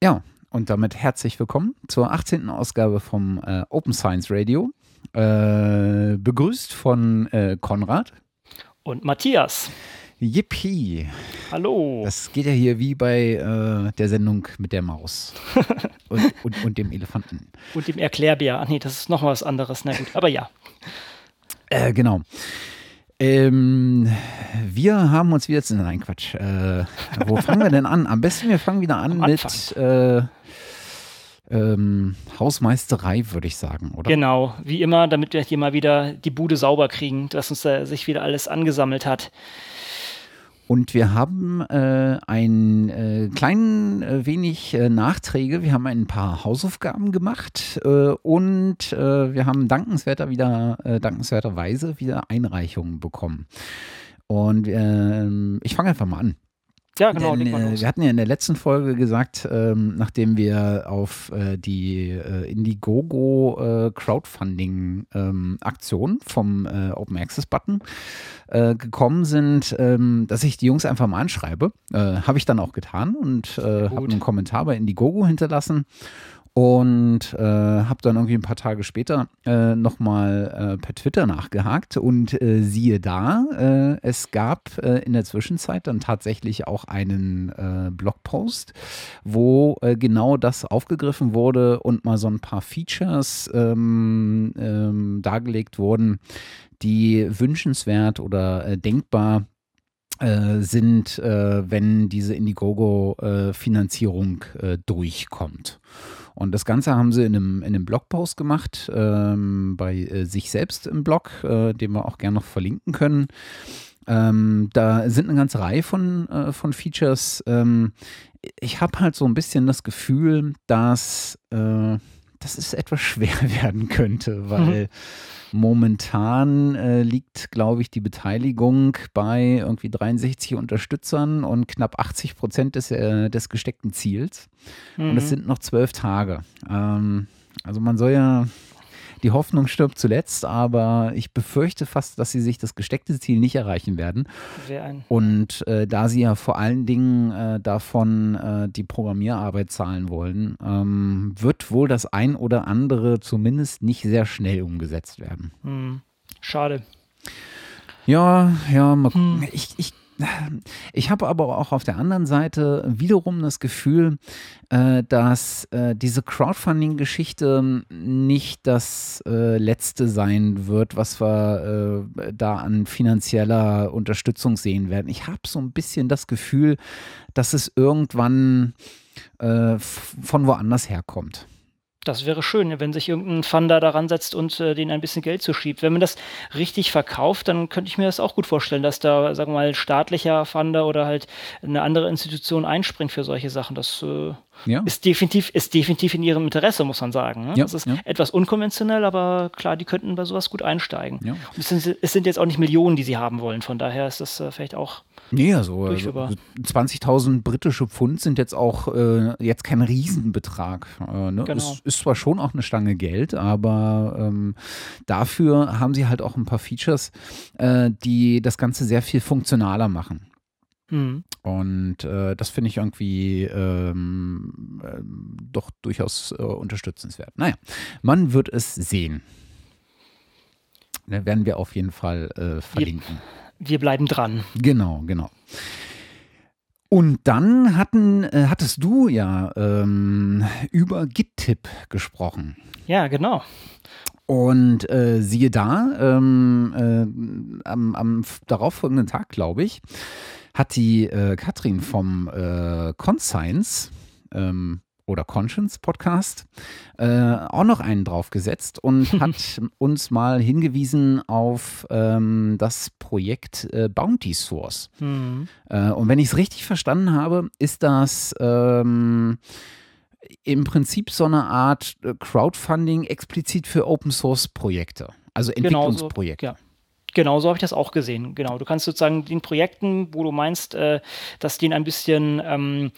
Ja, und damit herzlich willkommen zur 18. Ausgabe vom äh, Open Science Radio. Äh, begrüßt von äh, Konrad. Und Matthias. Yippie. Hallo. Das geht ja hier wie bei äh, der Sendung mit der Maus und, und, und, dem Elefanten. Und dem Erklärbär. Ach nee, das ist noch was anderes. Na gut, aber ja. Äh, genau. Ähm, wir haben uns wieder zu. Nein, Quatsch. Äh, wo fangen wir denn an? Am besten wir fangen wieder an mit äh, ähm, Hausmeisterei, würde ich sagen, oder? Genau, wie immer, damit wir hier mal wieder die Bude sauber kriegen, dass uns da sich wieder alles angesammelt hat. Und wir haben äh, ein äh, klein äh, wenig äh, Nachträge. Wir haben ein paar Hausaufgaben gemacht äh, und äh, wir haben dankenswerter wieder, dankenswerterweise wieder Einreichungen bekommen. Und ähm, ich fange einfach mal an. Ja, genau. Denn, äh, wir hatten ja in der letzten Folge gesagt, ähm, nachdem wir auf äh, die äh, Indiegogo äh, Crowdfunding-Aktion ähm, vom äh, Open Access Button äh, gekommen sind, ähm, dass ich die Jungs einfach mal anschreibe. Habe ich dann auch getan und habe einen Kommentar bei Indiegogo hinterlassen und äh, habe dann irgendwie ein paar Tage später äh, nochmal äh, per Twitter nachgehakt und äh, siehe da, äh, es gab äh, in der Zwischenzeit dann tatsächlich auch einen äh, Blogpost, wo genau das aufgegriffen wurde und mal so ein paar Features ähm, ähm, dargelegt wurden, die wünschenswert oder denkbar sind, wenn diese Indiegogo-Finanzierung durchkommt. Und das Ganze haben sie in einem, in einem Blogpost gemacht, ähm, bei äh, sich selbst im Blog, äh, den wir auch gerne noch verlinken können. Ähm, da sind eine ganze Reihe von, äh, von Features. Ähm, ich habe halt so ein bisschen das Gefühl, dass, äh, dass es etwas schwer werden könnte, weil mhm. Momentan äh, liegt, glaube ich, die Beteiligung bei irgendwie 63 Unterstützern und knapp 80 Prozent des, äh, des gesteckten Ziels. Mhm. Und es sind noch zwölf Tage. Ähm, also man soll ja die Hoffnung stirbt zuletzt, aber ich befürchte fast, dass sie sich das gesteckte Ziel nicht erreichen werden. Und äh, da sie ja vor allen Dingen äh, davon äh, die Programmierarbeit zahlen wollen, ähm, wird wohl das ein oder andere zumindest nicht sehr schnell umgesetzt werden. Hm. Schade. Ja, ja, hm. ich, ich ich habe aber auch auf der anderen Seite wiederum das Gefühl, äh, dass äh, diese Crowdfunding-Geschichte nicht das äh, letzte sein wird, was wir da an finanzieller Unterstützung sehen werden. Ich habe so ein bisschen das Gefühl, dass es irgendwann von woanders herkommt. Das wäre schön, wenn sich irgendein Funder daran setzt und äh, denen ein bisschen Geld zuschiebt. Wenn man das richtig verkauft, dann könnte ich mir das auch gut vorstellen, dass da, sagen wir mal, staatlicher Funder oder halt eine andere Institution einspringt für solche Sachen. Das äh, ja. ist, definitiv, ist definitiv in ihrem Interesse, muss man sagen. Ne? Ja, das ist ja. etwas unkonventionell, aber klar, die könnten bei sowas gut einsteigen. Ja. Es, sind, es, sind, jetzt auch nicht Millionen, die sie haben wollen. Von daher ist das äh, vielleicht auch Nee, also, also 20.000 britische Pfund sind jetzt auch äh, jetzt kein Riesenbetrag. Äh, ne? genau. Es ist zwar schon auch eine Stange Geld, aber ähm, dafür haben sie halt auch ein paar Features, äh, die das Ganze sehr viel funktionaler machen. Mhm. Und äh, das finde ich irgendwie ähm, äh, doch durchaus äh, unterstützenswert. Naja, man wird es sehen. Ne, werden wir auf jeden Fall äh, verlinken. Yep wir bleiben dran. Genau, genau. Und dann hatten, äh, hattest du ja ähm, über GitTip gesprochen. Ja, genau. Und äh, siehe da, ähm, äh, am, am darauffolgenden Tag, glaube ich, hat die äh, Katrin vom äh, Conscience ähm, oder Conscience Podcast äh, auch noch einen draufgesetzt und hat uns mal hingewiesen auf ähm, das Projekt äh, Bounty Source. Mhm. Äh, und wenn ich es richtig verstanden habe, ist das ähm, im Prinzip so eine Art äh, Crowdfunding explizit für Open Source Projekte, also Entwicklungsprojekte. Genau so, ja. Genau, so habe ich das auch gesehen. Genau. Du kannst sozusagen den Projekten, wo du meinst, äh, dass denen ein bisschen ähm,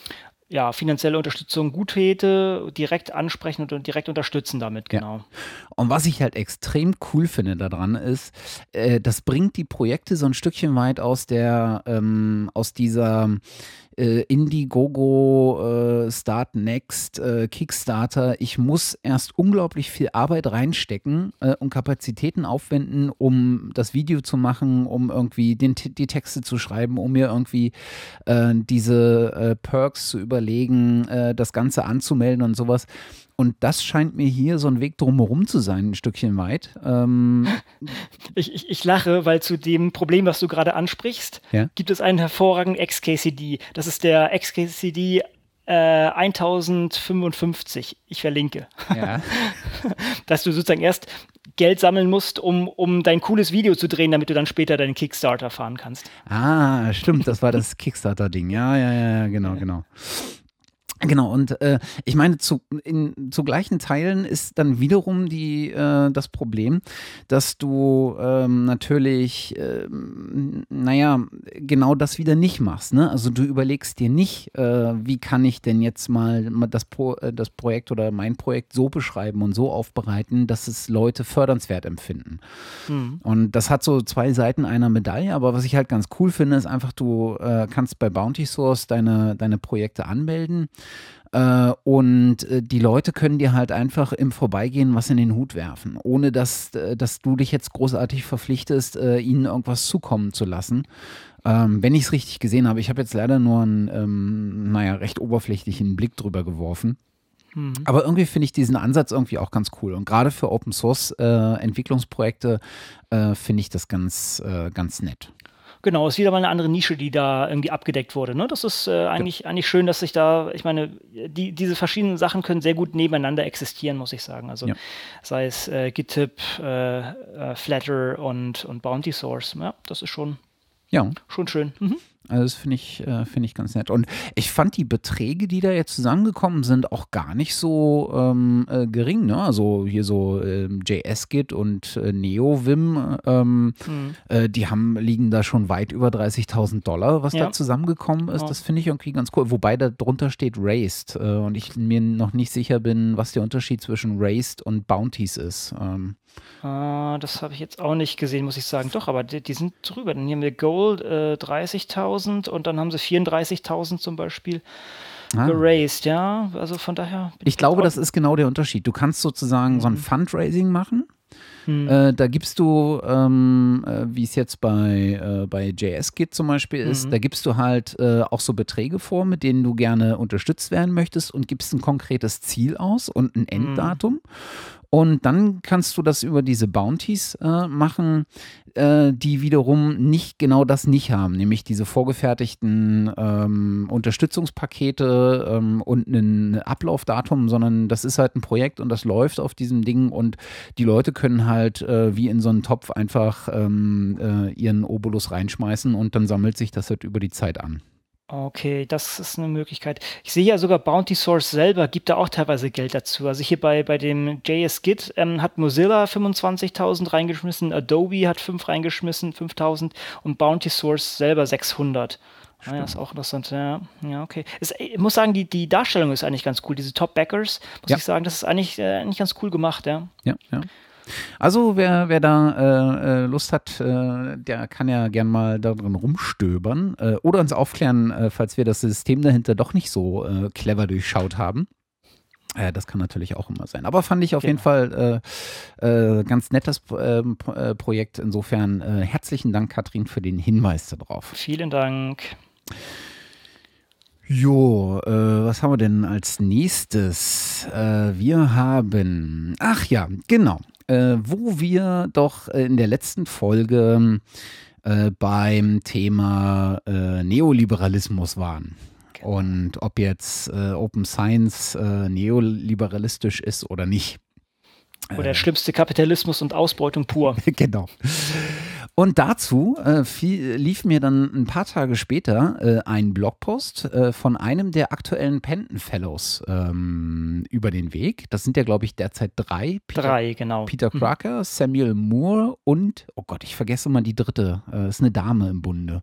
ja, finanzielle Unterstützung gut täte, direkt ansprechen und direkt unterstützen damit, genau. Ja. Und was ich halt extrem cool finde daran ist, äh, das bringt die Projekte so ein Stückchen weit aus der, ähm, aus dieser äh, Indiegogo, äh, Start Next, äh, Kickstarter. Ich muss erst unglaublich viel Arbeit reinstecken äh, und Kapazitäten aufwenden, um das Video zu machen, um irgendwie den, die Texte zu schreiben, um mir irgendwie äh, diese äh, Perks zu überlegen, das Ganze anzumelden und sowas. Und das scheint mir hier so ein Weg drumherum zu sein, ein Stückchen weit. Ähm ich, ich, ich, lache, weil zu dem Problem, was du gerade ansprichst, ja? gibt es einen hervorragenden XKCD. Das ist der XKCD äh, 1055. Ich verlinke. Ja. Dass du sozusagen erst Geld sammeln musst, um, um dein cooles Video zu drehen, damit du dann später deinen Kickstarter fahren kannst. Ah, stimmt, das war das Kickstarter-Ding. Ja, ja, ja, genau, ja. genau. Genau, und äh, ich meine, zu, in, zu gleichen Teilen ist dann wiederum die, äh, das Problem, dass du ähm, natürlich, äh, naja, genau das wieder nicht machst. Ne? Also du überlegst dir nicht, äh, wie kann ich denn jetzt mal das, Pro, äh, das Projekt oder mein Projekt so beschreiben und so aufbereiten, dass es Leute fördernswert empfinden. Mhm. Und das hat so zwei Seiten einer Medaille, aber was ich halt ganz cool finde, ist einfach, du äh, kannst bei Bounty Source deine, deine Projekte anmelden. Äh, und äh, die Leute können dir halt einfach im Vorbeigehen was in den Hut werfen, ohne dass, äh, dass du dich jetzt großartig verpflichtest, ihnen irgendwas zukommen zu lassen. Ähm, wenn ich es richtig gesehen habe, ich habe jetzt leider nur einen, ähm, naja, recht oberflächlichen Blick drüber geworfen. Mhm. Aber irgendwie finde ich diesen Ansatz irgendwie auch ganz cool. Und gerade für Open Source äh, Entwicklungsprojekte äh, finde ich das ganz, ganz nett. Genau, ist wieder mal eine andere Nische, die da irgendwie abgedeckt wurde. Ne? Das ist äh, eigentlich, ja. eigentlich schön, dass sich da, ich meine, die, diese verschiedenen Sachen können sehr gut nebeneinander existieren, muss ich sagen. Also ja. sei es äh, GitHub, äh, äh, Flatter und, und Bounty Source. Ja, das ist schon, ja. schon schön. Mhm. Also das finde ich, äh, find ich ganz nett. Und ich fand die Beträge, die da jetzt zusammengekommen sind, auch gar nicht so ähm, äh, gering. Ne? Also hier so ähm, JS-Git und äh, NeoVim, ähm, mhm. Äh, die haben, liegen da schon weit über 30.000 Dollar, was ja. da zusammengekommen ist. Ja. Das finde ich irgendwie ganz cool. Wobei da drunter steht Raised äh, und ich mir noch nicht sicher bin, was der Unterschied zwischen Raised und Bounties ist. Ähm, Uh, das habe ich jetzt auch nicht gesehen, muss ich sagen. Doch, aber die, die sind drüber. Dann haben wir Gold äh, 30.000 und dann haben sie 34.000 zum Beispiel ah. geraced, ja. Also von daher. Ich glaube, das ist genau der Unterschied. Du kannst sozusagen mhm. so ein mhm. Fundraising machen. Mhm. Äh, da gibst du, ähm, äh, wie es jetzt bei, äh, bei JS-Git zum Beispiel ist, mhm. da gibst du halt äh, auch so Beträge vor, mit denen du gerne unterstützt werden möchtest und gibst ein konkretes Ziel aus und ein mhm. Und dann kannst du das über diese Bounties äh, machen, äh, die wiederum nicht genau das nicht haben, nämlich diese vorgefertigten ähm, Unterstützungspakete ähm, und ein Ablaufdatum, sondern das ist halt ein Projekt und das läuft auf diesem Ding und die Leute können halt äh, wie in so einen Topf einfach ähm, äh, ihren Obolus reinschmeißen und dann sammelt sich das halt über die Zeit an. Okay, das ist eine Möglichkeit. Ich sehe ja sogar Bounty Source selber gibt da auch teilweise Geld dazu. Also hier bei, bei dem JS-Git ähm, hat Mozilla 25.000 reingeschmissen, Adobe hat 5 reingeschmissen, 5.000 und Bounty Source selber 600. Ah, ja, ist auch interessant. Ja, ja okay. Ist, ich muss sagen, die, die Darstellung ist eigentlich ganz cool. Diese Top-Backers, muss ja. ich sagen, das ist eigentlich, äh, eigentlich ganz cool gemacht, ja. Ja, ja. Also wer, wer da äh, äh, Lust hat, äh, der kann ja gern mal darin rumstöbern äh, oder uns aufklären, äh, falls wir das System dahinter doch nicht so äh, clever durchschaut haben. das kann natürlich auch immer sein. Aber fand ich auf genau. jeden Fall ganz nettes ähm, Projekt. Insofern herzlichen Dank, Katrin, für den Hinweis darauf. Vielen Dank. Jo, äh, was haben wir denn als nächstes? Äh, wir haben, ach ja, genau äh, wo wir doch in der letzten Folge äh, beim Thema äh, Neoliberalismus waren. Genau. Und ob jetzt äh, Open Science äh, neoliberalistisch ist oder nicht. Oder der schlimmste Kapitalismus und Ausbeutung pur. genau. Und dazu äh, viel, lief mir dann ein paar Tage später äh, ein Blogpost äh, von einem der aktuellen Penton Fellows ähm, über den Weg. Das sind ja, glaube ich, derzeit drei. Peter, drei, genau. Peter mhm. Crocker, hm. Samuel Moore und, oh Gott, ich vergesse mal die dritte. Äh, ist eine Dame im Bunde.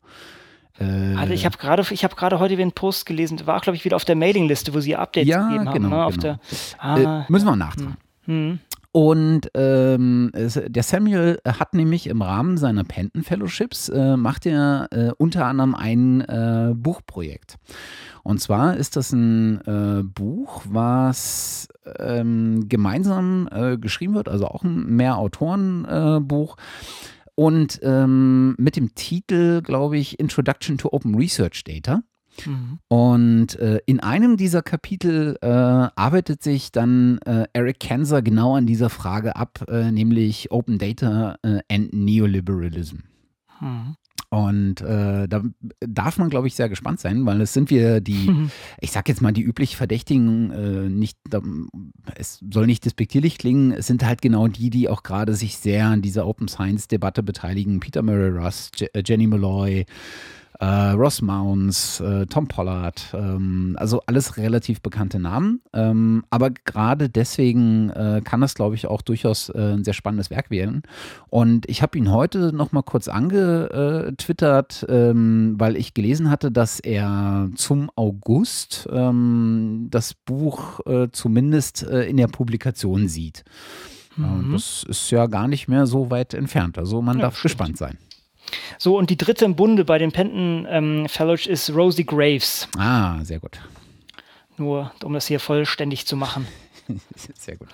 Also ich habe gerade ich habe heute wieder einen Post gelesen, war glaube ich wieder auf der Mailingliste, wo sie Updates ja, gegeben genau, haben. Ne? Genau. Der, ah, müssen wir nachtragen. Hm. Und ähm, der Samuel hat nämlich im Rahmen seiner Penton Fellowships äh, macht er äh, unter anderem ein äh, Buchprojekt. Und zwar ist das ein äh, Buch, was ähm, gemeinsam äh, geschrieben wird, also auch ein Mehrautoren-Buch. und ähm, mit dem Titel, glaube ich, Introduction to Open Research Data. Mhm. Und äh, in einem dieser Kapitel äh, arbeitet sich dann äh, Eric Kanser genau an dieser Frage ab, äh, nämlich Open Data äh, and Neoliberalism. Mhm. Und äh, da darf man, glaube ich, sehr gespannt sein, weil es sind wir die, mhm. ich sag jetzt mal, die üblich Verdächtigen, äh, nicht, da, es soll nicht despektierlich klingen, es sind halt genau die, die auch gerade sich sehr an dieser Open Science-Debatte beteiligen. Peter Murray Russ, Je Jenny Malloy, äh, Ross Mounds, äh, Tom Pollard, ähm, also alles relativ bekannte Namen. Ähm, aber gerade deswegen äh, kann das, glaube ich, auch durchaus äh, ein sehr spannendes Werk werden. Und ich habe ihn heute noch mal kurz angetwittert, ähm, weil ich gelesen hatte, dass er zum August ähm, das Buch äh, zumindest äh, in der Publikation sieht. Mhm. Das ist ja gar nicht mehr so weit entfernt. Also man ja, darf stimmt. gespannt sein. So, und die dritte im Bunde bei den Penton ähm, Fellows ist Rosie Graves. Ah, sehr gut. Nur, um das hier vollständig zu machen. sehr gut.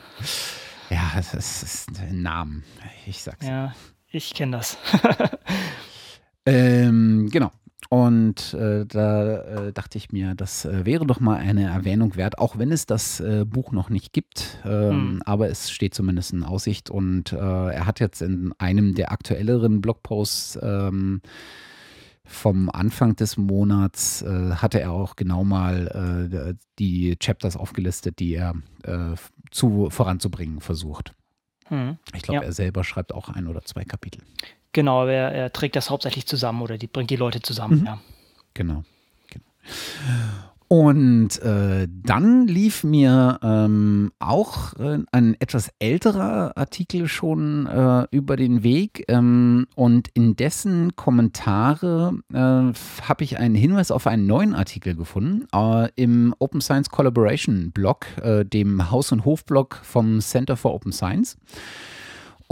Ja, das ist ein Name. Ich sag's. Ja, ich kenne das. ähm, genau. Und äh, da äh, dachte ich mir, das äh, wäre doch mal eine Erwähnung wert, auch wenn es das äh, Buch noch nicht gibt. Ähm, hm. Aber es steht zumindest in Aussicht. Und äh, er hat jetzt in einem der aktuelleren Blogposts ähm, vom Anfang des Monats, äh, hatte er auch genau mal die Chapters aufgelistet, die er zu, voranzubringen versucht. Hm. Ich glaube, ja. er selber schreibt auch ein oder zwei Kapitel. Genau, aber er, er, trägt das hauptsächlich zusammen oder die bringt die Leute zusammen, mhm. ja. Genau. genau. Und äh, dann lief mir ähm, auch äh, ein etwas älterer Artikel schon äh, über den Weg ähm, und in dessen Kommentare äh, habe ich einen Hinweis auf einen neuen Artikel gefunden äh, im Open Science Collaboration Blog, äh, dem Haus- und Hof-Blog vom Center for Open Science.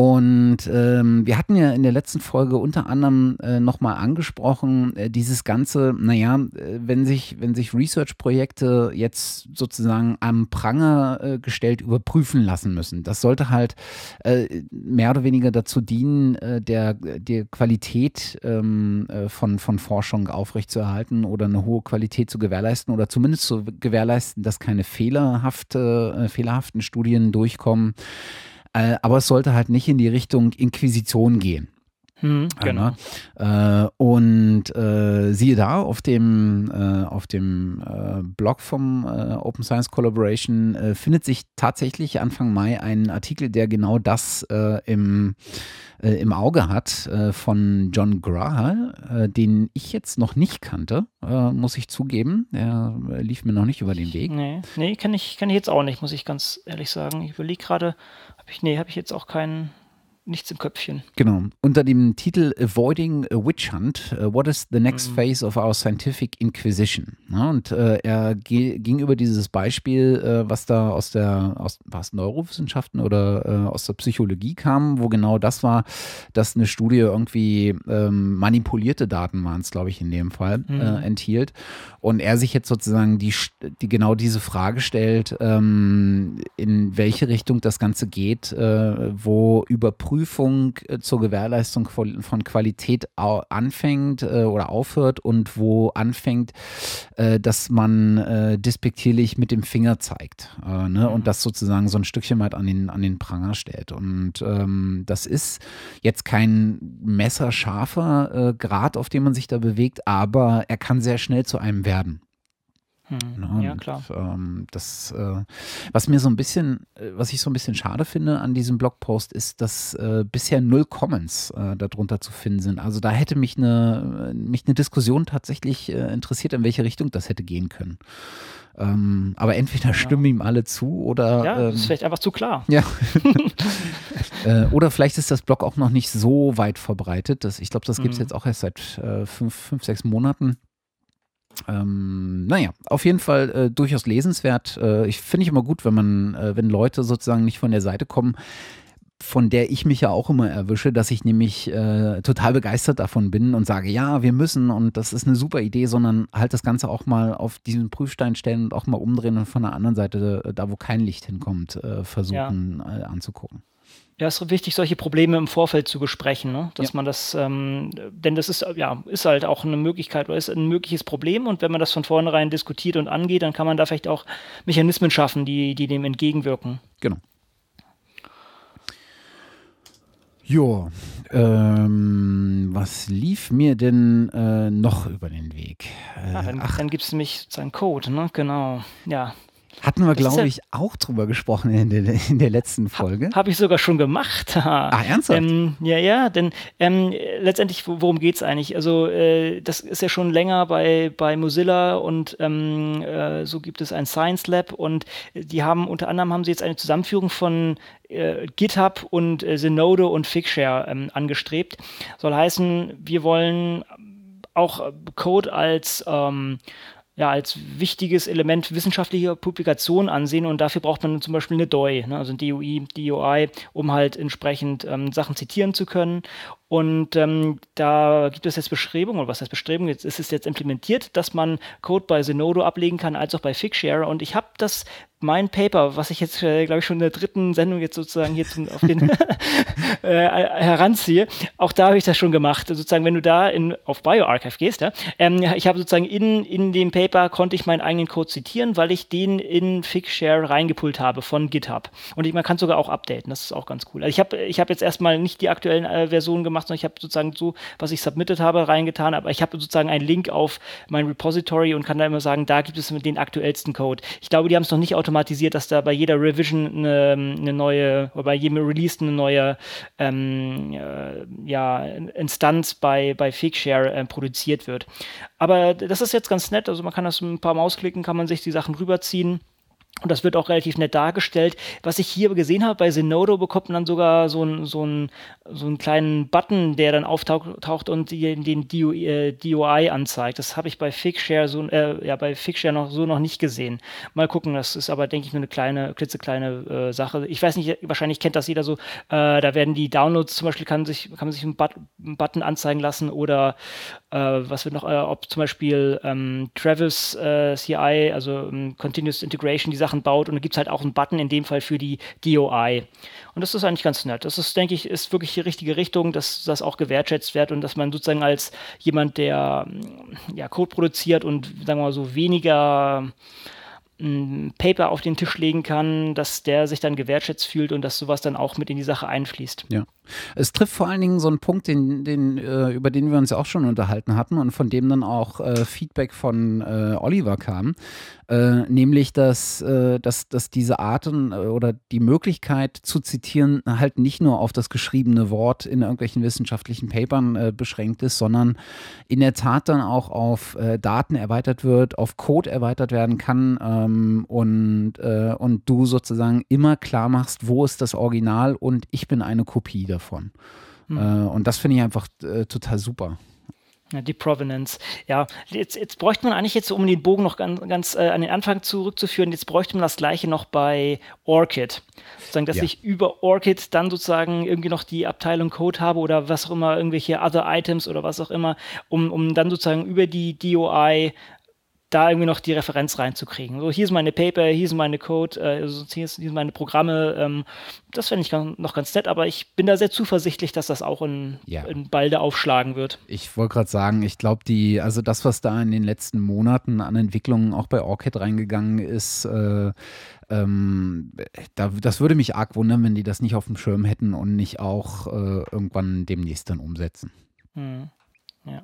Und ähm, wir hatten ja in der letzten Folge unter anderem äh, nochmal angesprochen, äh, dieses ganze, naja, äh, wenn sich, wenn sich Research-Projekte jetzt sozusagen am Pranger äh, gestellt überprüfen lassen müssen. Das sollte halt äh, mehr oder weniger dazu dienen, äh, der, der Qualität ähm, äh, von, von Forschung aufrechtzuerhalten oder eine hohe Qualität zu gewährleisten oder zumindest zu gewährleisten, dass keine fehlerhafte, fehlerhaften Studien durchkommen. Äh, aber es sollte halt nicht in die Richtung Inquisition gehen. Hm, genau. Äh, und äh, siehe da, auf dem, äh, auf dem äh, Blog vom äh, Open Science Collaboration äh, findet sich tatsächlich Anfang Mai ein Artikel, der genau das im, im Auge hat, von John Grahal, den ich jetzt noch nicht kannte, muss ich zugeben. Er lief mir noch nicht über den Weg. Nee, nee kenne ich, kenn ich jetzt auch nicht, muss ich ganz ehrlich sagen. Ich überlege gerade, ich, nee, habe ich jetzt auch keinen, nichts im Köpfchen. Genau. Unter dem Titel Avoiding a Witch Hunt, uh, What is the next mhm. phase of our scientific inquisition? Ja, und äh, er ging über dieses Beispiel, äh, was da aus der, aus was Neurowissenschaften oder äh, aus der Psychologie kam, wo genau das war, dass eine Studie irgendwie ähm, manipulierte Daten waren es, glaube ich, in dem Fall, äh, mhm. enthielt. Und er sich jetzt sozusagen die, die genau diese Frage stellt, ähm, in welche Richtung das Ganze geht, äh, wo Überprüfung Prüfung äh, zur Gewährleistung von, Qualität anfängt äh, oder aufhört und wo anfängt, äh, dass man despektierlich mit dem Finger zeigt ne? und mhm. das sozusagen so ein Stückchen weit an den, an den Pranger stellt. Und ähm, das ist jetzt kein messerscharfer Grad, auf dem man sich da bewegt, aber er kann sehr schnell zu einem werden. Hm, ja, klar. ähm, das, äh, was mir so ein bisschen, äh, was ich so ein bisschen schade finde an diesem Blogpost, ist, dass äh, bisher null Comments äh, darunter zu finden sind. Also da hätte mich eine, mich eine Diskussion tatsächlich äh, interessiert, in welche Richtung das hätte gehen können. Ähm, aber entweder stimmen ja. ihm alle zu oder. Ja, ähm, ist vielleicht einfach zu klar. Ja. äh, oder vielleicht ist das Blog auch noch nicht so weit verbreitet. Das, ich glaube, das gibt es mhm. jetzt auch erst seit äh, fünf, fünf, sechs Monaten. Ähm, naja, auf jeden Fall äh, durchaus lesenswert. Äh, ich finde ich immer gut, wenn man, äh, wenn Leute sozusagen nicht von der Seite kommen, von der ich mich ja auch immer erwische, dass ich nämlich äh, total begeistert davon bin und sage, ja, wir müssen und das ist eine super Idee, sondern halt das Ganze auch mal auf diesen Prüfstein stellen und auch mal umdrehen und von der anderen Seite, äh, da wo kein Licht hinkommt, äh, versuchen ja. anzugucken. Ja, es ist wichtig, solche Probleme im Vorfeld zu besprechen, ne? dass ja. man das, ähm, denn das ist ja ist halt auch eine Möglichkeit oder ist ein mögliches Problem und wenn man das von vornherein diskutiert und angeht, dann kann man da vielleicht auch Mechanismen schaffen, die, die dem entgegenwirken. Genau. Jo, ähm, was lief mir denn äh, noch über den Weg? Äh, ja, dann, dann gibt es nämlich sozusagen Code, ne? Genau. Ja, hatten wir, glaube ich, auch drüber gesprochen in der, in der letzten Folge. Habe hab ich sogar schon gemacht. ah, ernsthaft? Ähm, ja, ja, denn ähm, letztendlich, worum geht es eigentlich? Also, äh, das ist ja schon länger bei, bei Mozilla und ähm, äh, so gibt es ein Science Lab und die haben unter anderem haben sie jetzt eine Zusammenführung von äh, GitHub und äh, Zenodo und Figshare ähm, angestrebt. Soll heißen, wir wollen auch Code als ähm, ja, als wichtiges Element wissenschaftlicher Publikation ansehen und dafür braucht man zum Beispiel eine DOI, ne, also ein DOI, DOI, um halt entsprechend ähm, Sachen zitieren zu können. Und ähm, da gibt es jetzt Bestrebungen, oder was heißt Bestrebungen? Jetzt ist es jetzt implementiert, dass man Code bei Zenodo ablegen kann, als auch bei Figshare. Und ich habe das mein Paper, was ich jetzt, äh, glaube ich, schon in der dritten Sendung jetzt sozusagen hier zum, auf den äh, heranziehe, auch da habe ich das schon gemacht. Sozusagen, wenn du da in, auf BioArchive gehst, ja, ähm, ich habe sozusagen in, in dem Paper konnte ich meinen eigenen Code zitieren, weil ich den in Figshare reingepult habe von GitHub. Und ich, man kann sogar auch updaten, das ist auch ganz cool. Also ich habe ich hab jetzt erstmal nicht die aktuellen äh, Versionen gemacht, sondern ich habe sozusagen so, was ich submitted habe, reingetan, aber ich habe sozusagen einen Link auf mein Repository und kann da immer sagen, da gibt es den aktuellsten Code. Ich glaube, die haben es noch nicht automatisiert, dass da bei jeder Revision eine, eine neue, oder bei jedem Release eine neue ähm, äh, ja, Instanz bei, bei Figshare äh, produziert wird. Aber das ist jetzt ganz nett, also man kann das mit ein paar Mausklicken, kann man sich die Sachen rüberziehen. Und das wird auch relativ nett dargestellt. Was ich hier gesehen habe, bei Zenodo bekommt man dann sogar so, ein, so, ein, so einen kleinen Button, der dann auftaucht und den DOI äh, anzeigt. Das habe ich bei Figshare so, äh, ja, bei Figshare noch so noch nicht gesehen. Mal gucken, das ist aber, denke ich, nur eine kleine, klitzekleine äh, Sache. Ich weiß nicht, wahrscheinlich kennt das jeder so. Äh, da werden die Downloads zum Beispiel, kann, sich, kann man sich einen, But einen Button anzeigen lassen oder äh, was wird noch, äh, ob zum Beispiel ähm, Travis CI, also ähm, Continuous Integration, die Sache Sachen baut und da gibt es halt auch einen Button in dem Fall für die DOI. Und das ist eigentlich ganz nett. Das ist, denke ich, ist wirklich die richtige Richtung, dass das auch gewertschätzt wird und dass man sozusagen als jemand, der ja, Code produziert und sagen wir mal so weniger ein Paper auf den Tisch legen kann, dass der sich dann gewertschätzt fühlt und dass sowas dann auch mit in die Sache einfließt. Ja. Es trifft vor allen Dingen so einen Punkt, den, den, äh, über den wir uns ja auch schon unterhalten hatten und von dem dann auch äh, Feedback von äh, Oliver kam, äh, nämlich dass, äh, dass, dass diese Arten oder die Möglichkeit zu zitieren halt nicht nur auf das geschriebene Wort in irgendwelchen wissenschaftlichen Papern beschränkt ist, sondern in der Tat dann auch auf Daten erweitert wird, auf Code erweitert werden kann ähm, und, und du sozusagen immer klar machst, wo ist das Original und ich bin eine Kopie davon. Mhm. Äh, und das finde ich einfach äh, total super. Ja, die Provenance. Ja, jetzt, jetzt bräuchte man eigentlich jetzt, um den Bogen noch ganz, ganz äh, an den Anfang zurückzuführen, jetzt bräuchte man das gleiche noch bei Orchid. Sozusagen, dass ja. ich über Orchid dann sozusagen irgendwie noch die Abteilung Code habe oder was auch immer, irgendwelche Other Items oder was auch immer, um, um dann sozusagen über die DOI da irgendwie noch die Referenz reinzukriegen. So, hier ist meine Paper, hier ist meine Code, äh, hier, ist, hier sind meine Programme. Ähm, das fände ich noch ganz nett, aber ich bin da sehr zuversichtlich, dass das auch in, ja. in balde aufschlagen wird. Ich wollte gerade sagen, ich glaube, die, also das, was da in den letzten Monaten an Entwicklungen auch bei Orchid reingegangen ist, äh, ähm, da, das würde mich arg wundern, wenn die das nicht auf dem Schirm hätten und nicht auch äh, irgendwann demnächst dann umsetzen. Hm. Ja.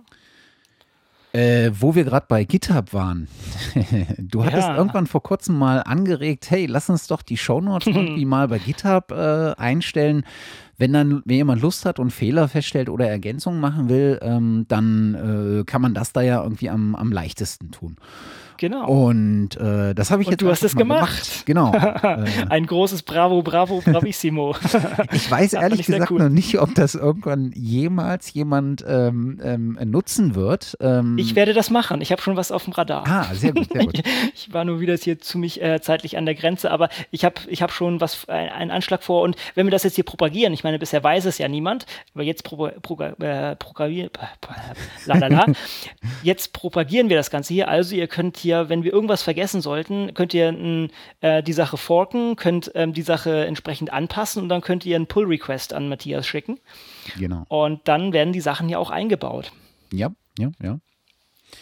Äh, wo wir gerade bei GitHub waren. du hattest ja. irgendwann vor kurzem mal angeregt, hey, lass uns doch die Shownotes irgendwie mal bei GitHub äh, einstellen. Wenn dann wenn jemand Lust hat und Fehler feststellt oder Ergänzungen machen will, ähm, dann äh, kann man das da ja irgendwie am, am leichtesten tun. Genau. Und äh, das habe ich Und jetzt du hast es mal gemacht. Genau. äh, Ein großes Bravo, Bravo, Bravissimo. ich weiß ehrlich gesagt cool. noch nicht, ob das irgendwann jemals jemand ähm, ähm, nutzen wird. Ähm, Ich werde das machen. Ich habe schon was auf dem Radar. ah, sehr gut, sehr gut. Ich, war nur wieder hier zu mich äh, zeitlich an der Grenze, aber ich habe ich hab schon was, ein- einen Anschlag vor. Und wenn wir das jetzt hier propagieren, ich meine, bisher weiß es ja niemand, aber jetzt pro, pro, äh, propagieren, lalala, jetzt propagieren wir das Ganze hier. Also ihr könnt hier, wenn wir irgendwas vergessen sollten, könnt ihr n, äh, die Sache forken, könnt ähm, die Sache entsprechend anpassen und dann könnt ihr einen Pull-Request an Matthias schicken. Genau. Und dann werden die Sachen ja auch eingebaut. Ja, ja, ja.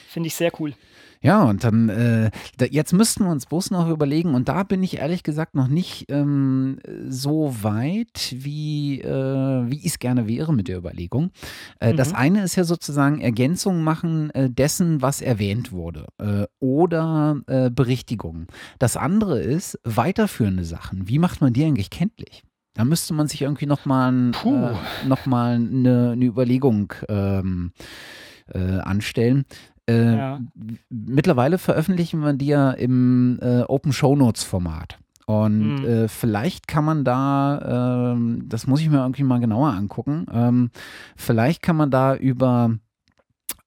Finde ich sehr cool. Ja, und dann, äh, da, jetzt müssten wir uns bloß noch überlegen, und da bin ich ehrlich gesagt noch nicht ähm, so weit, wie, äh, wie ich es gerne wäre mit der Überlegung. Äh, Das Mhm. eine ist ja sozusagen Ergänzung machen äh, dessen, was erwähnt wurde, äh, oder äh, Berichtigungen. Das andere ist weiterführende Sachen. Wie macht man die eigentlich kenntlich? Da müsste man sich irgendwie nochmal äh, noch mal eine, eine Überlegung ähm, äh, anstellen. Äh, Ja. Mittlerweile veröffentlichen wir die ja im äh, Open Show Notes Format. Und Mhm. äh, vielleicht kann man da, ähm, das muss ich mir irgendwie mal genauer angucken, ähm, vielleicht kann man da über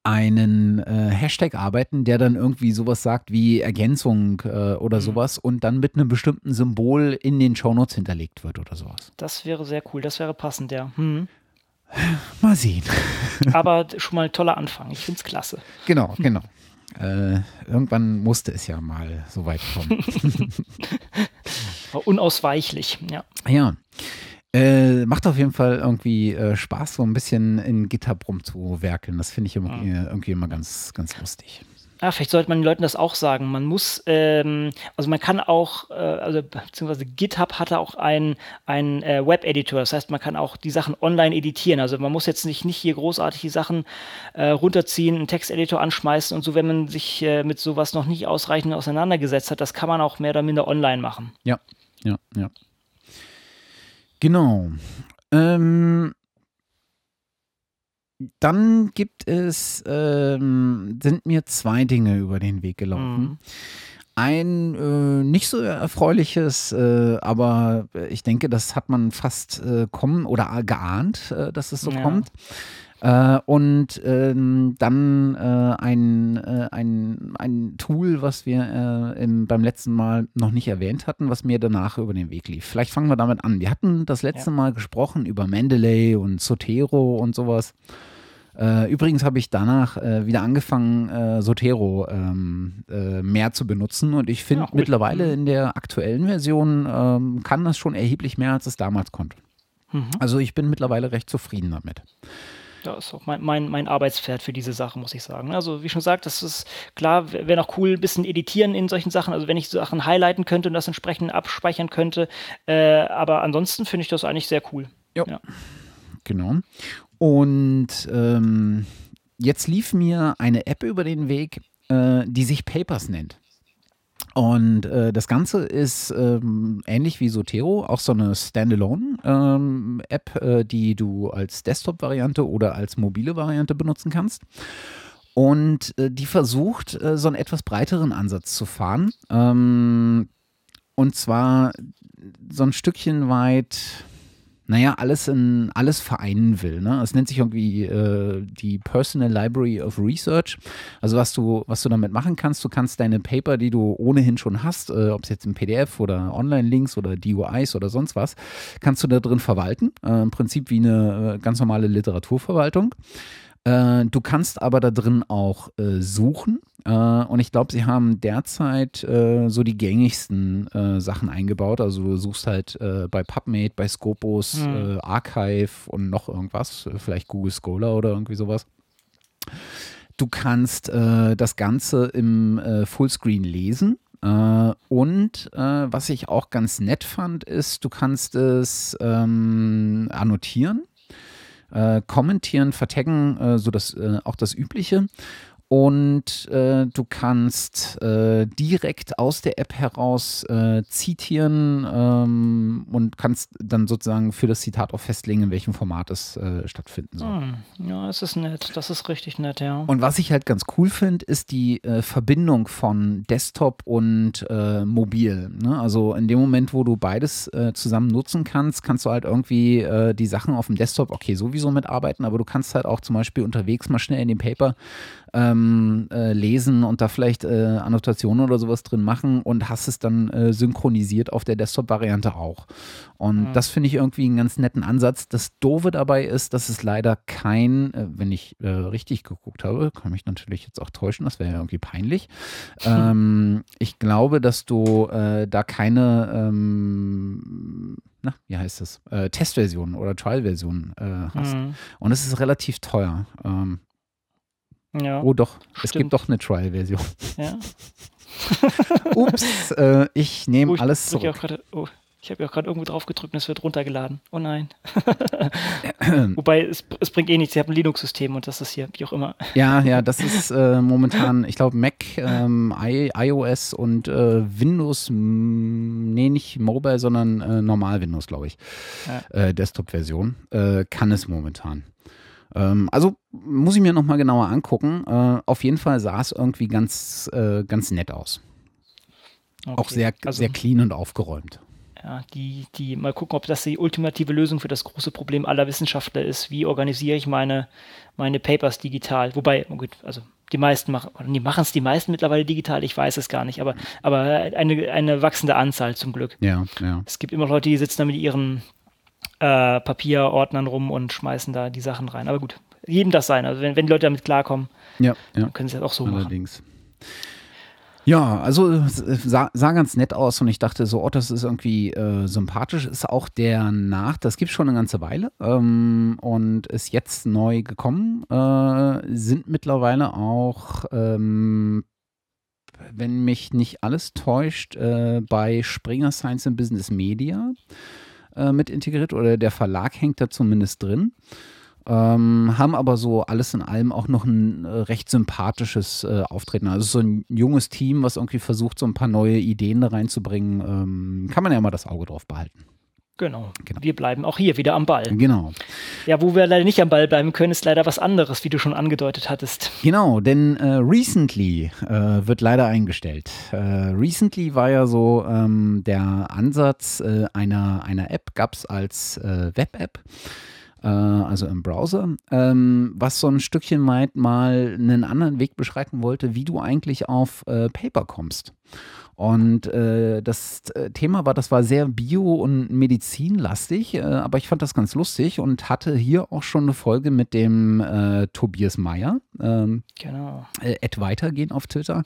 einen äh, Hashtag arbeiten, der dann irgendwie sowas sagt wie Ergänzung äh, oder Mhm. sowas und dann mit einem bestimmten Symbol in den Shownotes hinterlegt wird oder sowas. Das wäre sehr cool, das wäre passend, ja. Hm. Mal sehen. Aber schon mal ein toller Anfang. Ich finde es klasse. Genau, genau. Äh, irgendwann musste es ja mal so weit kommen. War unausweichlich, ja. Ja. Äh, macht auf jeden Fall irgendwie äh, Spaß, so ein bisschen in GitHub rumzuwerkeln. Das finde ich immer, äh, irgendwie immer ganz, ganz lustig. Ja, vielleicht sollte man den Leuten das auch sagen. Man muss, ähm, also man kann auch, äh, also beziehungsweise GitHub hatte auch einen, einen äh, Web-Editor. Das heißt, man kann auch die Sachen online editieren. Also man muss jetzt nicht, nicht hier großartig die Sachen äh, runterziehen, einen Texteditor anschmeißen und so, wenn man sich äh, mit sowas noch nicht ausreichend auseinandergesetzt hat, das kann man auch mehr oder minder online machen. Ja, ja, ja. Genau. Ähm, dann gibt es, ähm, sind mir zwei Dinge über den Weg gelaufen. Mhm. Ein äh, nicht so erfreuliches, äh, aber ich denke, das hat man fast äh, kommen oder geahnt, äh, dass es so Ja. kommt. Äh, und ähm, dann äh, ein, äh, ein, ein Tool, was wir äh, im, beim letzten Mal noch nicht erwähnt hatten, was mir danach über den Weg lief. Vielleicht fangen wir damit an. Wir hatten das letzte Ja. Mal gesprochen über Mendeley und Zotero und sowas. Äh, übrigens habe ich danach äh, wieder angefangen, Zotero ähm, äh, mehr zu benutzen und ich finde Ja, mittlerweile Mhm. in der aktuellen Version ähm, kann das schon erheblich mehr, als es damals konnte. Mhm. Also ich bin mittlerweile recht zufrieden damit. Das ist auch mein, mein, mein Arbeitspferd für diese Sache, muss ich sagen. Also, wie schon gesagt, das ist klar, wäre noch cool, ein bisschen editieren in solchen Sachen. Also, wenn ich Sachen highlighten könnte und das entsprechend abspeichern könnte. Äh, aber ansonsten finde ich das eigentlich sehr cool. Jo. Ja. Genau. Und ähm, jetzt lief mir eine App über den Weg, äh, die sich Papers nennt. Und äh, das Ganze ist ähm, ähnlich wie Sotero, auch so eine Standalone-App, äh, die du als Desktop-Variante oder als mobile Variante benutzen kannst. Und äh, die versucht, äh, so einen etwas breiteren Ansatz zu fahren. Ähm, und zwar so ein Stückchen weit, naja, alles in alles vereinen will. Ne? Es nennt sich irgendwie äh, die Personal Library of Research. Also was du, was du damit machen kannst, du kannst deine Paper, die du ohnehin schon hast, äh, ob es jetzt im PDF oder Online-Links oder DUIs oder sonst was, kannst du da drin verwalten. Äh, Im Prinzip wie eine äh, ganz normale Literaturverwaltung. Äh, du kannst aber da drin auch äh, suchen. Äh, und ich glaube, sie haben derzeit äh, so die gängigsten äh, Sachen eingebaut. Also du suchst halt äh, bei PubMed, bei Scopus, Hm. äh, Archive und noch irgendwas, vielleicht Google Scholar oder irgendwie sowas. Du kannst äh, das Ganze im Fullscreen lesen. Und was ich auch ganz nett fand, ist, du kannst es ähm, annotieren, kommentieren, vertaggen, so das, auch das Übliche. Und äh, du kannst äh, direkt aus der App heraus äh, zitieren ähm, und kannst dann sozusagen für das Zitat auch festlegen, in welchem Format es äh, stattfinden soll. Hm, ja, das ist nett. Das ist richtig nett, ja. Und was ich halt ganz cool finde, ist die äh, Verbindung von Desktop und äh, Mobil. Ne? Also in dem Moment, wo du beides zusammen nutzen kannst, kannst du halt irgendwie die Sachen auf dem Desktop, okay, sowieso mitarbeiten, aber du kannst halt auch zum Beispiel unterwegs mal schnell in den Paper ähm, äh, lesen und da vielleicht äh, Annotationen oder sowas drin machen und hast es dann äh, synchronisiert auf der Desktop-Variante auch. Und mhm. das finde ich irgendwie einen ganz netten Ansatz. Das Doofe dabei ist, dass es leider kein, äh, wenn ich äh, richtig geguckt habe, kann mich natürlich jetzt auch täuschen, das wäre ja irgendwie peinlich. ähm, ich glaube, dass du äh, da keine ähm, na, wie heißt das, äh, Testversion oder Trial-Version äh, hast. Mhm. Und es ist relativ teuer. Ähm, ja, oh doch, stimmt. es gibt doch eine Trial-Version. Ja. Ups, äh, ich nehme oh, alles zurück. Grade, oh, ich habe ja auch gerade irgendwo drauf gedrückt und es wird runtergeladen. Oh nein. Wobei, es, es, bringt eh nichts. Sie haben ein Linux-System und das ist hier, wie auch immer. ja, ja, das ist äh, momentan, ich glaube, Mac, ähm, I, iOS und äh, Windows, nee, nicht Mobile, sondern äh, normal Windows, glaube ich. Ja. Äh, Desktop-Version. Äh, kann es momentan. Ähm, also muss ich mir nochmal genauer angucken. Äh, auf jeden Fall sah es irgendwie ganz, äh, ganz nett aus. Okay. Auch sehr, also, sehr clean und aufgeräumt. Ja, die, die, mal gucken, ob das die ultimative Lösung für das große Problem aller Wissenschaftler ist. Wie organisiere ich meine, meine Papers digital? Wobei, oh gut, also die meisten machen, die machen es die meisten mittlerweile digital, ich weiß es gar nicht, aber, aber eine, eine wachsende Anzahl zum Glück. Ja, ja. Es gibt immer Leute, die sitzen da mit ihren äh, Papierordnern rum und schmeißen da die Sachen rein. Aber gut, jedem das sein. Also wenn, wenn die Leute damit klarkommen, ja, ja. dann können sie das auch so Allerdings. machen. Ja, also sah, sah, ganz nett aus und ich dachte so, oh, das ist irgendwie äh, sympathisch. Ist auch der Nach, das gibt es schon eine ganze Weile ähm, und ist jetzt neu gekommen. Äh, sind mittlerweile auch, ähm, wenn mich nicht alles täuscht, äh, bei Springer Science and Business Media äh, mit integriert oder der Verlag hängt da zumindest drin. Ähm, haben aber so alles in allem auch noch ein äh, recht sympathisches äh, Auftreten. Also so ein junges Team, was irgendwie versucht, so ein paar neue Ideen da reinzubringen. Ähm, kann man ja mal das Auge drauf behalten. Genau. genau. Wir bleiben auch hier wieder am Ball. Genau. Ja, wo wir leider nicht am Ball bleiben können, ist leider was anderes, wie du schon angedeutet hattest. Genau, denn äh, Recently äh, wird leider eingestellt. Äh, recently war ja so ähm, der Ansatz äh, einer, einer App, gab es als äh, Web-App äh, also im Browser, ähm, was so ein Stückchen weit mal einen anderen Weg beschreiten wollte, wie du eigentlich auf äh, Paper kommst. Und äh, das äh, Thema war, das war sehr bio- und medizinlastig, äh, aber ich fand das ganz lustig und hatte hier auch schon eine Folge mit dem äh, Tobias Meyer, ähm, genau. Äh, Ed Weitergehen auf Twitter,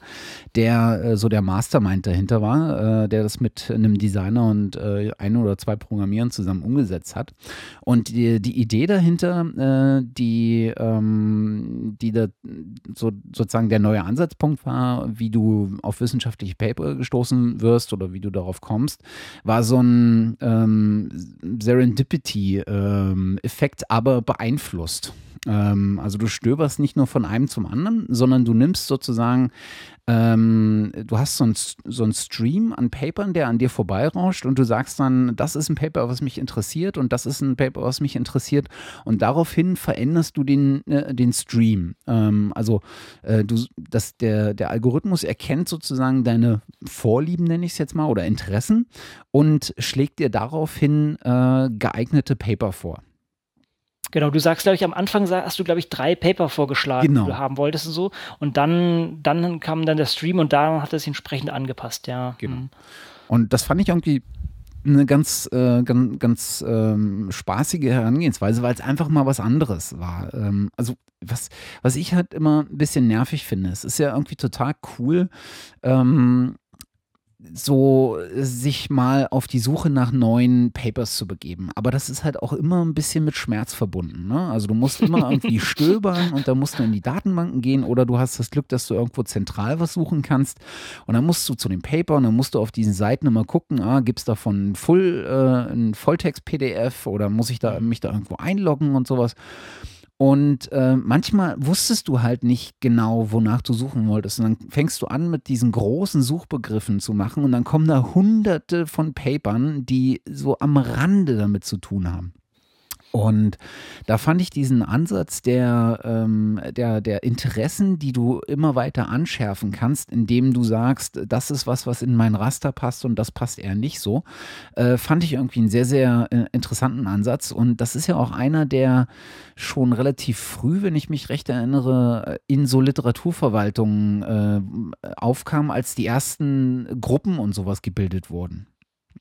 der äh, so der Mastermind dahinter war, der das mit einem Designer und ein oder zwei Programmierern zusammen umgesetzt hat. Und die, die Idee dahinter, die, ähm, die da so, sozusagen der neue Ansatzpunkt war, wie du auf wissenschaftliche Paper gestoßen wirst oder wie du darauf kommst, war so ein ähm, Serendipity-Effekt, ähm, aber beeinflusst. Ähm, also du stöberst nicht nur von einem zum anderen, sondern du nimmst sozusagen ähm, du hast so einen so Stream an Papern, der an dir vorbeirauscht und du sagst dann, das ist ein Paper, was mich interessiert und das ist ein Paper, was mich interessiert und daraufhin veränderst du den, äh, den Stream. Ähm, also äh, du, das, der, der Algorithmus erkennt sozusagen deine Vorlieben, nenne ich es jetzt mal, oder Interessen und schlägt dir daraufhin äh, geeignete Paper vor. Genau, du sagst, glaube ich, am Anfang hast du, glaube ich, drei Paper vorgeschlagen, genau. die du haben wolltest und so. Und dann, dann kam dann der Stream und da hat er sich entsprechend angepasst, ja. Genau. Mhm. Und das fand ich irgendwie eine ganz, äh, ganz, ganz ähm, spaßige Herangehensweise, weil es einfach mal was anderes war. Ähm, also was, was ich halt immer ein bisschen nervig finde, es ist ja irgendwie total cool, ähm, so sich mal auf die Suche nach neuen Papers zu begeben. Aber das ist halt auch immer ein bisschen mit Schmerz verbunden. Ne? Also du musst immer irgendwie stöbern und dann musst du in die Datenbanken gehen oder du hast das Glück, dass du irgendwo zentral was suchen kannst und dann musst du zu dem Paper und dann musst du auf diesen Seiten immer gucken, ah, gibt es davon Full, äh, ein Volltext-PDF oder muss ich da mich da irgendwo einloggen und sowas. Und äh, manchmal wusstest du halt nicht genau, wonach du suchen wolltest. Und dann fängst du an, mit diesen großen Suchbegriffen zu machen und dann kommen da hunderte von Papern, die so am Rande damit zu tun haben. Und da fand ich diesen Ansatz der, ähm, der, der Interessen, die du immer weiter anschärfen kannst, indem du sagst, das ist was, was in mein Raster passt und das passt eher nicht so, äh, fand ich irgendwie einen sehr, sehr äh, interessanten Ansatz. Und das ist ja auch einer, der schon relativ früh, wenn ich mich recht erinnere, in so Literaturverwaltungen äh, aufkam, als die ersten Gruppen und sowas gebildet wurden.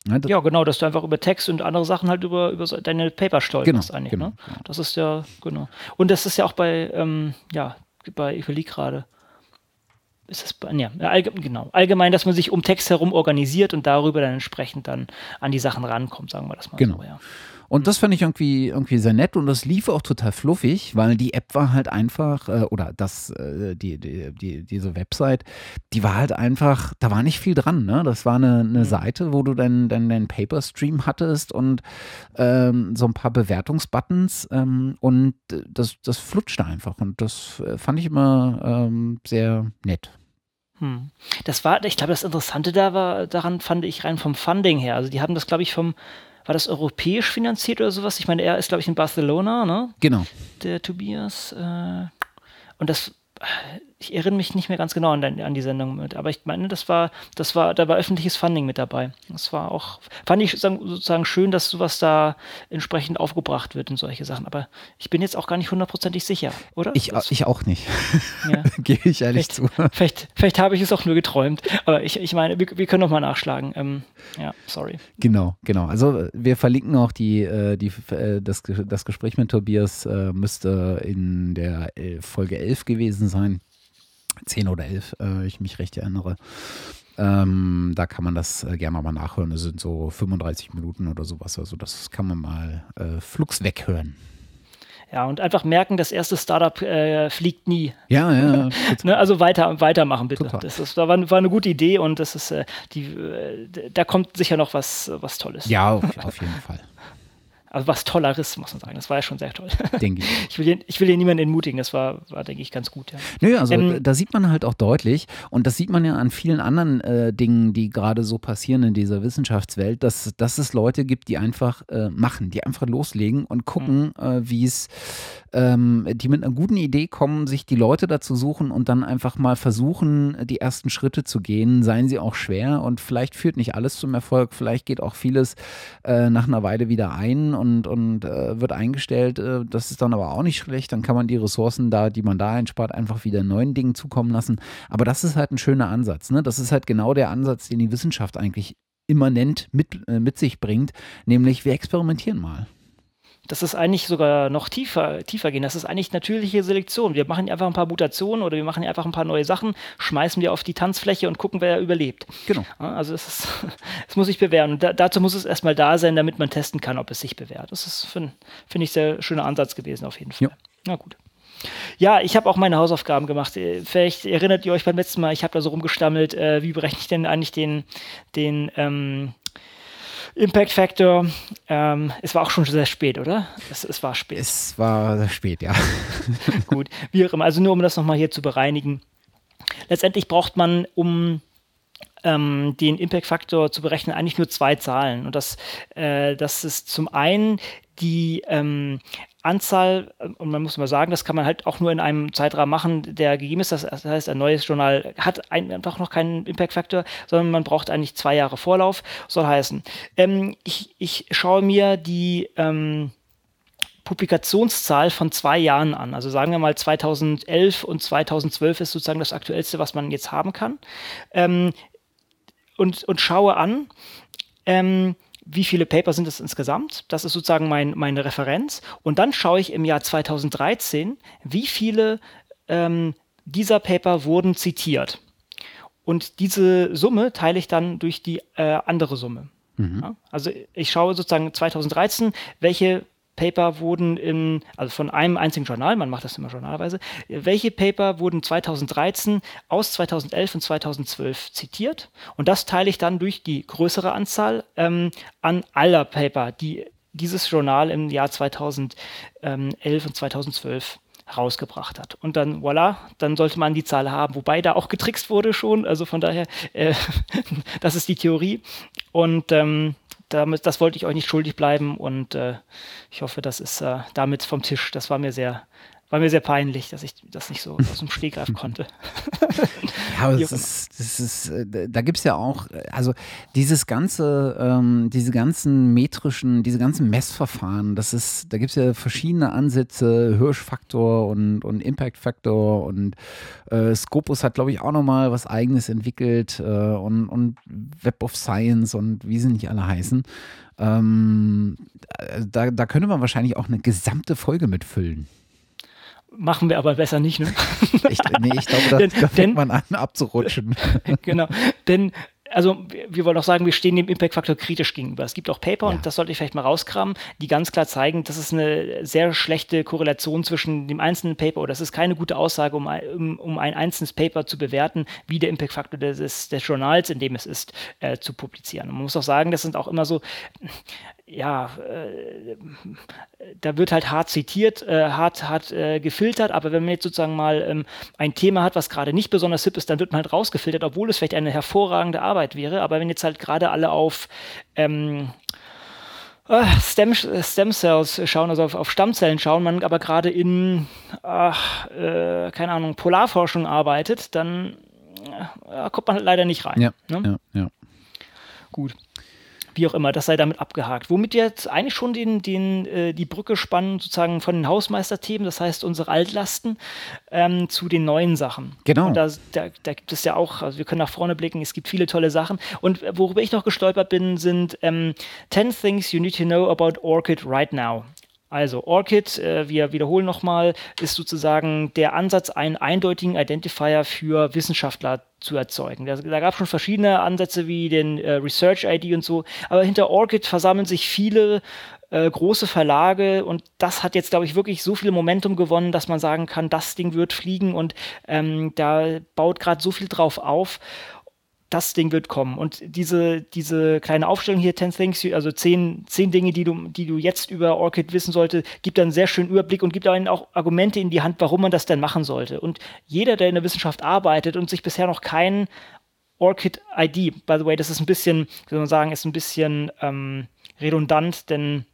Ja, ja, genau, dass du einfach über Text und andere Sachen halt über, über deine Paper stolperst genau, eigentlich. Genau, ne? genau. Das ist ja, genau. Und das ist ja auch bei, ähm, ja, bei, ich überlege gerade, ist das, bei, ja, allgemein, genau, allgemein, dass man sich um Text herum organisiert und darüber dann entsprechend dann an die Sachen rankommt, sagen wir das mal genau. so, ja. Und das fand ich irgendwie, irgendwie sehr nett und das lief auch total fluffig, weil die App war halt einfach, äh, oder das, äh, die, die, die, diese Website, die war halt einfach, da war nicht viel dran. Ne? Das war eine, eine mhm. Seite, wo du deinen dein, dein Paper-Stream hattest und ähm, so ein paar Bewertungsbuttons ähm, und das, das flutschte einfach und das äh, fand ich immer ähm, sehr nett. Hm. Das war, ich glaube, das Interessante da war, daran fand ich rein vom Funding her. Also die haben das, glaube ich, vom war das europäisch finanziert oder sowas? Ich meine, er ist, glaube ich, in Barcelona, ne? Genau. Der Tobias. Äh, und das ich erinnere mich nicht mehr ganz genau an, an, die Sendung mit, aber ich meine, das war, das war, da war öffentliches Funding mit dabei. Das war auch, fand ich sozusagen schön, dass sowas da entsprechend aufgebracht wird und solche Sachen. Aber ich bin jetzt auch gar nicht hundertprozentig sicher, oder? Ich, ich auch nicht. Ja. Gebe ich ehrlich vielleicht, zu. Vielleicht, vielleicht habe ich es auch nur geträumt. Aber ich, ich meine, wir, wir können noch mal nachschlagen. Ähm, ja, sorry. Genau, genau. Also wir verlinken auch die, äh, die, äh, das, das Gespräch mit Tobias äh, müsste in der Folge 11 gewesen sein. 10 oder 11, äh, ich mich recht erinnere. Ähm, da kann man das äh, gerne mal nachhören. Es sind so 35 Minuten oder sowas. Also das kann man mal äh, flugs weghören. Ja, und einfach merken, das erste Startup äh, fliegt nie. Ja, ja. ne, also weiter, weitermachen bitte. Total. Das ist, war, war eine gute Idee und das ist äh, die, äh, da kommt sicher noch was, was Tolles. Ja, auf, auf jeden Fall also was Tolleres, muss man sagen. Das war ja schon sehr toll. Denke ich. Ich will, hier, ich will hier niemanden entmutigen, das war, war denke ich, ganz gut. Ja. Nö, also ähm, da sieht man halt auch deutlich, und das sieht man ja an vielen anderen äh, Dingen, die gerade so passieren in dieser Wissenschaftswelt, dass, dass es Leute gibt, die einfach äh, machen, die einfach loslegen und gucken, mhm. äh, wie es, ähm, die mit einer guten Idee kommen, sich die Leute dazu suchen und dann einfach mal versuchen, die ersten Schritte zu gehen, seien sie auch schwer und vielleicht führt nicht alles zum Erfolg, vielleicht geht auch vieles äh, nach einer Weile wieder ein und, und äh, wird eingestellt. Äh, das ist dann aber auch nicht schlecht. Dann kann man die Ressourcen da, die man da einspart, einfach wieder neuen Dingen zukommen lassen. Aber das ist halt ein schöner Ansatz. Ne? Das ist halt genau der Ansatz, den die Wissenschaft eigentlich immanent mit, äh, mit sich bringt, nämlich wir experimentieren mal das ist eigentlich sogar noch tiefer, tiefer gehen. Das ist eigentlich natürliche Selektion. Wir machen einfach ein paar Mutationen oder wir machen einfach ein paar neue Sachen, schmeißen wir auf die Tanzfläche und gucken, wer überlebt. Genau. Also es, ist, es muss sich bewähren. Und da, dazu muss es erstmal da sein, damit man testen kann, ob es sich bewährt. Das ist, finde find ich, sehr schöner Ansatz gewesen auf jeden Fall. Ja. Na gut. Ja, ich habe auch meine Hausaufgaben gemacht. Äh, vielleicht erinnert ihr euch beim letzten Mal, ich habe da so rumgestammelt, äh, wie berechne ich denn eigentlich den, den ähm, Impact Factor. Ähm, es war auch schon sehr spät, oder? Es, es war spät. Es war spät, ja. Gut, wie auch immer. Also nur um das nochmal hier zu bereinigen. Letztendlich braucht man, um ähm, den Impact-Faktor zu berechnen, eigentlich nur zwei Zahlen. Und das, äh, das ist zum einen die ähm, Anzahl, und man muss mal sagen, das kann man halt auch nur in einem Zeitrahmen machen, der gegeben ist. Das heißt, ein neues Journal hat einfach noch keinen Impact-Faktor, sondern man braucht eigentlich zwei Jahre Vorlauf. Soll heißen, ähm, ich, ich schaue mir die ähm, Publikationszahl von zwei Jahren an. Also sagen wir mal 2011 und 2012 ist sozusagen das aktuellste, was man jetzt haben kann. Ähm, und, und schaue an, ähm, wie viele Paper sind es insgesamt? Das ist sozusagen mein, meine Referenz. Und dann schaue ich im Jahr 2013, wie viele ähm, dieser Paper wurden zitiert. Und diese Summe teile ich dann durch die äh, andere Summe. Mhm. Ja, also ich schaue sozusagen 2013, welche Paper wurden in, also von einem einzigen Journal, man macht das immer journalweise, welche Paper wurden 2013 aus 2011 und 2012 zitiert? Und das teile ich dann durch die größere Anzahl ähm, an aller Paper, die dieses Journal im Jahr 2011 und 2012 rausgebracht hat. Und dann, voilà, dann sollte man die Zahl haben, wobei da auch getrickst wurde schon. Also von daher, äh, das ist die Theorie. Und ähm, damit, das wollte ich euch nicht schuldig bleiben und äh, ich hoffe, das ist äh, damit vom Tisch. Das war mir sehr, war mir sehr peinlich, dass ich das nicht so aus dem Stegreif konnte. ja, aber das ist, das ist, äh, da gibt es ja auch, also dieses ganze, ähm, diese ganzen metrischen, diese ganzen Messverfahren, das ist, da gibt es ja verschiedene Ansätze, Hirschfaktor und, und Impact-Faktor und äh, Scopus hat, glaube ich, auch nochmal was eigenes entwickelt äh, und, und Web of Science und wie sie nicht alle heißen. Ähm, da, da könnte man wahrscheinlich auch eine gesamte Folge mitfüllen. Machen wir aber besser nicht, ne? Ich, nee, ich glaube, da, denn, da fängt man an abzurutschen. genau, denn also wir wollen auch sagen, wir stehen dem Impact-Faktor kritisch gegenüber. Es gibt auch Paper, ja. und das sollte ich vielleicht mal rauskramen, die ganz klar zeigen, dass es eine sehr schlechte Korrelation zwischen dem einzelnen Paper oder das ist keine gute Aussage, um, um, um ein einzelnes Paper zu bewerten, wie der Impact-Faktor des, des Journals, in dem es ist, äh, zu publizieren. Und man muss auch sagen, das sind auch immer so, ja, äh, da wird halt hart zitiert, äh, hart, hart äh, gefiltert, aber wenn man jetzt sozusagen mal ähm, ein Thema hat, was gerade nicht besonders hip ist, dann wird man halt rausgefiltert, obwohl es vielleicht eine hervorragende Arbeit wäre. Aber wenn jetzt halt gerade alle auf ähm, äh, Stem, Stem Cells schauen, also auf, auf Stammzellen schauen, man aber gerade in, ach, äh, keine Ahnung, Polarforschung arbeitet, dann äh, kommt man halt leider nicht rein. Ja, ne? ja, ja. Gut wie auch immer, das sei damit abgehakt. Womit wir jetzt eigentlich schon den, den, äh, die Brücke spannen, sozusagen von den Hausmeisterthemen, das heißt unsere Altlasten, ähm, zu den neuen Sachen. Genau. Und da, da, da, gibt es ja auch, also wir können nach vorne blicken, es gibt viele tolle Sachen. Und worüber ich noch gestolpert bin, sind ähm, 10 Things You Need to Know About Orchid Right Now. Also Orchid, äh, wir wiederholen nochmal, ist sozusagen der Ansatz, einen eindeutigen Identifier für Wissenschaftler zu erzeugen. Da, da gab es schon verschiedene Ansätze wie den äh, Research ID und so, aber hinter Orchid versammeln sich viele äh, große Verlage und das hat jetzt, glaube ich, wirklich so viel Momentum gewonnen, dass man sagen kann, das Ding wird fliegen und ähm, da baut gerade so viel drauf auf das Ding wird kommen. Und diese, diese kleine Aufstellung hier, 10 Things, also 10, 10 Dinge, die du, die du jetzt über Orchid wissen sollte, gibt einen sehr schönen Überblick und gibt einen auch Argumente in die Hand, warum man das denn machen sollte. Und jeder, der in der Wissenschaft arbeitet und sich bisher noch kein Orchid ID, by the way, das ist ein bisschen, wie soll man sagen, ist ein bisschen ähm, redundant, denn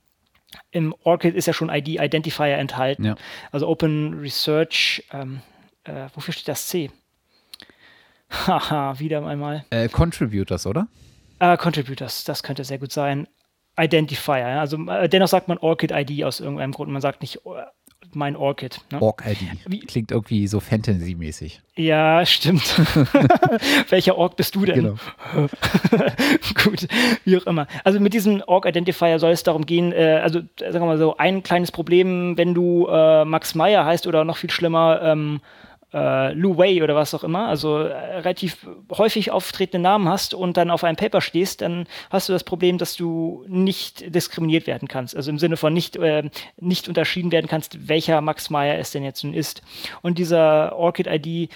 im Orchid ist ja schon ID, Identifier enthalten. Ja. Also Open Research, ähm, äh, wofür steht das C? Haha, wieder einmal. Äh, Contributors, oder? Äh, Contributors, das könnte sehr gut sein. Identifier, also äh, dennoch sagt man Orchid ID aus irgendeinem Grund. Man sagt nicht äh, mein Orchid. Ne? Orc ID. Klingt irgendwie so Fantasy-mäßig. Ja, stimmt. Welcher Orc bist du denn? Genau. Gut, wie auch immer. Also mit diesem Org Identifier soll es darum gehen, äh, also sagen wir mal so, ein kleines Problem, wenn du äh, Max Meyer heißt oder noch viel schlimmer, ähm, äh, Lou Wei oder was auch immer, also äh, relativ häufig auftretende Namen hast und dann auf einem Paper stehst, dann hast du das Problem, dass du nicht diskriminiert werden kannst. Also im Sinne von nicht, äh, nicht unterschieden werden kannst, welcher Max Meyer es denn jetzt nun ist. Und dieser Orchid-ID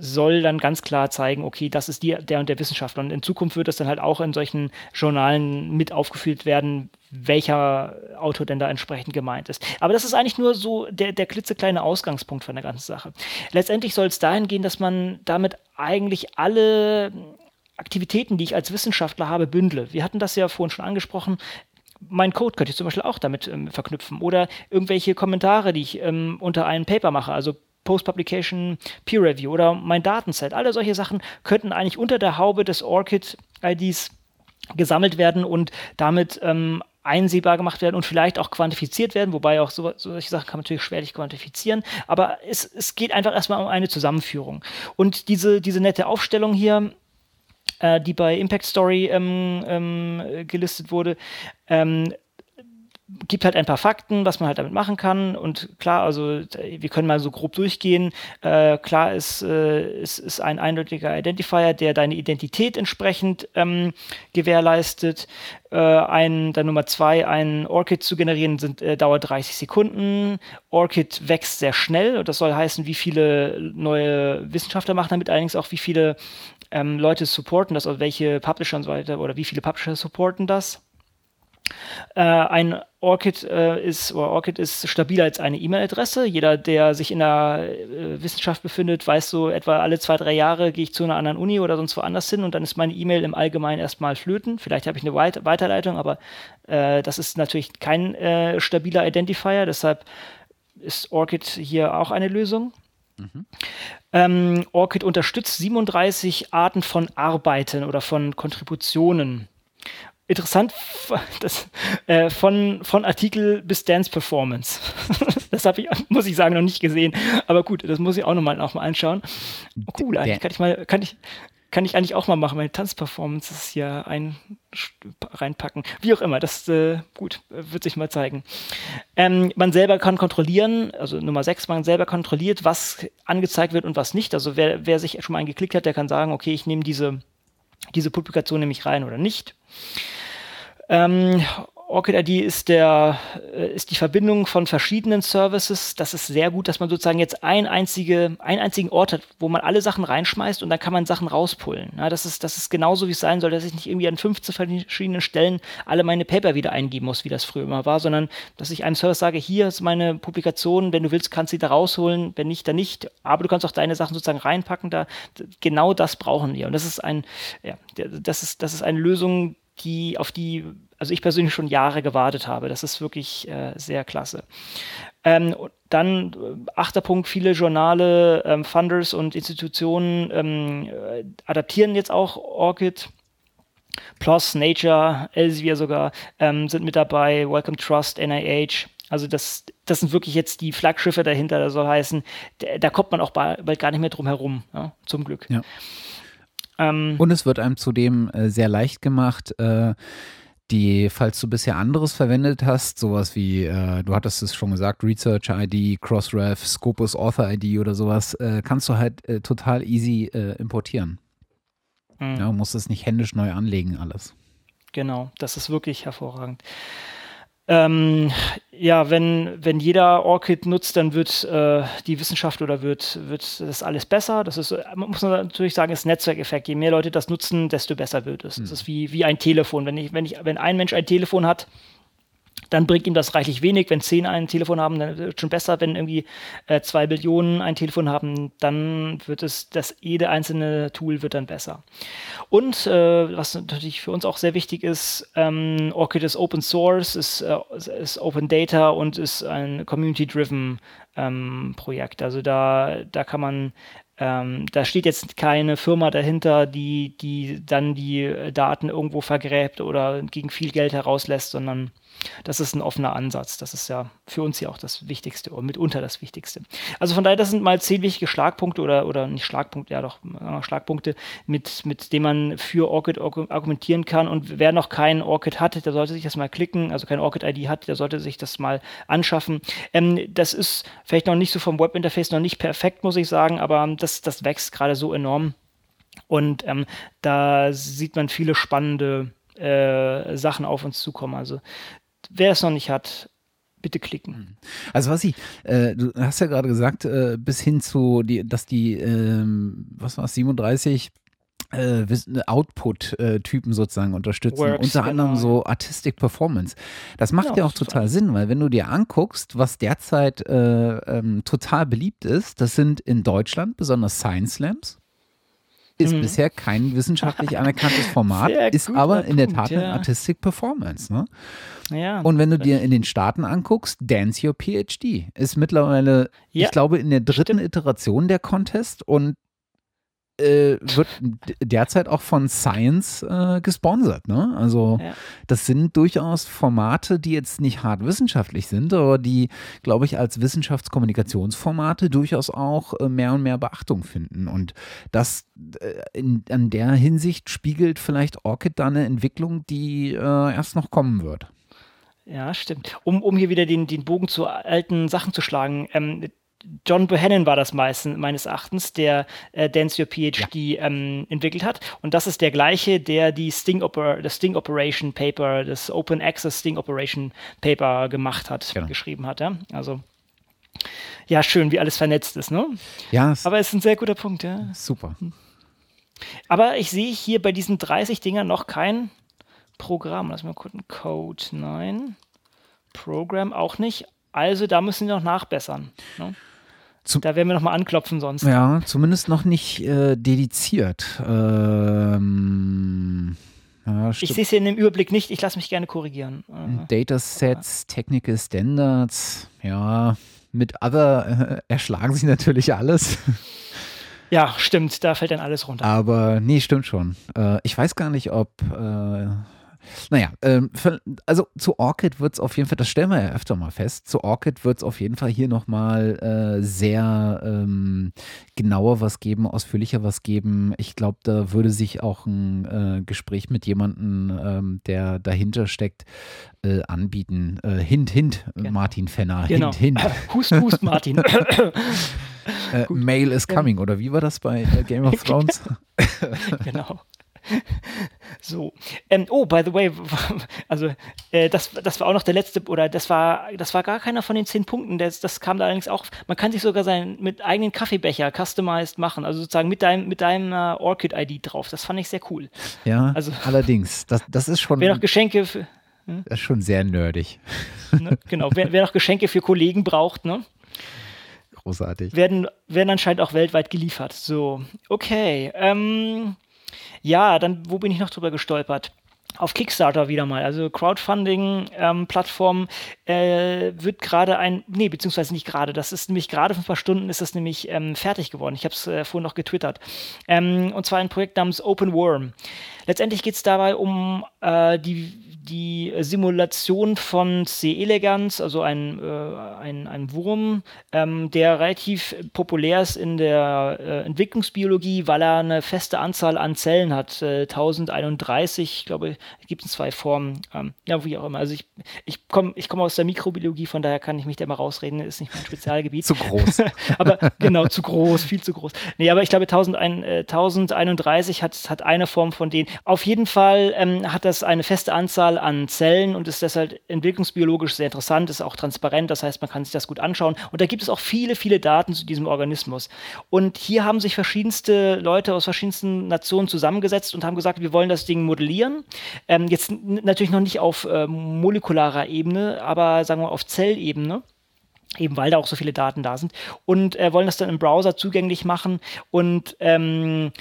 soll dann ganz klar zeigen, okay, das ist die, der und der Wissenschaftler. Und in Zukunft wird das dann halt auch in solchen Journalen mit aufgeführt werden, welcher Autor denn da entsprechend gemeint ist. Aber das ist eigentlich nur so der, der klitzekleine Ausgangspunkt von der ganzen Sache. Letztendlich soll es dahin gehen, dass man damit eigentlich alle Aktivitäten, die ich als Wissenschaftler habe, bündle. Wir hatten das ja vorhin schon angesprochen mein Code könnte ich zum Beispiel auch damit ähm, verknüpfen oder irgendwelche Kommentare, die ich ähm, unter einem Paper mache, also Post-Publication Peer Review oder mein Datenset. Alle solche Sachen könnten eigentlich unter der Haube des ORCID-IDs gesammelt werden und damit ähm, einsehbar gemacht werden und vielleicht auch quantifiziert werden, wobei auch so, solche Sachen kann man natürlich schwerlich quantifizieren, aber es, es geht einfach erstmal um eine Zusammenführung. Und diese, diese nette Aufstellung hier, äh, die bei Impact Story ähm, ähm, gelistet wurde, ähm, gibt halt ein paar Fakten, was man halt damit machen kann. Und klar, also wir können mal so grob durchgehen. Äh, klar ist, äh, ist, ist ein eindeutiger Identifier, der deine Identität entsprechend ähm, gewährleistet. Äh, ein, dann Nummer zwei, ein Orchid zu generieren, sind, äh, dauert 30 Sekunden. Orchid wächst sehr schnell und das soll heißen, wie viele neue Wissenschaftler machen damit, allerdings auch wie viele ähm, Leute supporten das, also welche Publisher und so weiter oder wie viele Publisher supporten das. Äh, ein Orchid äh, ist oder Orchid ist stabiler als eine E-Mail-Adresse. Jeder, der sich in der äh, Wissenschaft befindet, weiß so etwa alle zwei, drei Jahre gehe ich zu einer anderen Uni oder sonst woanders hin und dann ist meine E-Mail im Allgemeinen erstmal flöten. Vielleicht habe ich eine Weit Weiterleitung, aber äh, das ist natürlich kein äh, stabiler Identifier. Deshalb ist Orchid hier auch eine Lösung. Mhm. Ähm, Orchid unterstützt 37 Arten von Arbeiten oder von Kontributionen interessant, das, äh, von, von Artikel bis Dance Performance. das habe ich, muss ich sagen, noch nicht gesehen. Aber gut, das muss ich auch nochmal noch mal anschauen. Oh, cool, eigentlich kann ich mal, kann ich, kann ich eigentlich auch mal machen, meine Tanzperformances hier ein, reinpacken. Wie auch immer, das äh, gut, wird sich mal zeigen. Ähm, man selber kann kontrollieren, also Nummer 6, man selber kontrolliert, was angezeigt wird und was nicht. Also wer, wer sich schon mal eingeklickt hat, der kann sagen, okay, ich nehme diese, diese Publikation nehme ich rein oder nicht. Ähm, OrchidID ist der, äh, ist die Verbindung von verschiedenen Services. Das ist sehr gut, dass man sozusagen jetzt ein einzige, einen einzigen Ort hat, wo man alle Sachen reinschmeißt und dann kann man Sachen rauspullen. Ja, das ist, das ist genauso, wie es sein soll, dass ich nicht irgendwie an 15 verschiedenen Stellen alle meine Paper wieder eingeben muss, wie das früher immer war, sondern dass ich einem Service sage, hier ist meine Publikation, wenn du willst, kannst du sie da rausholen, wenn nicht, dann nicht. Aber du kannst auch deine Sachen sozusagen reinpacken. Da, genau das brauchen wir. Und das ist ein, ja, das ist, das ist eine Lösung, die, auf die, also ich persönlich schon Jahre gewartet habe. Das ist wirklich äh, sehr klasse. Ähm, dann äh, achter Punkt, viele Journale, ähm, Funders und Institutionen ähm, äh, adaptieren jetzt auch Orchid. PLOS, Nature, Elsevier sogar ähm, sind mit dabei, Welcome Trust, NIH. Also das, das sind wirklich jetzt die Flaggschiffe dahinter, das soll heißen, da, kommt man auch bald gar nicht mehr drum herum, ja, zum Glück. Ja. Ähm, Und es wird einem zudem äh, sehr leicht gemacht, äh, die, falls du bisher anderes verwendet hast, sowas wie, äh, du hattest es schon gesagt, Research ID, Crossref, Scopus Author ID oder sowas, äh, kannst du halt äh, total easy äh, importieren. Mhm. Ja, musst es nicht händisch neu anlegen, alles. Genau, das ist wirklich hervorragend. Ähm, ja, wenn, wenn jeder ORCID nutzt, dann wird äh, die Wissenschaft oder wird, wird das alles besser. Das ist, man muss natürlich sagen, ist Netzwerkeffekt. Je mehr Leute das nutzen, desto besser wird es. Mhm. Das ist wie, wie ein Telefon. Wenn, ich, wenn, ich, wenn ein Mensch ein Telefon hat, dann bringt ihm das reichlich wenig. Wenn zehn ein Telefon haben, dann wird es schon besser. Wenn irgendwie äh, zwei Billionen ein Telefon haben, dann wird es, das jede einzelne Tool wird dann besser. Und äh, was natürlich für uns auch sehr wichtig ist, ähm, Orchid ist Open Source, ist, äh, ist Open Data und ist ein Community-driven ähm, Projekt. Also da, da kann man ähm, da steht jetzt keine Firma dahinter, die, die dann die Daten irgendwo vergräbt oder gegen viel Geld herauslässt, sondern das ist ein offener Ansatz. Das ist ja für uns ja auch das Wichtigste oder mitunter das Wichtigste. Also von daher, das sind mal zehn wichtige Schlagpunkte oder, oder nicht Schlagpunkte, ja doch, äh, Schlagpunkte, mit, mit denen man für Orchid argumentieren kann. Und wer noch kein Orchid hat, der sollte sich das mal klicken, also kein Orchid-ID hat, der sollte sich das mal anschaffen. Ähm, das ist vielleicht noch nicht so vom Webinterface noch nicht perfekt, muss ich sagen, aber das, das wächst gerade so enorm. Und ähm, da sieht man viele spannende äh, Sachen auf uns zukommen. Also wer es noch nicht hat, bitte klicken. Hm. Also was ich, äh, du hast ja gerade gesagt, äh, bis hin zu, die, dass die, ähm, was war es, 37 äh, Output-Typen sozusagen unterstützen. Works, Unter anderem genau. so Artistic Performance. Das macht ja, ja auch total Sinn, weil wenn du dir anguckst, was derzeit äh, ähm, total beliebt ist, das sind in Deutschland besonders Science Slams ist mhm. bisher kein wissenschaftlich anerkanntes Format, ist aber in der Tat ja. eine Artistic Performance. Ne? Ja, und wenn du dir in den Staaten anguckst, Dance Your PhD ist mittlerweile, ja. ich glaube, in der dritten Stimmt. Iteration der Contest und äh, wird derzeit auch von Science äh, gesponsert. Ne? Also ja. das sind durchaus Formate, die jetzt nicht hart wissenschaftlich sind, aber die, glaube ich, als Wissenschaftskommunikationsformate durchaus auch äh, mehr und mehr Beachtung finden. Und das äh, in, an der Hinsicht spiegelt vielleicht Orchid da eine Entwicklung, die äh, erst noch kommen wird. Ja, stimmt. Um, um hier wieder den, den Bogen zu alten Sachen zu schlagen, ähm, John Bohannon war das meisten, meines Erachtens, der äh, Dance Your PhD ja. ähm, entwickelt hat. Und das ist der gleiche, der die Sting, Oper das Sting Operation Paper, das Open Access Sting Operation Paper gemacht hat, genau. geschrieben hat. Ja? Also ja, schön, wie alles vernetzt ist, ne? Ja. Aber es ist ein sehr guter Punkt, ja. Super. Aber ich sehe hier bei diesen 30 Dingern noch kein Programm. Lass mal gucken. Code, nein. Program auch nicht. Also da müssen sie noch nachbessern. Ne? Zum, da werden wir nochmal anklopfen sonst. Ja, zumindest noch nicht äh, dediziert. Ähm, ja, ich sehe es hier in dem Überblick nicht, ich lasse mich gerne korrigieren. Äh, Datasets, Technical Standards, ja, mit Other äh, erschlagen sich natürlich alles. Ja, stimmt, da fällt dann alles runter. Aber nee, stimmt schon. Äh, ich weiß gar nicht, ob äh, naja, ähm, also zu Orchid wird es auf jeden Fall, das stellen wir ja öfter mal fest, zu Orchid wird es auf jeden Fall hier nochmal äh, sehr ähm, genauer was geben, ausführlicher was geben. Ich glaube, da würde sich auch ein äh, Gespräch mit jemandem, ähm, der dahinter steckt, äh, anbieten. Äh, hint, hint, genau. Martin Fenner. Genau. Hint, hint. hust, hust, Martin. Äh, Mail is coming, oder wie war das bei äh, Game of Thrones? genau. So. Ähm, oh, by the way, also äh, das, das war auch noch der letzte, oder das war, das war gar keiner von den zehn Punkten. Das, das kam da allerdings auch, man kann sich sogar sein mit eigenen Kaffeebecher customized machen, also sozusagen mit deinem, mit deinem uh, Orchid-ID drauf. Das fand ich sehr cool. Ja, also, allerdings. Das, das ist schon. Wer noch Geschenke für. Hm? Das ist schon sehr nerdig. Ne, genau, wer, wer noch Geschenke für Kollegen braucht, ne? Großartig. Werden, werden anscheinend auch weltweit geliefert. So, okay. Ähm, ja, dann, wo bin ich noch drüber gestolpert? auf Kickstarter wieder mal. Also Crowdfunding-Plattform ähm, äh, wird gerade ein, nee, beziehungsweise nicht gerade, das ist nämlich gerade vor ein paar Stunden ist das nämlich ähm, fertig geworden. Ich habe es äh, vorhin noch getwittert. Ähm, und zwar ein Projekt namens Open Worm. Letztendlich geht es dabei um äh, die die Simulation von C. elegans, also ein, äh, ein, ein Wurm, ähm, der relativ populär ist in der äh, Entwicklungsbiologie, weil er eine feste Anzahl an Zellen hat. Äh, 1031, ich glaube, gibt es zwei Formen. Ähm, ja, wie auch immer. Also ich, ich komme ich komm aus der Mikrobiologie, von daher kann ich mich da mal rausreden, ist nicht mein Spezialgebiet. zu groß. aber genau, zu groß, viel zu groß. Nee, aber ich glaube, 1001, äh, 1031 hat, hat eine Form von denen. Auf jeden Fall ähm, hat das eine feste Anzahl an Zellen und ist deshalb entwicklungsbiologisch sehr interessant, ist auch transparent, das heißt, man kann sich das gut anschauen. Und da gibt es auch viele, viele Daten zu diesem Organismus. Und hier haben sich verschiedenste Leute aus verschiedensten Nationen zusammengesetzt und haben gesagt, wir wollen das Ding modellieren. Ähm, jetzt natürlich noch nicht auf äh, molekularer Ebene, aber sagen wir auf Zellebene eben weil da auch so viele Daten da sind und äh, wollen das dann im Browser zugänglich machen und ähm,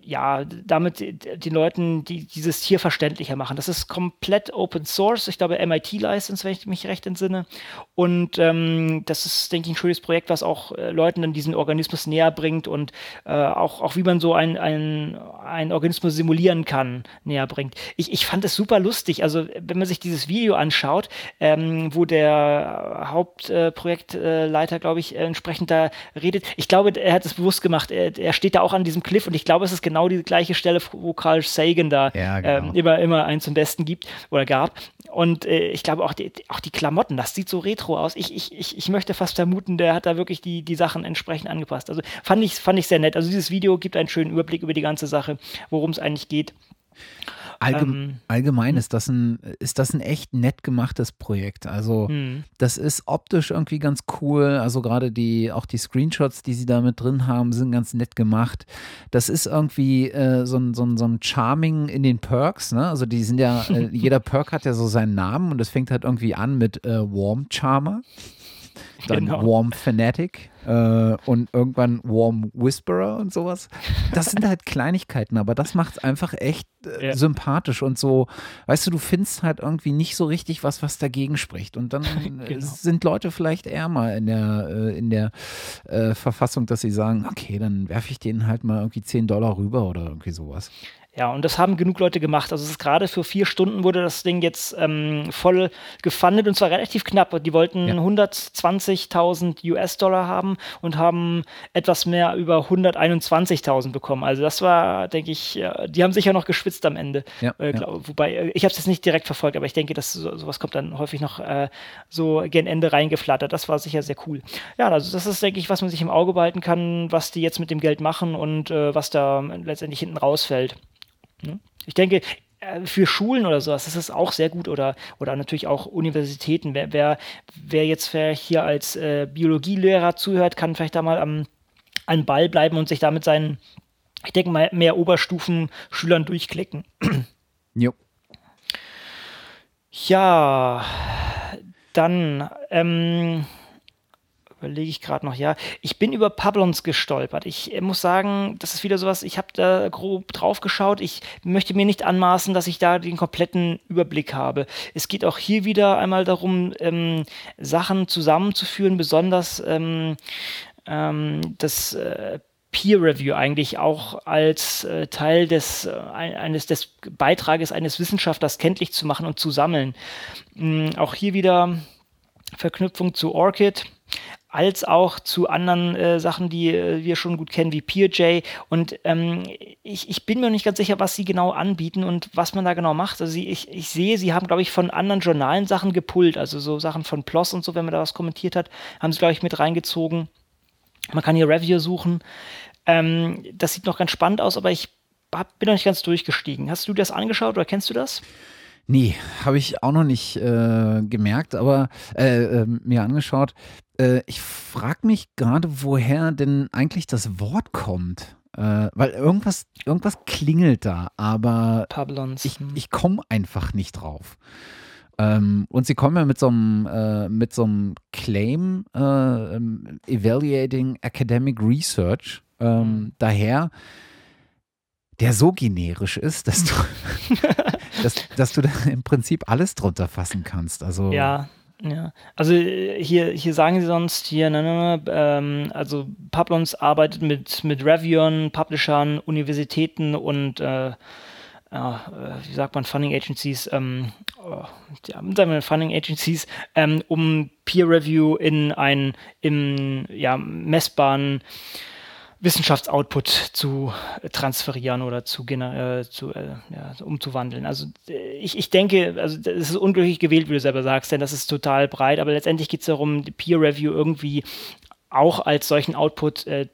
ja, damit den Leuten die, dieses Tier verständlicher machen. Das ist komplett Open Source, ich glaube MIT-License, wenn ich mich recht entsinne. Und ähm, das ist, denke ich, ein schönes Projekt, was auch äh, Leuten dann diesen Organismus näher bringt und äh, auch, auch wie man so einen ein Organismus simulieren kann, näher bringt. Ich, ich fand es super lustig. Also, wenn man sich dieses Video anschaut, ähm, wo der Hauptprojektleiter, äh, glaube ich, entsprechend da redet, ich glaube, er hat es bewusst gemacht. Er, er steht da auch an diesem Cliff und ich glaube, es ist genau die gleiche Stelle, wo Carl Sagan da ja, genau. ähm, immer, immer einen zum Besten gibt oder gab. Und äh, ich glaube auch die, auch die Klamotten, das sieht so retro aus. Ich, ich, ich, ich möchte fast vermuten, der hat da wirklich die, die Sachen entsprechend angepasst. Also fand ich, fand ich sehr nett. Also dieses Video gibt einen schönen Überblick über die ganze Sache, worum es eigentlich geht. Allgeme ähm, allgemein hm. ist das, ein, ist das ein echt nett gemachtes Projekt. Also, mhm. das ist optisch irgendwie ganz cool. Also, gerade die, auch die Screenshots, die sie da mit drin haben, sind ganz nett gemacht. Das ist irgendwie äh, so, ein, so, ein, so ein Charming in den Perks. Ne? Also, die sind ja, äh, jeder Perk hat ja so seinen Namen und das fängt halt irgendwie an mit äh, Warm Charmer dann genau. Warm Fanatic äh, und irgendwann Warm Whisperer und sowas. Das sind halt Kleinigkeiten, aber das macht es einfach echt äh, ja. sympathisch und so, weißt du, du findest halt irgendwie nicht so richtig was, was dagegen spricht. Und dann äh, genau. sind Leute vielleicht ärmer in der, äh, in der äh, Verfassung, dass sie sagen, okay, dann werfe ich denen halt mal irgendwie 10 Dollar rüber oder irgendwie sowas. Ja, und das haben genug Leute gemacht. Also es ist gerade für vier Stunden wurde das Ding jetzt ähm, voll gefundet und zwar relativ knapp. Die wollten ja. 120.000 US-Dollar haben und haben etwas mehr über 121.000 bekommen. Also das war, denke ich, die haben sicher noch geschwitzt am Ende. Ja, äh, glaub, ja. Wobei, äh, ich habe es jetzt nicht direkt verfolgt, aber ich denke, dass so, sowas kommt dann häufig noch äh, so gen Ende reingeflattert. Das war sicher sehr cool. Ja, also das ist, denke ich, was man sich im Auge behalten kann, was die jetzt mit dem Geld machen und äh, was da letztendlich hinten rausfällt. Ne? Ich denke, äh, für Schulen oder sowas ist auch sehr gut oder, oder natürlich auch Universitäten. Wer, wer, wer jetzt vielleicht hier als äh, Biologielehrer zuhört, kann vielleicht da mal am, am Ball bleiben und sich da mit seinen, ich denke mal, mehr Oberstufen-Schülern durchklicken. Jo. Ja, dann ähm, überlege ich gerade noch, ja. Ich bin über Pablons gestolpert. Ich äh, muss sagen, das ist wieder sowas, ich habe da grob drauf geschaut. Ich möchte mir nicht anmaßen, dass ich da den kompletten Überblick habe. Es geht auch hier wieder einmal darum, ähm, Sachen zusammenzuführen, besonders ähm, ähm, das äh, Peer Review eigentlich auch als äh, Teil des, äh, eines, des Beitrages eines Wissenschaftlers kenntlich zu machen und zu sammeln. Ähm, auch hier wieder Verknüpfung zu ORCID als auch zu anderen äh, Sachen, die äh, wir schon gut kennen, wie PeerJ. Und ähm, ich, ich, bin mir nicht ganz sicher, was sie genau anbieten und was man da genau macht. Also sie, ich, ich, sehe, sie haben, glaube ich, von anderen Journalen Sachen gepullt, also so Sachen von PLOS und so, wenn man da was kommentiert hat, haben sie, glaube ich, mit reingezogen. Man kann hier Review suchen. Ähm, das sieht noch ganz spannend aus, aber ich hab, bin noch nicht ganz durchgestiegen. Hast du das angeschaut oder kennst du das? Nee, habe ich auch noch nicht äh, gemerkt, aber äh, äh, mir angeschaut. Äh, ich frage mich gerade, woher denn eigentlich das Wort kommt. Äh, weil irgendwas, irgendwas klingelt da, aber Pablons. ich, hm. ich komme einfach nicht drauf. Ähm, und sie kommen ja mit so einem, äh, mit so einem Claim ähm, Evaluating Academic Research ähm, mhm. daher, der so generisch ist, dass du, dass, dass du da im Prinzip alles drunter fassen kannst. Also ja. Ja, also hier, hier sagen sie sonst hier, ne, ne, ne, ähm, also Pablons arbeitet mit, mit Reviewern, Publishern, Universitäten und äh, äh, wie sagt man, Funding Agencies, ähm, oh, ja, sagen wir Funding Agencies, ähm, um Peer Review in einen im ja, messbaren Wissenschaftsoutput zu transferieren oder zu, äh, zu äh, ja, umzuwandeln. Also äh, ich, ich denke, also es ist unglücklich gewählt, wie du selber sagst, denn das ist total breit, aber letztendlich geht es darum, die Peer Review irgendwie auch als solchen Output äh,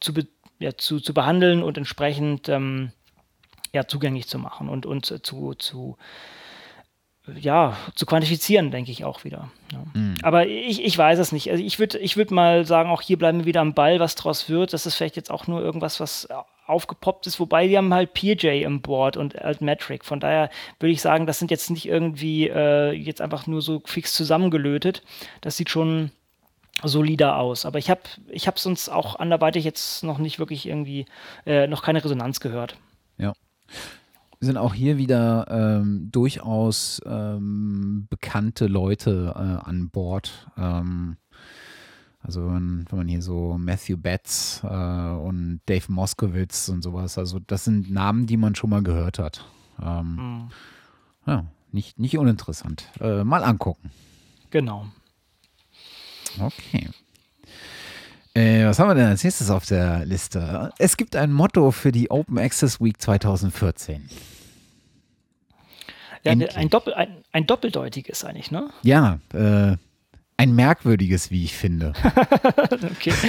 zu, ja, zu, zu behandeln und entsprechend ähm, ja, zugänglich zu machen und, und zu, zu ja, zu quantifizieren, denke ich auch wieder. Ja. Mhm. Aber ich, ich weiß es nicht. Also ich würde ich würd mal sagen, auch hier bleiben wir wieder am Ball, was draus wird. Das ist vielleicht jetzt auch nur irgendwas, was aufgepoppt ist, wobei die haben halt PJ im Board und Altmetric. Von daher würde ich sagen, das sind jetzt nicht irgendwie äh, jetzt einfach nur so fix zusammengelötet. Das sieht schon solider aus. Aber ich habe ich es uns auch anderweitig jetzt noch nicht wirklich irgendwie, äh, noch keine Resonanz gehört. Ja sind auch hier wieder ähm, durchaus ähm, bekannte Leute äh, an Bord. Ähm, also wenn, wenn, man hier so Matthew Betts äh, und Dave Moskowitz und sowas, also das sind Namen, die man schon mal gehört hat. Mhm. Ja, nicht, nicht uninteressant. Äh, mal angucken. Genau. Okay. Äh, was haben wir denn als nächstes auf der Liste? Es gibt ein Motto für die Open Access Week 2014. Ja, ein, Doppel, ein, ein, doppeldeutiges eigentlich, ne? Ja, äh, ein merkwürdiges, wie ich finde. okay.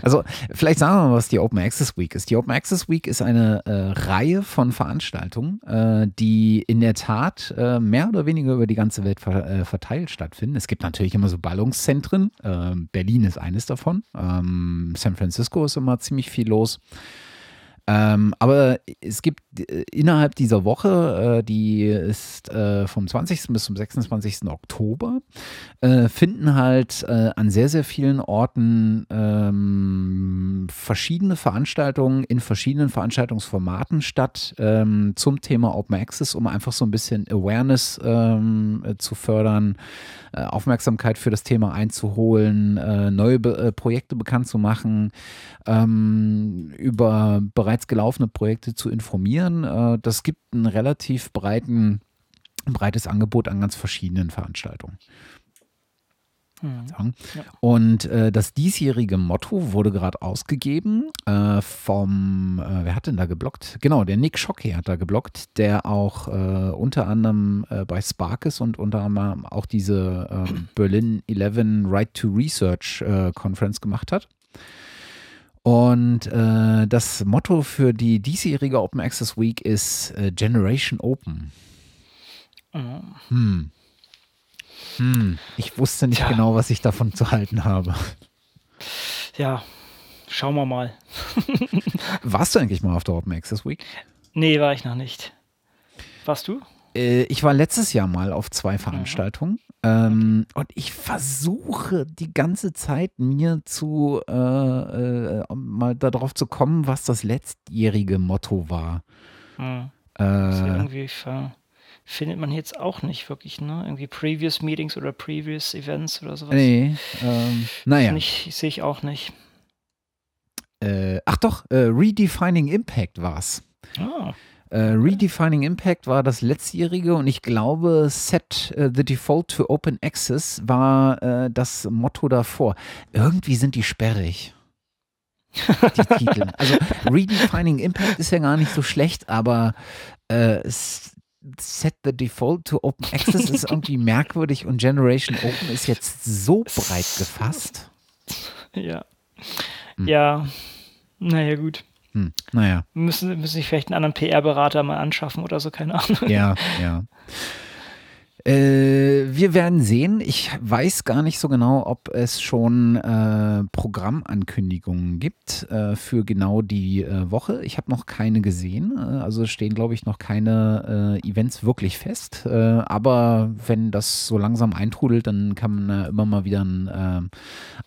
Also vielleicht sagen wir mal, was die Open Access Week ist. Die Open Access Week ist eine äh, Reihe von Veranstaltungen, äh, die in der Tat äh, mehr oder weniger über die ganze Welt ver äh, verteilt stattfinden. Es gibt natürlich immer so Ballungszentren. Ähm, Berlin ist eines davon. Ähm, San Francisco ist immer ziemlich viel los. Ähm, aber es gibt äh, innerhalb dieser Woche, äh, die ist äh, vom 20. bis zum 26. Oktober, äh, finden halt äh, an sehr, sehr vielen Orten ähm, verschiedene Veranstaltungen in verschiedenen Veranstaltungsformaten statt ähm, zum Thema Open Access, um einfach so ein bisschen Awareness ähm, zu fördern, Aufmerksamkeit für das Thema einzuholen, neue Be Projekte bekannt zu machen, ähm, über bereits gelaufene Projekte zu informieren. Äh, das gibt ein relativ breiten, breites Angebot an ganz verschiedenen Veranstaltungen. Mhm. Ja. Und äh, das diesjährige Motto wurde gerade ausgegeben äh, vom, äh, wer hat denn da geblockt? Genau, der Nick Schocke hat da geblockt, der auch äh, unter anderem äh, bei Spark ist und unter anderem auch diese ähm, Berlin 11 Right to Research Conference gemacht hat. Und äh, das Motto für die diesjährige Open Access Week ist äh, Generation Open. Mhm. Hm. Hm. Ich wusste nicht Tja. genau, was ich davon zu halten habe. Ja, schauen wir mal. Warst du eigentlich mal auf der Open Access Week? Nee, war ich noch nicht. Warst du? Äh, ich war letztes Jahr mal auf zwei mhm. Veranstaltungen. Ähm, und ich versuche die ganze Zeit mir zu äh, äh, mal darauf zu kommen, was das letztjährige Motto war. Hm. Äh, irgendwie findet man jetzt auch nicht wirklich, ne? Irgendwie Previous Meetings oder Previous Events oder sowas. Nee, ähm, naja. Sehe ich auch nicht. Äh, ach doch, äh, Redefining Impact war's. Ah. Äh, Redefining Impact war das letztjährige und ich glaube, Set uh, the Default to Open Access war äh, das Motto davor. Irgendwie sind die sperrig. Die Titel. Also Redefining Impact ist ja gar nicht so schlecht, aber äh, Set the Default to Open Access ist irgendwie merkwürdig und Generation Open ist jetzt so breit gefasst. Ja. Hm. Ja. Naja, gut. Hm, naja. Müssen, müssen sich vielleicht einen anderen PR-Berater mal anschaffen oder so, keine Ahnung. Ja, ja. Äh, wir werden sehen. Ich weiß gar nicht so genau, ob es schon äh, Programmankündigungen gibt äh, für genau die äh, Woche. Ich habe noch keine gesehen. Äh, also stehen, glaube ich, noch keine Events wirklich fest. aber wenn das so langsam eintrudelt, dann kann man immer mal wieder ein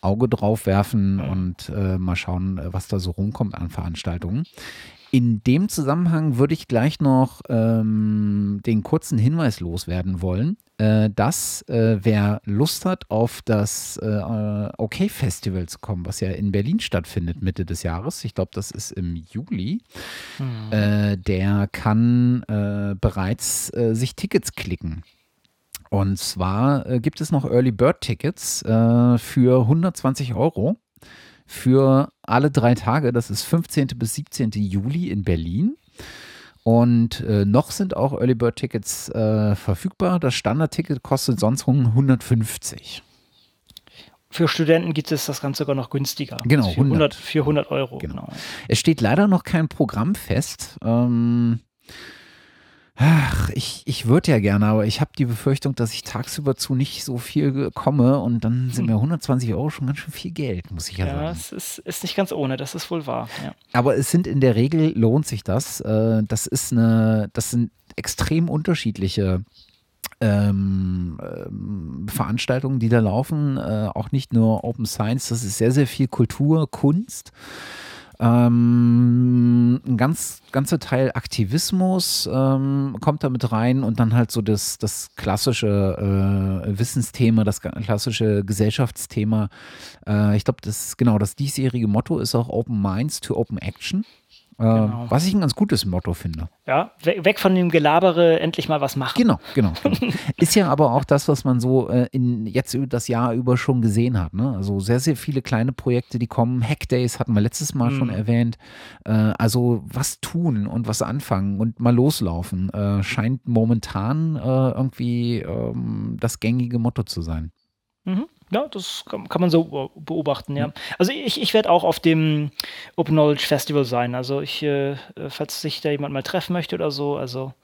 Auge drauf werfen und mal schauen, was da so rumkommt an Veranstaltungen. In dem Zusammenhang würde ich gleich noch ähm, den kurzen Hinweis loswerden wollen, äh, dass äh, wer Lust hat, auf das äh, OK-Festival zu kommen, was ja in Berlin stattfindet Mitte des Jahres, ich glaube, das ist im Juli, mhm. der kann äh, bereits äh, sich Tickets klicken. Und zwar gibt es noch Early Bird Tickets für 120 Euro für alle drei Tage. Das ist 15. bis 17. Juli in Berlin. Und äh, noch sind auch Early Bird Tickets äh, verfügbar. Das Standardticket kostet sonst 150. Für Studenten gibt es das Ganze sogar noch günstiger. Genau, also 100, 400 Euro. Genau. genau. Es steht leider noch kein Programm fest. Ähm, Ach, ich, ich würde ja gerne, aber ich habe die Befürchtung, dass ich tagsüber zu nicht so viel komme und dann sind mir 120 Euro schon ganz schön viel Geld, muss ich ja, ja sagen. Ja, es ist, ist nicht ganz ohne, das ist wohl wahr. Ja. Aber es sind in der Regel, lohnt sich das. Äh, das ist eine, das sind extrem unterschiedliche ähm, ähm, Veranstaltungen, die da laufen. Äh, auch nicht nur Open Science, das ist sehr, sehr viel Kultur, Kunst. Ähm, ein ganz ganzer Teil Aktivismus ähm, kommt da mit rein und dann halt so das, das klassische äh, Wissensthema, das klassische Gesellschaftsthema. Äh, ich glaube, das genau das diesjährige Motto ist auch Open Minds to Open Action. Äh, genau. Was ich ein ganz gutes Motto finde. Ja, weg von dem Gelabere, endlich mal was machen. Genau, genau. genau. Ist ja aber auch das, was man so äh, in, jetzt das Jahr über schon gesehen hat. Ne? Also sehr, sehr viele kleine Projekte, die kommen. Hackdays hatten wir letztes Mal mhm. schon erwähnt. Äh, also was tun und was anfangen und mal loslaufen, äh, scheint momentan äh, irgendwie ähm, das gängige Motto zu sein. Mhm. Ja, das kann, kann man so beobachten, ja. Mhm. Also ich, ich werde auch auf dem Open Knowledge Festival sein. Also ich, äh, falls sich da jemand mal treffen möchte oder so, also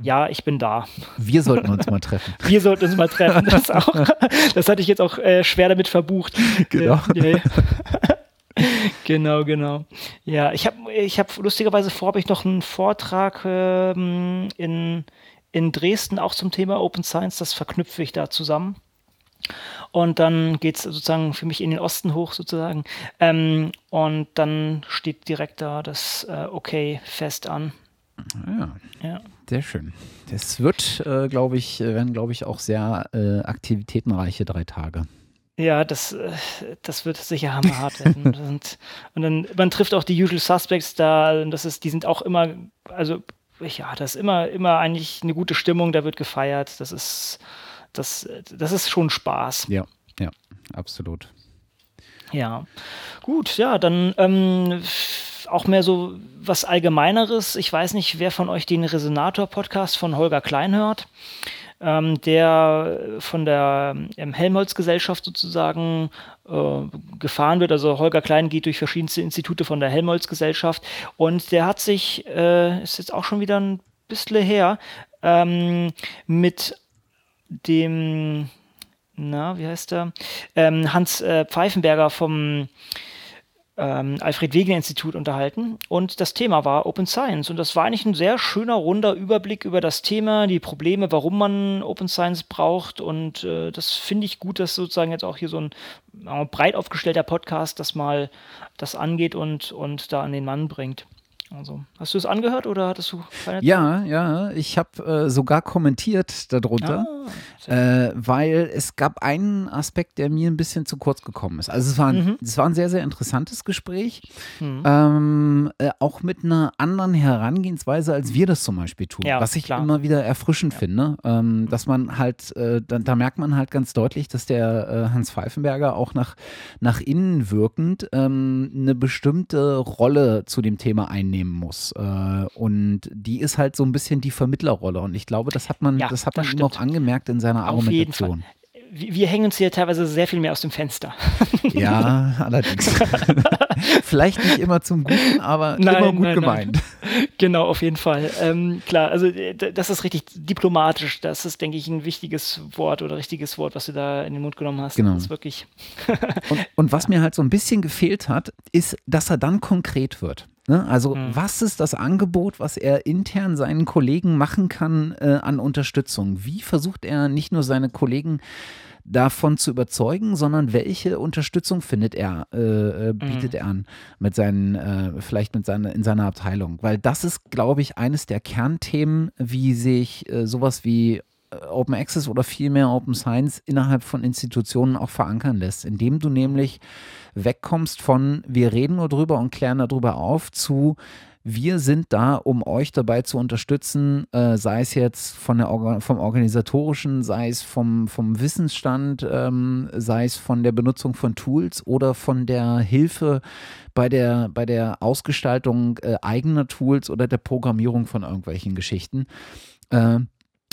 ja, ich bin da. Wir sollten uns mal treffen. Wir sollten uns mal treffen. Das, auch, das hatte ich jetzt auch äh, schwer damit verbucht. Genau. Äh, genau, genau. Ja, ich habe ich hab lustigerweise vor, habe ich noch einen Vortrag ähm, in, in Dresden auch zum Thema Open Science. Das verknüpfe ich da zusammen. Und dann geht es sozusagen für mich in den Osten hoch sozusagen. Ähm, und dann steht direkt da das äh, Okay fest an. Ja, ja. Sehr schön. Das wird, äh, glaube ich, äh, werden, glaube ich, auch sehr äh, aktivitätenreiche drei Tage. Ja, das, äh, das wird sicher hammerhart werden. und, und dann, man trifft auch die Usual Suspects da, das ist, die sind auch immer, also ja, das ist immer, immer eigentlich eine gute Stimmung, da wird gefeiert. Das ist, das, das ist schon Spaß. Ja, ja, absolut. Ja, gut, ja, dann ähm, auch mehr so was Allgemeineres. Ich weiß nicht, wer von euch den Resonator-Podcast von Holger Klein hört, ähm, der von der ähm, Helmholtz-Gesellschaft sozusagen äh, gefahren wird. Also Holger Klein geht durch verschiedenste Institute von der Helmholtz-Gesellschaft und der hat sich, äh, ist jetzt auch schon wieder ein bisschen her, ähm, mit dem, na, wie heißt der? Ähm, Hans äh, Pfeifenberger vom ähm, Alfred Wegener Institut unterhalten und das Thema war Open Science und das war eigentlich ein sehr schöner, runder Überblick über das Thema, die Probleme, warum man Open Science braucht und äh, das finde ich gut, dass sozusagen jetzt auch hier so ein breit aufgestellter Podcast das mal das angeht und, und da an den Mann bringt. Also, hast du es angehört oder hattest du keine Ja, ja, ich habe äh, sogar kommentiert darunter, ah, äh, weil es gab einen Aspekt, der mir ein bisschen zu kurz gekommen ist. Also es war ein, mhm. es war ein sehr, sehr interessantes Gespräch, mhm. ähm, äh, auch mit einer anderen Herangehensweise, als wir das zum Beispiel tun, ja, was ich klar. immer wieder erfrischend ja. finde, ähm, dass man halt, äh, da, da, merkt man halt ganz deutlich, dass der äh, Hans Pfeifenberger auch nach, nach innen wirkend ähm, eine bestimmte Rolle zu dem Thema einnimmt nehmen muss. Äh, und die ist halt so ein bisschen die Vermittlerrolle. Und ich glaube, das hat man, ja, das hat man ihm auch angemerkt in seiner Auf Argumentation wir hängen uns hier teilweise sehr viel mehr aus dem Fenster. Ja, allerdings. Vielleicht nicht immer zum Guten, aber nein, immer gut nein, gemeint. Nein. Genau, auf jeden Fall. Ähm, klar, also das ist richtig diplomatisch. Das ist, denke ich, ein wichtiges Wort oder richtiges Wort, was du da in den Mund genommen hast. Genau. Das ist wirklich. und, und was mir halt so ein bisschen gefehlt hat, ist, dass er dann konkret wird. Ne? Also mhm. was ist das Angebot, was er intern seinen Kollegen machen kann äh, an Unterstützung? Wie versucht er nicht nur seine Kollegen davon zu überzeugen, sondern welche Unterstützung findet er, äh, äh bietet mhm. er an mit seinen, äh, vielleicht mit seiner, in seiner Abteilung? Weil das ist, glaube ich, eines der Kernthemen, wie sich äh, sowas wie Open Access oder vielmehr Open Science innerhalb von Institutionen auch verankern lässt, indem du nämlich wegkommst von wir reden nur drüber und klären darüber auf zu wir sind da, um euch dabei zu unterstützen, äh, sei es jetzt von der Organ vom organisatorischen, sei es vom, vom Wissensstand, ähm, sei es von der Benutzung von Tools oder von der Hilfe bei der, bei der Ausgestaltung äh, eigener Tools oder der Programmierung von irgendwelchen Geschichten. Äh,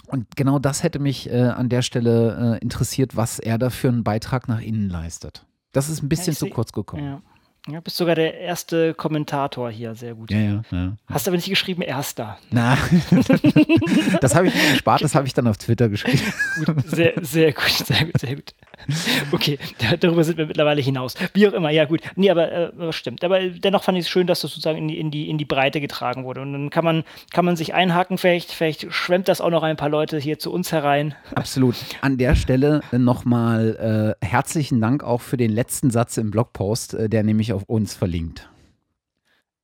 und genau das hätte mich äh, an der Stelle äh, interessiert, was er da für einen Beitrag nach innen leistet. Das ist ein bisschen ja, zu kurz gekommen. Ja. Ja, bist sogar der erste Kommentator hier, sehr gut. Ja, ja, ja. Hast aber nicht geschrieben, erster. Na, das habe ich mir gespart, das habe ich dann auf Twitter geschrieben. Gut, sehr, sehr gut, sehr gut, sehr gut. Okay, darüber sind wir mittlerweile hinaus. Wie auch immer, ja gut. Nee, aber äh, stimmt. Aber dennoch fand ich es schön, dass das sozusagen in die, in, die, in die Breite getragen wurde. Und dann kann man, kann man sich einhaken, vielleicht, vielleicht schwemmt das auch noch ein paar Leute hier zu uns herein. Absolut. An der Stelle nochmal äh, herzlichen Dank auch für den letzten Satz im Blogpost, äh, der nämlich auf uns verlinkt.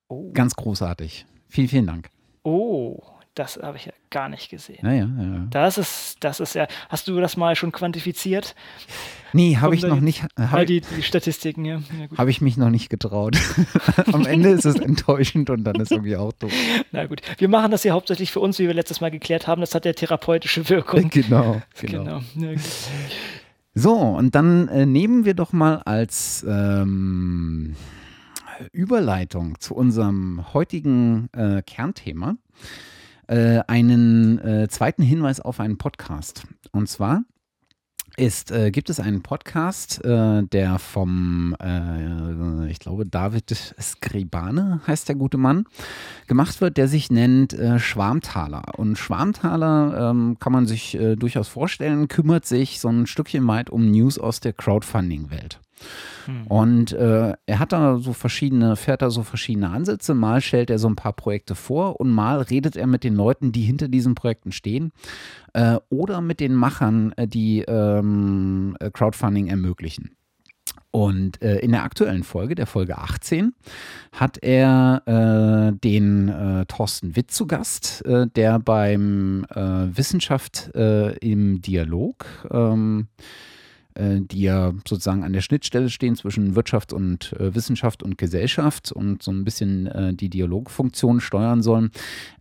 Oh. Ganz großartig. Vielen, vielen Dank. Oh, das habe ich ja gar nicht gesehen. Naja, ja. Das ist, das ist ja. Hast du das mal schon quantifiziert? Nee, habe ich noch nicht. Hab die, die Statistiken, ja. ja habe ich mich noch nicht getraut. Am Ende ist es enttäuschend und dann ist irgendwie auch doof. Na gut, wir machen das ja hauptsächlich für uns, wie wir letztes Mal geklärt haben. Das hat ja therapeutische Wirkung. Genau, genau. genau. So, und dann äh, nehmen wir doch mal als ähm, Überleitung zu unserem heutigen äh, Kernthema äh, einen äh, zweiten Hinweis auf einen Podcast. Und zwar ist, äh, gibt es einen Podcast, äh, der vom, äh, ich glaube, David Skribane heißt der gute Mann, gemacht wird, der sich nennt äh, Schwarmtaler. Und Schwarmtaler ähm, kann man sich äh, durchaus vorstellen, kümmert sich so ein Stückchen weit um News aus der Crowdfunding-Welt. Hm. Und äh, er hat da so verschiedene, fährt da so verschiedene Ansätze. Mal stellt er so ein paar Projekte vor und mal redet er mit den Leuten, die hinter diesen Projekten stehen äh, oder mit den Machern, äh, die ähm, Crowdfunding ermöglichen. Und äh, in der aktuellen Folge, der Folge 18, hat er äh, den äh, Thorsten Witt zu Gast, äh, der beim äh, Wissenschaft äh, im Dialog ähm, äh, die ja sozusagen an der Schnittstelle stehen zwischen Wirtschaft und äh, Wissenschaft und Gesellschaft und so ein bisschen äh, die Dialogfunktion steuern sollen.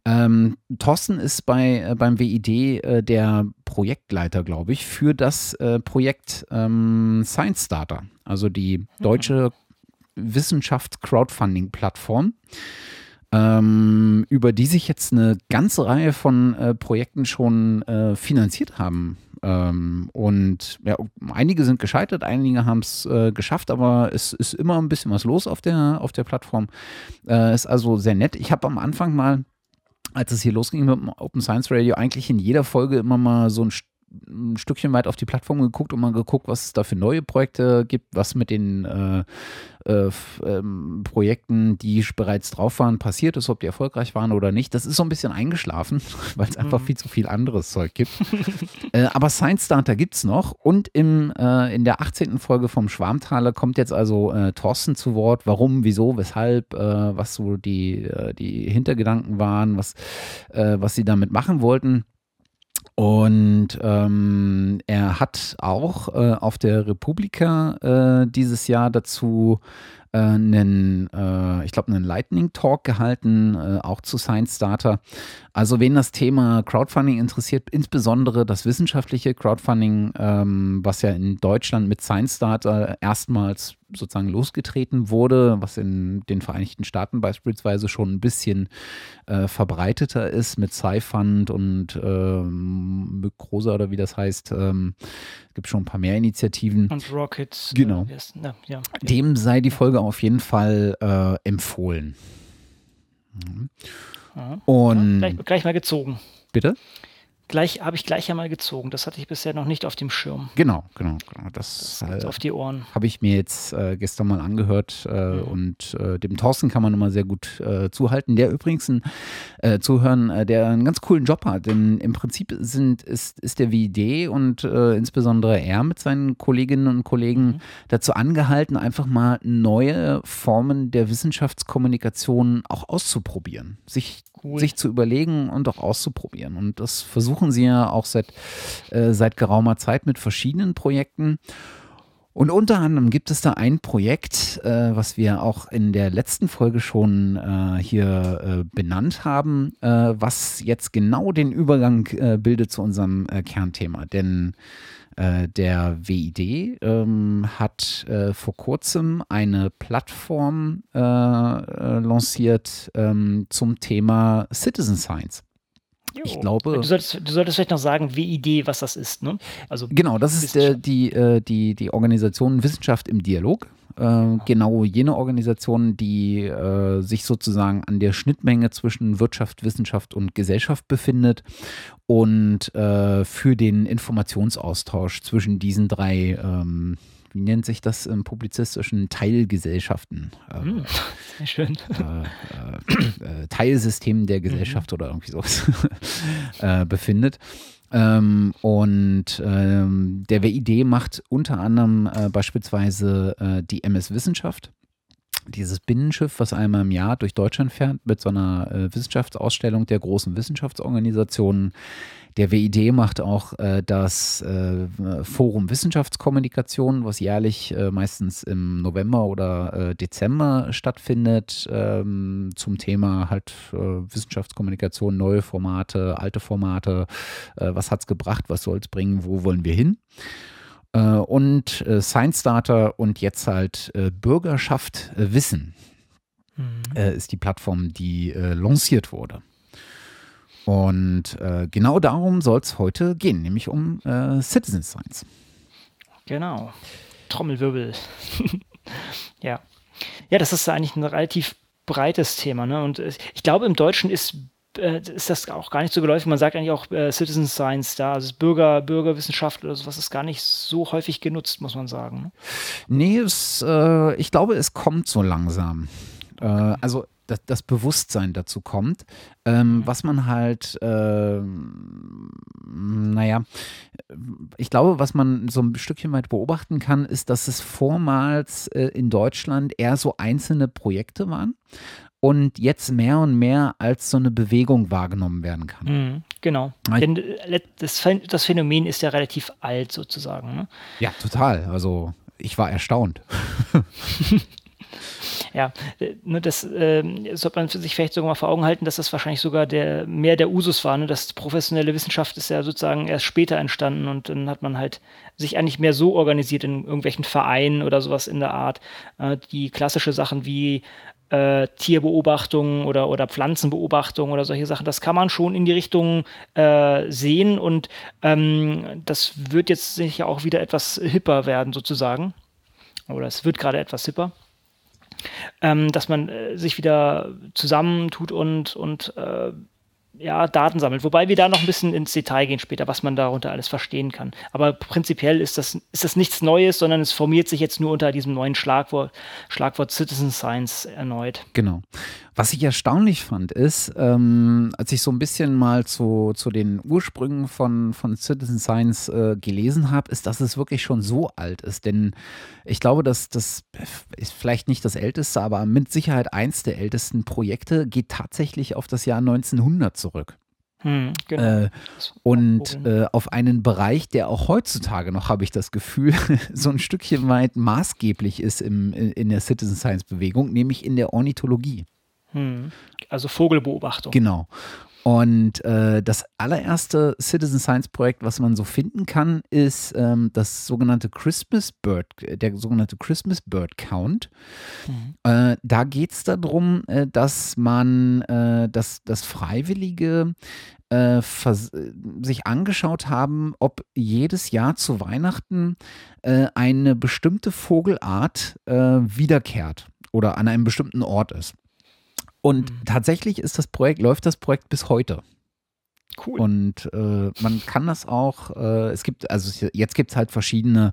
Ähm, Thorsten ist bei, äh, beim WID äh, der Projektleiter, glaube ich, für das äh, Projekt ähm, Science Starter, also die mhm. deutsche Wissenschaft-Crowdfunding-Plattform. Ähm, über die sich jetzt eine ganze Reihe von äh, Projekten schon äh, finanziert haben ähm, und ja, einige sind gescheitert, einige haben es äh, geschafft, aber es ist immer ein bisschen was los auf der, auf der Plattform. Äh, ist also sehr nett. Ich habe am Anfang mal, als es hier losging mit dem Open Science Radio, eigentlich in jeder Folge immer mal so ein ein Stückchen weit auf die Plattform geguckt und mal geguckt, was es da für neue Projekte gibt, was mit den äh, äh, ähm, Projekten, die bereits drauf waren, passiert ist, ob die erfolgreich waren oder nicht. Das ist so ein bisschen eingeschlafen, weil es einfach mhm. viel zu viel anderes Zeug gibt. äh, aber Science Starter gibt es noch und im, äh, in der 18. Folge vom Schwarmtaler kommt jetzt also äh, Thorsten zu Wort. Warum, wieso, weshalb, äh, was so die, die Hintergedanken waren, was, was sie damit machen wollten. Und ähm, er hat auch äh, auf der Republika äh, dieses Jahr dazu äh, einen, äh, ich glaube, einen Lightning Talk gehalten, äh, auch zu Science Starter. Also wen das Thema Crowdfunding interessiert, insbesondere das wissenschaftliche Crowdfunding, ähm, was ja in Deutschland mit Science Starter erstmals sozusagen losgetreten wurde, was in den Vereinigten Staaten beispielsweise schon ein bisschen äh, verbreiteter ist mit SciFund und ähm, Mykrosa oder wie das heißt. Ähm, es gibt schon ein paar mehr Initiativen. Und Rockets. Genau. Äh, ja, ja. Dem sei die Folge auf jeden Fall äh, empfohlen. Mhm. Und ja, gleich, gleich mal gezogen. Bitte? Gleich habe ich gleich einmal gezogen. Das hatte ich bisher noch nicht auf dem Schirm. Genau, genau, genau. Das, das äh, auf die Ohren. Habe ich mir jetzt äh, gestern mal angehört äh, mhm. und äh, dem Thorsten kann man immer sehr gut äh, zuhalten. Der übrigens ein äh, zuhören, der einen ganz coolen Job hat. Denn im Prinzip sind, ist, ist der WID und insbesondere er mit seinen Kolleginnen und Kollegen mhm. dazu angehalten, einfach mal neue Formen der Wissenschaftskommunikation auch auszuprobieren, sich, cool. sich zu überlegen und auch auszuprobieren. Und das versuchen sie ja auch seit, äh, seit geraumer Zeit mit verschiedenen Projekten. Und unter anderem gibt es da ein Projekt, äh, was wir auch in der letzten Folge schon äh, hier äh, benannt haben, äh, was jetzt genau den Übergang äh, bildet zu unserem äh, Kernthema. Denn der WID ähm, hat vor kurzem eine Plattform lanciert ähm, zum Thema Citizen Science. Jo. Ich glaube. Du solltest, du solltest vielleicht noch sagen, WID, was das ist, ne? Also genau, das ist äh, die, äh, die, die Organisation Wissenschaft im Dialog. Äh, genau jene Organisation, die äh, sich sozusagen an der Schnittmenge zwischen Wirtschaft, Wissenschaft und Gesellschaft befindet und äh, für den Informationsaustausch zwischen diesen drei ähm, wie nennt sich das im publizistischen Teilgesellschaften? Hm, sehr schön. Äh, äh, äh, Teilsystem der Gesellschaft mhm. oder irgendwie sowas äh, befindet. Ähm, und ähm, der WID macht unter anderem äh, beispielsweise äh, die MS Wissenschaft dieses Binnenschiff, was einmal im Jahr durch Deutschland fährt, mit so einer äh, Wissenschaftsausstellung der großen Wissenschaftsorganisationen. Der WID macht auch äh, das äh, Forum Wissenschaftskommunikation, was jährlich äh, meistens im November oder äh, Dezember stattfindet, ähm, zum Thema halt äh, Wissenschaftskommunikation, neue Formate, alte Formate, was hat es gebracht, was soll es bringen, wo wollen wir hin. Äh, und äh, Science Starter und jetzt halt äh, Bürgerschaft Wissen mhm. ist die Plattform, die lanciert wurde. Und genau darum soll es heute gehen, nämlich um Citizen Science. Genau. Trommelwirbel. ja. Ja, das ist eigentlich ein relativ breites Thema. Ne? Und ich glaube, im Deutschen ist äh, ist das auch gar nicht so geläufig. Man sagt eigentlich auch äh, Citizen Science da, also Bürger, Bürgerwissenschaft oder sowas ist gar nicht so häufig genutzt, muss man sagen. Ne? Nee, es, äh, ich glaube, es kommt so langsam. Äh, also das, das, Bewusstsein dazu kommt. Ähm, mhm. Was man halt, äh, naja, ich glaube, was man so ein Stückchen weit beobachten kann, ist, dass es vormals äh, in Deutschland eher so einzelne Projekte waren und jetzt mehr und mehr als so eine Bewegung wahrgenommen werden kann. Mhm, genau. Denn äh, das, das, Phänomen ist ja relativ alt sozusagen. Ne? Ja, total. Also ich war erstaunt. ja, äh, ne, das äh, sollte man sich vielleicht sogar mal vor Augen halten, dass das wahrscheinlich sogar der, mehr der Usus war. Ne? Das professionelle Wissenschaft ist ja sozusagen erst später entstanden und dann hat man halt sich eigentlich mehr so organisiert in irgendwelchen Vereinen oder sowas in der Art. Äh, die klassische Sachen wie äh, Tierbeobachtungen oder, oder Pflanzenbeobachtungen oder solche Sachen. Das kann man schon in die Richtung äh, sehen und ähm, das wird jetzt sicher auch wieder etwas hipper werden sozusagen. Oder es wird gerade etwas hipper. Ähm, dass man äh, sich wieder zusammentut und, und äh, ja, Daten sammelt. Wobei wir da noch ein bisschen ins Detail gehen später, was man darunter alles verstehen kann. Aber prinzipiell ist das, ist das nichts Neues, sondern es formiert sich jetzt nur unter diesem neuen Schlagwort, Schlagwort Citizen Science erneut. Genau. Was ich erstaunlich fand, ist, ähm, als ich so ein bisschen mal zu, zu den Ursprüngen von, von Citizen Science äh, gelesen habe, ist, dass es wirklich schon so alt ist. Denn ich glaube, dass das ist vielleicht nicht das älteste, aber mit Sicherheit eins der ältesten Projekte geht tatsächlich auf das Jahr 1900 zurück. Hm, genau. äh, und äh, auf einen Bereich, der auch heutzutage noch, habe ich das Gefühl, so ein Stückchen weit maßgeblich ist im, in der Citizen Science Bewegung, nämlich in der Ornithologie. Hm. Also Vogelbeobachtung. Genau. Und äh, das allererste Citizen Science Projekt, was man so finden kann, ist ähm, das sogenannte Christmas Bird, der sogenannte Christmas Bird Count. Mhm. Äh, da geht es darum, äh, dass man, äh, dass, dass Freiwillige äh, sich angeschaut haben, ob jedes Jahr zu Weihnachten äh, eine bestimmte Vogelart wiederkehrt oder an einem bestimmten Ort ist. Und mhm. tatsächlich ist das Projekt, läuft das Projekt bis heute. Cool. Und äh, man kann das auch, äh, es gibt, also jetzt gibt es halt verschiedene,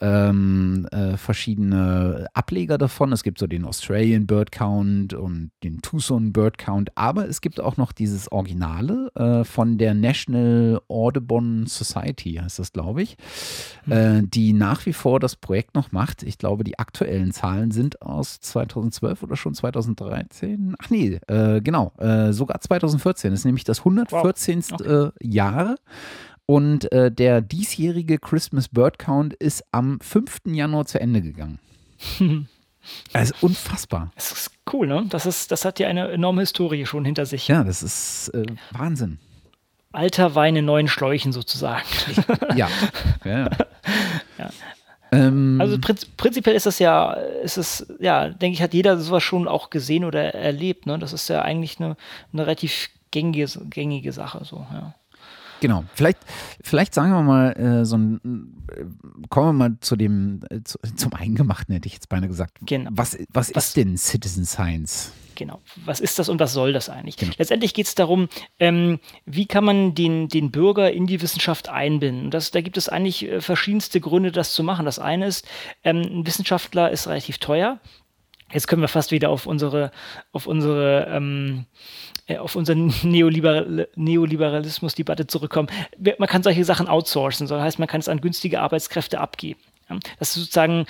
ähm, äh, verschiedene Ableger davon. Es gibt so den Australian Bird Count und den Tucson Bird Count, aber es gibt auch noch dieses Originale äh, von der National Audubon Society, heißt das, glaube ich, mhm. die nach wie vor das Projekt noch macht. Ich glaube, die aktuellen Zahlen sind aus 2012 oder schon 2013. Ach nee, äh, genau, sogar 2014. Das ist nämlich das 114. Wow 19. Okay. Äh, Jahr. Und äh, der diesjährige Christmas Bird Count ist am 5. Januar zu Ende gegangen. Also unfassbar. Das ist cool, ne? Das, ist, das hat ja eine enorme Historie schon hinter sich. Ja, das ist äh, Wahnsinn. Alter Wein in neuen Schläuchen sozusagen. ja. ja. ja. Ähm, also prinz prinzipiell ist das ja, ist es, ja, denke ich, hat jeder sowas schon auch gesehen oder erlebt. Ne? Das ist ja eigentlich eine, eine relativ gängige, gängige Sache. So, ja. Genau. Vielleicht, vielleicht sagen wir mal äh, so ein, äh, kommen wir mal zu dem, äh, zu, zum Eingemachten, hätte ich jetzt beinahe gesagt. Genau. Was, was, was ist denn Citizen Science? Genau. Was ist das und was soll das eigentlich? Genau. Letztendlich geht es darum, ähm, wie kann man den, den Bürger in die Wissenschaft einbinden? Das, da gibt es eigentlich äh, verschiedenste Gründe, das zu machen. Das eine ist, ähm, ein Wissenschaftler ist relativ teuer. Jetzt können wir fast wieder auf unsere, auf unsere ähm, äh, auf unsere Neoliberal Neoliberalismus-Debatte zurückkommen. Man kann solche Sachen outsourcen, das heißt, man kann es an günstige Arbeitskräfte abgeben. Das ist sozusagen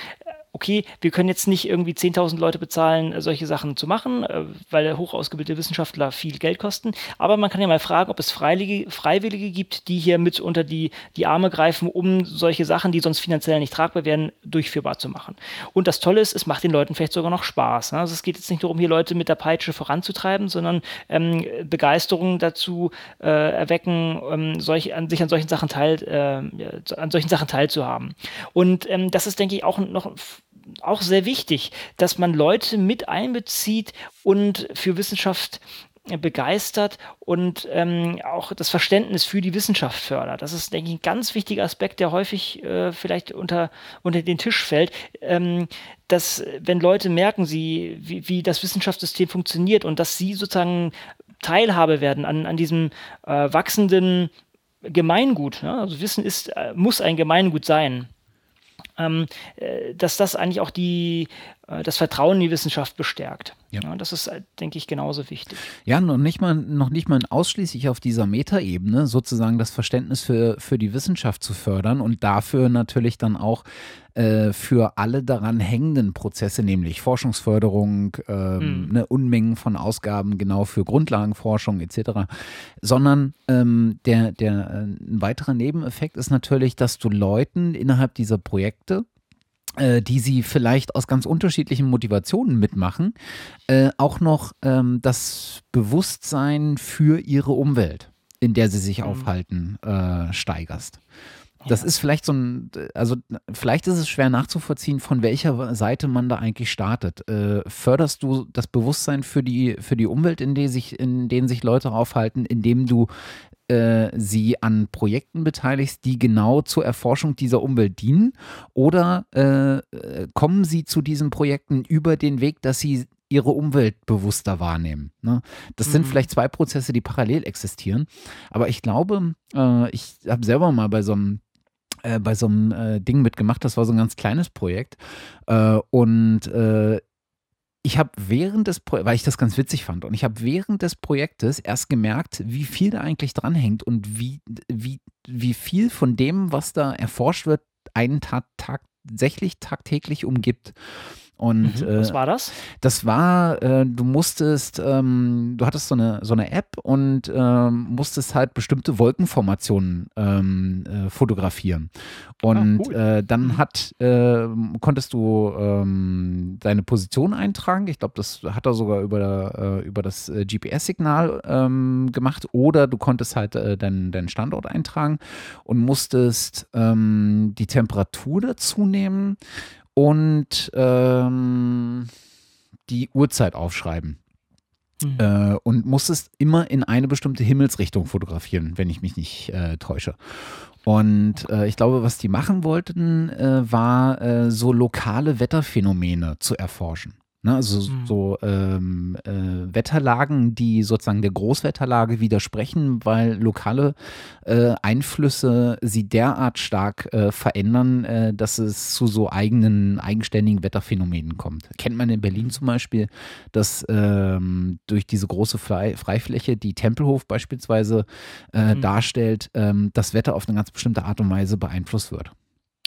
okay, wir können jetzt nicht irgendwie 10.000 Leute bezahlen, äh, solche Sachen zu machen, äh, weil hoch ausgebildete Wissenschaftler viel Geld kosten. Aber man kann ja mal fragen, ob es Freiwillige, Freiwillige gibt, die hier mit unter die, die Arme greifen, um solche Sachen, die sonst finanziell nicht tragbar wären, durchführbar zu machen. Und das Tolle ist, es macht den Leuten vielleicht sogar noch Spaß. Ne? Also es geht jetzt nicht darum, hier Leute mit der Peitsche voranzutreiben, sondern ähm, Begeisterung dazu äh, erwecken, ähm, solch, an, sich an solchen Sachen teil, äh, an solchen Sachen teilzuhaben. Und ähm, das ist, denke ich, auch noch auch sehr wichtig, dass man Leute mit einbezieht und für Wissenschaft begeistert und ähm, auch das Verständnis für die Wissenschaft fördert. Das ist, denke ich, ein ganz wichtiger Aspekt, der häufig äh, vielleicht unter, unter den Tisch fällt, ähm, dass wenn Leute merken, sie, wie, wie das Wissenschaftssystem funktioniert und dass sie sozusagen Teilhabe werden an, an diesem äh, wachsenden Gemeingut. Ja? Also Wissen ist, äh, muss ein Gemeingut sein äh, dass das eigentlich auch die, äh, das Vertrauen in die Wissenschaft bestärkt. Ja. ja. das ist, äh, denke ich, genauso wichtig. Ja, noch nicht mal, noch nicht mal ausschließlich auf dieser Metaebene sozusagen das Verständnis für, für die Wissenschaft zu fördern und dafür natürlich dann auch äh, für alle daran hängenden Prozesse, nämlich Forschungsförderung, ähm, mhm. ne, Unmengen von Ausgaben genau für Grundlagenforschung etc., sondern ähm, der, der äh, ein weiterer Nebeneffekt ist natürlich, dass du Leuten innerhalb dieser Projekte äh, die sie vielleicht aus ganz unterschiedlichen Motivationen mitmachen, äh, auch noch ähm, das Bewusstsein für ihre Umwelt, in der sie sich mhm. aufhalten, äh, steigerst. Das ja. ist vielleicht so ein, also vielleicht ist es schwer nachzuvollziehen, von welcher Seite man da eigentlich startet. Äh, förderst du das Bewusstsein für die, für die Umwelt, in, der sich, in denen sich Leute aufhalten, indem du äh, sie an Projekten beteiligst, die genau zur Erforschung dieser Umwelt dienen? Oder äh, kommen sie zu diesen Projekten über den Weg, dass sie ihre Umwelt bewusster wahrnehmen. Ne? Das mhm. sind vielleicht zwei Prozesse, die parallel existieren. Aber ich glaube, äh, ich habe selber mal bei so einem äh, bei so einem äh, Ding mitgemacht. Das war so ein ganz kleines Projekt. Äh, und äh, ich habe während des Projektes, weil ich das ganz witzig fand, und ich habe während des Projektes erst gemerkt, wie viel da eigentlich dranhängt und wie, wie, wie viel von dem, was da erforscht wird, einen Tag, tatsächlich tagtäglich umgibt. Und, mhm. Was äh, war das? Das war, äh, du musstest, ähm, du hattest so eine, so eine App und ähm, musstest halt bestimmte Wolkenformationen ähm, äh, fotografieren. Und ah, cool. Äh, dann mhm. hat, äh, konntest du ähm, deine Position eintragen. Ich glaube, das hat er sogar über, äh, über das GPS-Signal ähm, gemacht. Oder du konntest halt deinen, deinen Standort eintragen und musstest ähm, die Temperatur dazu nehmen und ähm, die Uhrzeit aufschreiben. Mhm. Äh, und musstest immer in eine bestimmte Himmelsrichtung fotografieren, wenn ich mich nicht äh, täusche. Und äh, ich glaube, was die machen wollten, äh, war äh, so lokale Wetterphänomene zu erforschen. Ne, also mhm. so ähm, äh, Wetterlagen, die sozusagen der Großwetterlage widersprechen, weil lokale äh, Einflüsse sie derart stark äh, verändern, äh, dass es zu so eigenen, eigenständigen Wetterphänomenen kommt. Kennt man in Berlin zum Beispiel, dass ähm, durch diese große Fre Freifläche, die Tempelhof beispielsweise äh, mhm. darstellt, ähm, das Wetter auf eine ganz bestimmte Art und Weise beeinflusst wird.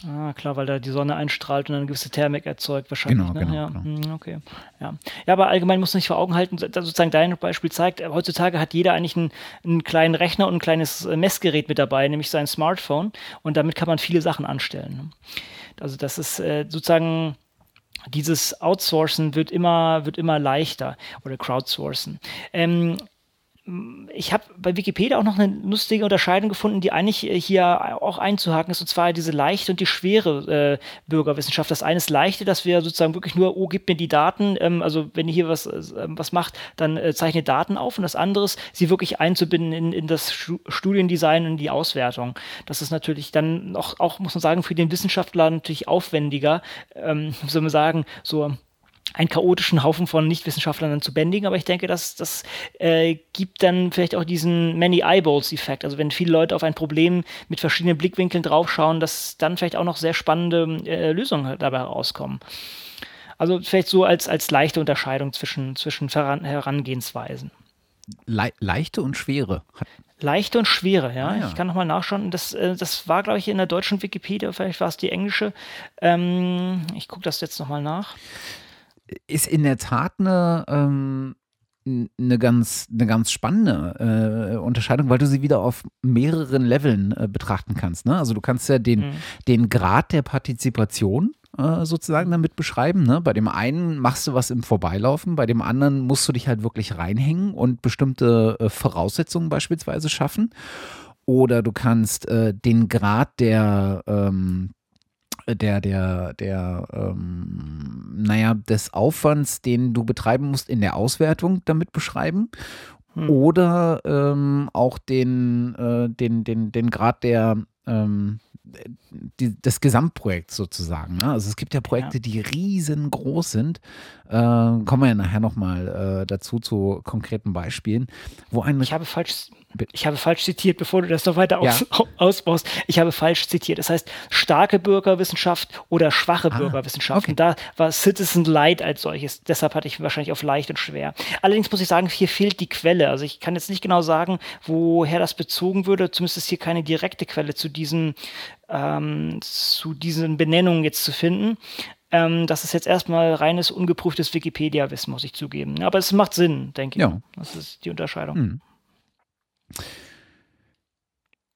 Ah, klar, weil da die Sonne einstrahlt und eine gewisse Thermik erzeugt wahrscheinlich. Genau, ne? genau, ja. genau. Hm, okay. Ja. ja, aber allgemein muss man sich vor Augen halten, sozusagen dein Beispiel zeigt, äh, heutzutage hat jeder eigentlich einen, einen, kleinen Rechner und ein kleines äh, Messgerät mit dabei, nämlich sein Smartphone und damit kann man viele Sachen anstellen. Ne? Also das ist äh, sozusagen dieses Outsourcen wird immer, wird immer leichter oder Crowdsourcen. Ähm, ich habe bei Wikipedia auch noch eine lustige Unterscheidung gefunden, die eigentlich äh, hier auch einzuhaken ist, und zwar diese leichte und die schwere äh, Bürgerwissenschaft. Das eine ist leichte, dass wir sozusagen wirklich nur, oh, gib mir die Daten, ähm, also wenn ihr hier was, äh, was macht, dann äh, zeichne Daten auf. Und das andere ist, sie wirklich einzubinden in, in das Studiendesign und die Auswertung. Das ist natürlich dann auch, auch, muss man sagen, für den Wissenschaftler natürlich aufwendiger, ähm, soll man sagen, so einen chaotischen Haufen von Nichtwissenschaftlern dann zu bändigen, aber ich denke, dass das äh, gibt dann vielleicht auch diesen Many Eyeballs-Effekt. Also wenn viele Leute auf ein Problem mit verschiedenen Blickwinkeln draufschauen, dass dann vielleicht auch noch sehr spannende äh, Lösungen dabei herauskommen. Also vielleicht so als, als leichte Unterscheidung zwischen, zwischen Herangehensweisen. Le leichte und schwere. Leichte und schwere, ja. Ah, ja. Ich kann nochmal nachschauen. Das, äh, das war, glaube ich, in der deutschen Wikipedia, vielleicht war es die englische. Ähm, ich gucke das jetzt nochmal nach ist in der Tat eine, ähm, eine ganz, eine ganz spannende äh, Unterscheidung, weil du sie wieder auf mehreren Leveln äh, betrachten kannst. Ne? Also du kannst ja den, mhm. den Grad der Partizipation äh, sozusagen damit beschreiben. Ne? Bei dem einen machst du was im Vorbeilaufen, bei dem anderen musst du dich halt wirklich reinhängen und bestimmte äh, Voraussetzungen beispielsweise schaffen. Oder du kannst äh, den Grad der, ähm, der, der, der, ähm, naja, des Aufwands, den du betreiben musst in der Auswertung damit beschreiben. Hm. Oder ähm, auch den, äh, den, den, den Grad der, ähm, die, des Gesamtprojekts sozusagen. Ne? Also es gibt ja Projekte, ja. die riesengroß sind. Äh, kommen wir ja nachher nochmal äh, dazu zu konkreten Beispielen, wo ein. Ich habe falsch, ich habe falsch zitiert, bevor du das noch weiter ja. aus, ausbaust. Ich habe falsch zitiert. Das heißt starke Bürgerwissenschaft oder schwache ah, Bürgerwissenschaft. Okay. Und da war Citizen Light als solches. Deshalb hatte ich wahrscheinlich auf leicht und schwer. Allerdings muss ich sagen, hier fehlt die Quelle. Also ich kann jetzt nicht genau sagen, woher das bezogen würde. Zumindest ist hier keine direkte Quelle zu diesen, ähm, zu diesen Benennungen jetzt zu finden. Ähm, das ist jetzt erstmal reines, ungeprüftes Wikipedia-Wissen, muss ich zugeben. Aber es macht Sinn, denke ich. Ja. Das ist die Unterscheidung. Hm.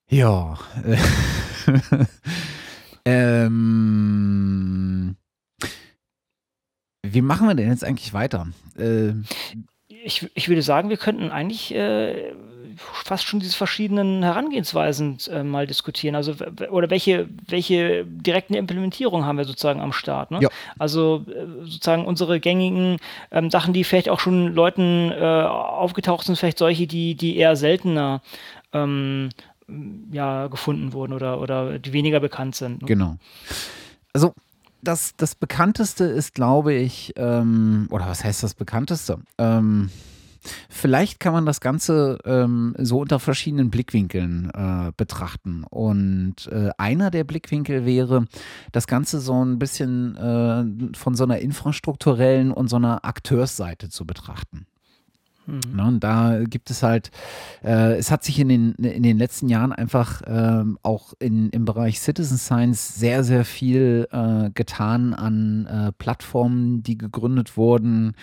Ja. ähm, wie machen wir denn jetzt eigentlich weiter? Äh, ich, ich würde sagen, wir könnten eigentlich äh, fast schon diese verschiedenen Herangehensweisen äh, mal diskutieren. Also oder welche, welche direkten Implementierungen haben wir sozusagen am Start. Ne? Ja. Also äh, sozusagen unsere gängigen ähm, Sachen, die vielleicht auch schon Leuten äh, aufgetaucht sind, vielleicht solche, die, die eher seltener ähm, ja, gefunden wurden oder, oder die weniger bekannt sind. Ne? Genau. Also das, das bekannteste ist, glaube ich, ähm, oder was heißt das bekannteste? Ähm, Vielleicht kann man das Ganze ähm, so unter verschiedenen Blickwinkeln äh, betrachten. Und äh, einer der Blickwinkel wäre, das Ganze so ein bisschen äh, von so einer infrastrukturellen und so einer Akteursseite zu betrachten. Mhm. Und da gibt es halt, äh, es hat sich in den, in den letzten Jahren einfach ähm, auch in, im Bereich Citizen Science sehr, sehr viel äh, getan an äh, Plattformen, die gegründet wurden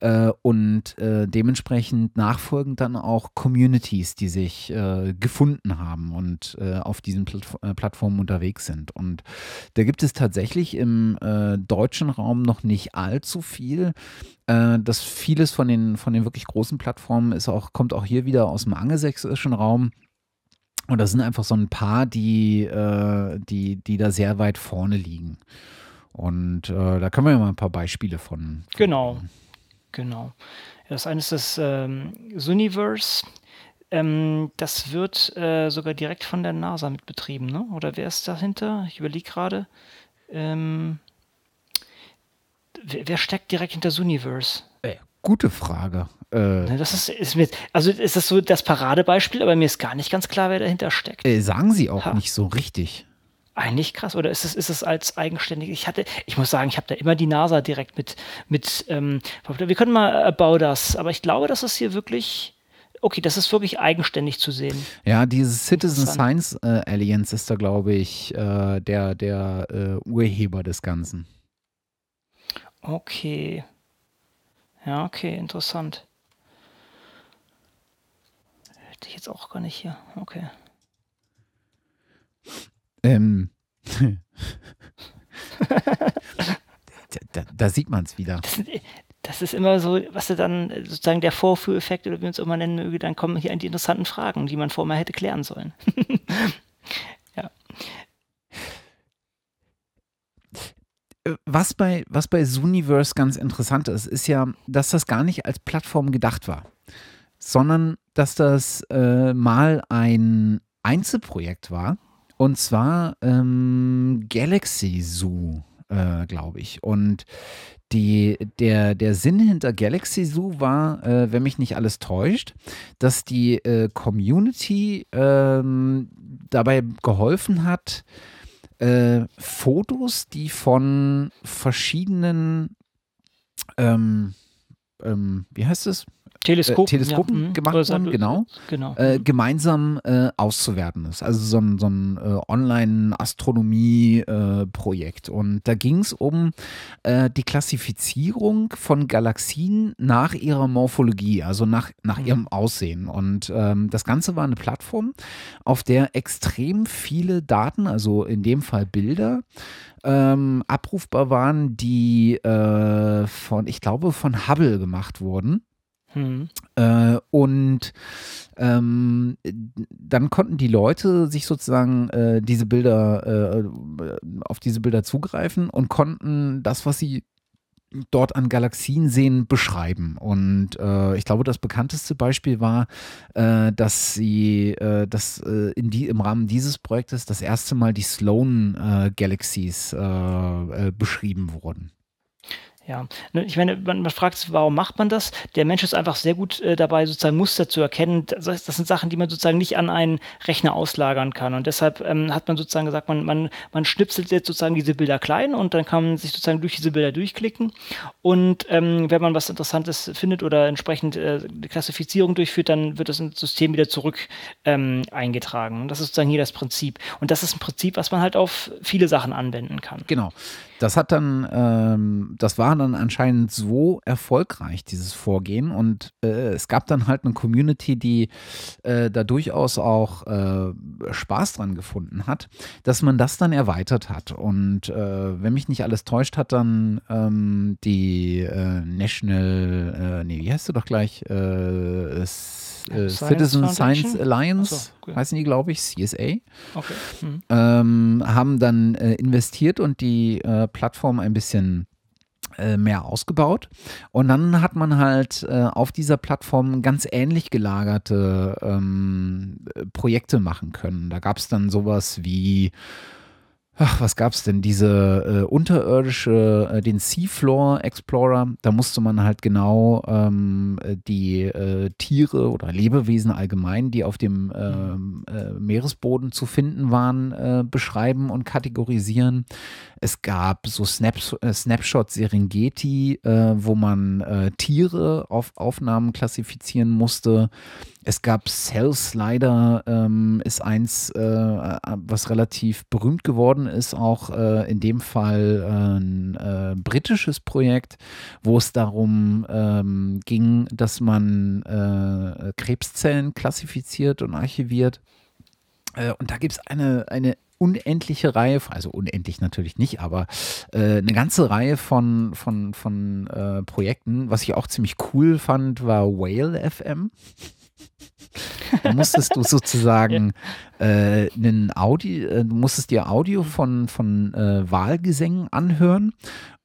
äh, und äh, dementsprechend nachfolgend dann auch Communities, die sich äh, gefunden haben und auf diesen Platt Plattformen unterwegs sind. Und da gibt es tatsächlich im deutschen Raum noch nicht allzu viel äh, dass vieles von den, von den wirklich großen Plattformen ist auch, kommt auch hier wieder aus dem angelsächsischen Raum. Und da sind einfach so ein paar, die, äh, die, die da sehr weit vorne liegen. Und äh, da können wir ja mal ein paar Beispiele von. von genau, genau. Das eine ist das ähm, Universe. Ähm, das wird äh, sogar direkt von der NASA mitbetrieben, ne? Oder wer ist dahinter? Ich überlege gerade. Ähm, wer, steckt direkt hinter Suniverse? Ey, gute Frage. Äh, das ist, ist mir, also ist das so das Paradebeispiel, aber mir ist gar nicht ganz klar, wer dahinter steckt. Äh, sagen sie auch ha. nicht so richtig. Eigentlich krass, oder ist es, ist es als eigenständig? Ich hatte, ich muss sagen, ich habe da immer die NASA direkt mit, mit ähm, wir können mal About das, aber ich glaube, dass es hier wirklich, okay, das ist wirklich eigenständig zu sehen. Ja, dieses Citizen Science äh, Alliance ist da, glaube ich, äh, der, der äh, Urheber des Ganzen. Okay. Ja, okay, interessant. Hätte ich jetzt auch gar nicht hier. Okay. Ähm. da, da, sieht man es wieder. Das, das, ist immer so, was du dann sozusagen der Vorführeffekt oder wie man es immer nennen möge, dann kommen hier die interessanten Fragen, die man vorher hätte klären sollen. was bei, was bei Zooniverse ganz interessant ist, ist ja, dass das gar nicht als Plattform gedacht war, sondern dass das äh, mal ein Einzelprojekt war. Und zwar ähm, Galaxy Zoo, äh, glaube ich. Und die, der, der Sinn hinter Galaxy Zoo war, äh, wenn mich nicht alles täuscht, dass die äh, Community ähm, dabei geholfen hat, äh, Fotos, die von verschiedenen, ähm, ähm, wie heißt es? Teleskopen, äh, Teleskopen ja. Mhm. gemacht Oder wurden, genau, genau. Äh, mhm. gemeinsam äh, auszuwerten ist. Also so ein, so ein äh, Online-Astronomie-Projekt. und da ging es um äh, die Klassifizierung von Galaxien nach ihrer Morphologie, also nach, nach mhm. ihrem Aussehen. Und ähm, das Ganze war eine Plattform, auf der extrem viele Daten, also in dem Fall Bilder, ähm, abrufbar waren, die äh, von, ich glaube, von Hubble gemacht wurden. Mhm. Äh, und ähm, dann konnten die Leute sich sozusagen äh, diese Bilder, äh, auf diese Bilder zugreifen und konnten das, was sie dort an Galaxien sehen, beschreiben. Und äh, ich glaube, das bekannteste Beispiel war, äh, dass sie, äh, dass äh, in die, im Rahmen dieses Projektes das erste Mal die Sloan äh, Galaxies äh, beschrieben wurden. Ja, ne, ich meine, man, man fragt sich, warum macht man das? Der Mensch ist einfach sehr gut äh, dabei, sozusagen Muster zu erkennen. Das, das, sind Sachen, die man sozusagen nicht an einen Rechner auslagern kann. Und deshalb ähm, hat man sozusagen gesagt, man, man, man schnipselt jetzt sozusagen diese Bilder klein und dann kann man sich sozusagen durch diese Bilder durchklicken. Und ähm, wenn man was Interessantes findet oder entsprechend äh, die Klassifizierung durchführt, dann wird das ins System wieder zurück ähm, eingetragen. Das ist sozusagen hier das Prinzip. Und das ist ein Prinzip, was man halt auf viele Sachen anwenden kann. Genau. Das hat dann, ähm, das war dann anscheinend so erfolgreich, dieses Vorgehen. Und äh, es gab dann halt eine Community, die äh, da durchaus auch äh, Spaß dran gefunden hat, dass man das dann erweitert hat. Und äh, wenn mich nicht alles täuscht, hat dann ähm, die äh, National, äh, nee, wie heißt du doch gleich? Es äh, Citizen Science Alliance, so, okay. heißen die, glaube ich, CSA, okay. mhm. ähm, haben dann äh, investiert und die äh, Plattform ein bisschen äh, mehr ausgebaut. Und dann hat man halt äh, auf dieser Plattform ganz ähnlich gelagerte ähm, Projekte machen können. Da gab es dann sowas wie ach, was gab's denn? Diese äh, unterirdische, äh, den Seafloor Explorer, da musste man halt genau ähm, äh, die äh, Tiere oder Lebewesen allgemein, die auf dem ähm, äh, Meeresboden zu finden waren, äh, beschreiben und kategorisieren. Es gab so Snap Snapshot Serengeti, wo man Tiere auf Aufnahmen klassifizieren musste. Es gab Cell Slider, ähm, ist eins, äh, was relativ berühmt geworden ist, auch äh, in dem Fall äh, ein äh, britisches Projekt, wo es darum ähm, ging, dass man äh, Krebszellen klassifiziert und archiviert. Äh, und da gibt es eine, eine unendliche Reihe, also unendlich natürlich nicht, aber äh, eine ganze Reihe von, von, von äh, Projekten. Was ich auch ziemlich cool fand, war Whale FM. Da musstest du sozusagen ja. äh, einen Audio, äh, du musstest dir Audio von, von äh, Wahlgesängen anhören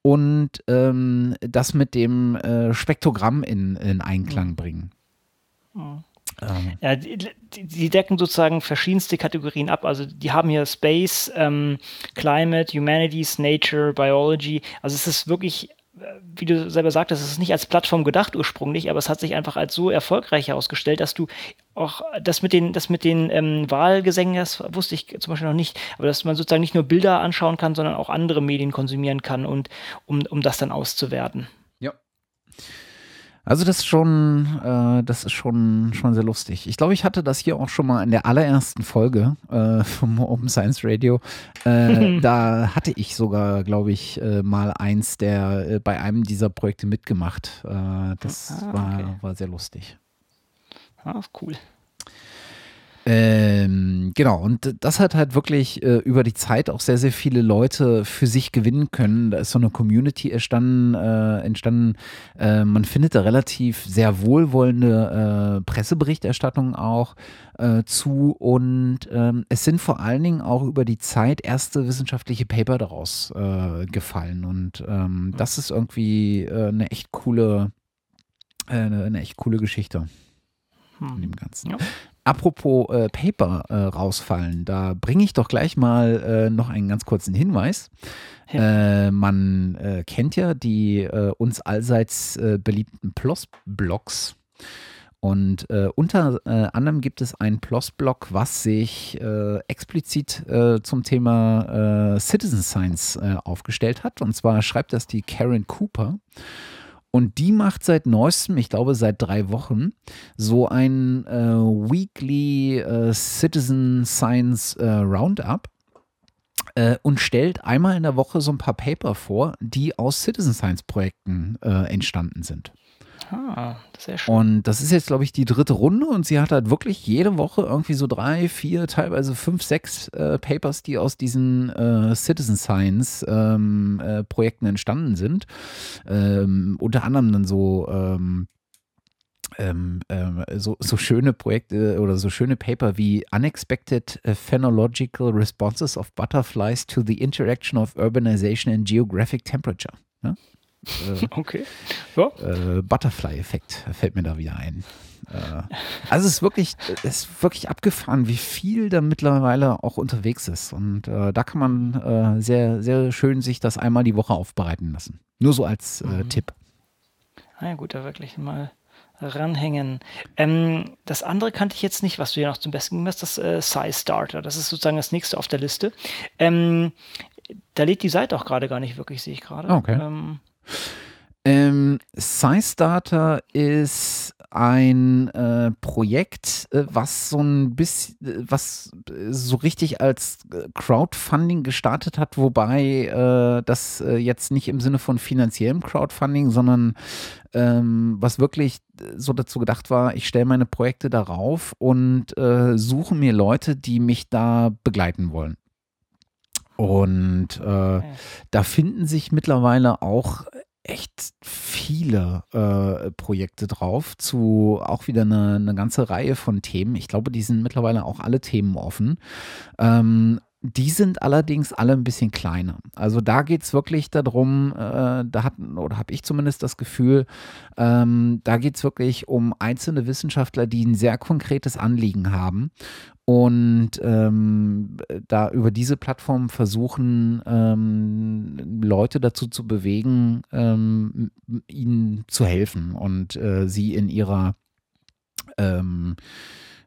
und ähm, das mit dem äh, Spektrogramm in, in Einklang mhm. bringen. Mhm. Ähm. Ja, die, die, decken sozusagen verschiedenste Kategorien ab. Also die haben hier Space, ähm, Climate, Humanities, Nature, Biology. Also es ist wirklich wie du selber sagtest, es ist nicht als Plattform gedacht ursprünglich, aber es hat sich einfach als so erfolgreich herausgestellt, dass du auch das mit den, das mit den ähm, Wahlgesängen, das wusste ich zum Beispiel noch nicht, aber dass man sozusagen nicht nur Bilder anschauen kann, sondern auch andere Medien konsumieren kann und um, um das dann auszuwerten. Also das ist schon, äh, das ist schon, schon sehr lustig. Ich glaube, ich hatte das hier auch schon mal in der allerersten Folge äh, vom Open Science Radio. Äh, da hatte ich sogar, glaube ich, äh, mal eins der äh, bei einem dieser Projekte mitgemacht. Äh, das ah, war, okay. war sehr lustig. Ah, cool. Ähm, genau, und das hat halt wirklich äh, über die Zeit auch sehr, sehr viele Leute für sich gewinnen können. Da ist so eine Community entstanden, äh, entstanden. Äh, man findet da relativ sehr wohlwollende äh, Presseberichterstattung auch äh, zu und ähm, es sind vor allen Dingen auch über die Zeit erste wissenschaftliche Paper daraus äh, gefallen und ähm, das ist irgendwie eine echt coole, eine, eine echt coole Geschichte in hm. dem Ganzen. Ja. Apropos äh, Paper äh, rausfallen, da bringe ich doch gleich mal äh, noch einen ganz kurzen Hinweis. Ja. Äh, man äh, kennt ja die äh, uns allseits beliebten PLOS-Blogs. Und unter anderem gibt es einen PLOS-Blog, was sich explizit zum Thema Citizen Science aufgestellt hat. Und zwar schreibt das die Karen Cooper. Und die macht seit neuestem, ich glaube seit drei Wochen, so ein äh, Weekly äh, Citizen Science äh, Roundup äh, und stellt einmal in der Woche so ein paar Paper vor, die aus Citizen Science Projekten äh, entstanden sind. Ah, sehr schön. Und das ist jetzt, glaube ich, die dritte Runde und sie hat halt wirklich jede Woche irgendwie so drei, vier, teilweise fünf, sechs äh, Papers, die aus diesen äh, Citizen Science ähm, äh, Projekten entstanden sind. Ähm, unter anderem dann so ähm, ähm, ähm, so, so schöne Projekte oder so schöne Paper wie Unexpected Phenological Responses of Butterflies to the Interaction of Urbanization and Geographic Temperature. Ja? Äh, okay. Ja. Äh, Butterfly-Effekt fällt mir da wieder ein. Äh, also es ist wirklich, es ist wirklich abgefahren, wie viel da mittlerweile auch unterwegs ist. Und äh, da kann man äh, sehr, sehr schön sich das einmal die Woche aufbereiten lassen. Nur so als äh, mhm. Tipp. Ah ja, gut, da wirklich mal ranhängen. Ähm, das andere kannte ich jetzt nicht, was du ja noch zum Besten gemacht hast, das äh, Size Starter. Das ist sozusagen das nächste auf der Liste. Ähm, da lädt die Seite auch gerade gar nicht wirklich, sehe ich gerade. Okay. Ähm, ähm, SciStarter ist ein äh, Projekt, äh, was so ein bisschen, äh, was so richtig als äh, Crowdfunding gestartet hat, wobei äh, das äh, jetzt nicht im Sinne von finanziellem Crowdfunding, sondern ähm, was wirklich so dazu gedacht war, ich stelle meine Projekte darauf und suche mir Leute, die mich da begleiten wollen. Und äh, da finden sich mittlerweile auch echt viele äh, Projekte drauf zu auch wieder eine, eine, ganze Reihe von Themen. Ich glaube, die sind mittlerweile auch alle Themen offen. Ähm, Die sind allerdings alle ein bisschen kleiner. Also da geht es wirklich darum, äh, da hat, oder habe ich zumindest das Gefühl, ähm, da geht es wirklich um einzelne Wissenschaftler, die ein sehr konkretes Anliegen haben und ähm, da über diese Plattform versuchen, ähm, Leute dazu zu bewegen, ähm, ihnen zu helfen und äh, sie in ihrer ähm,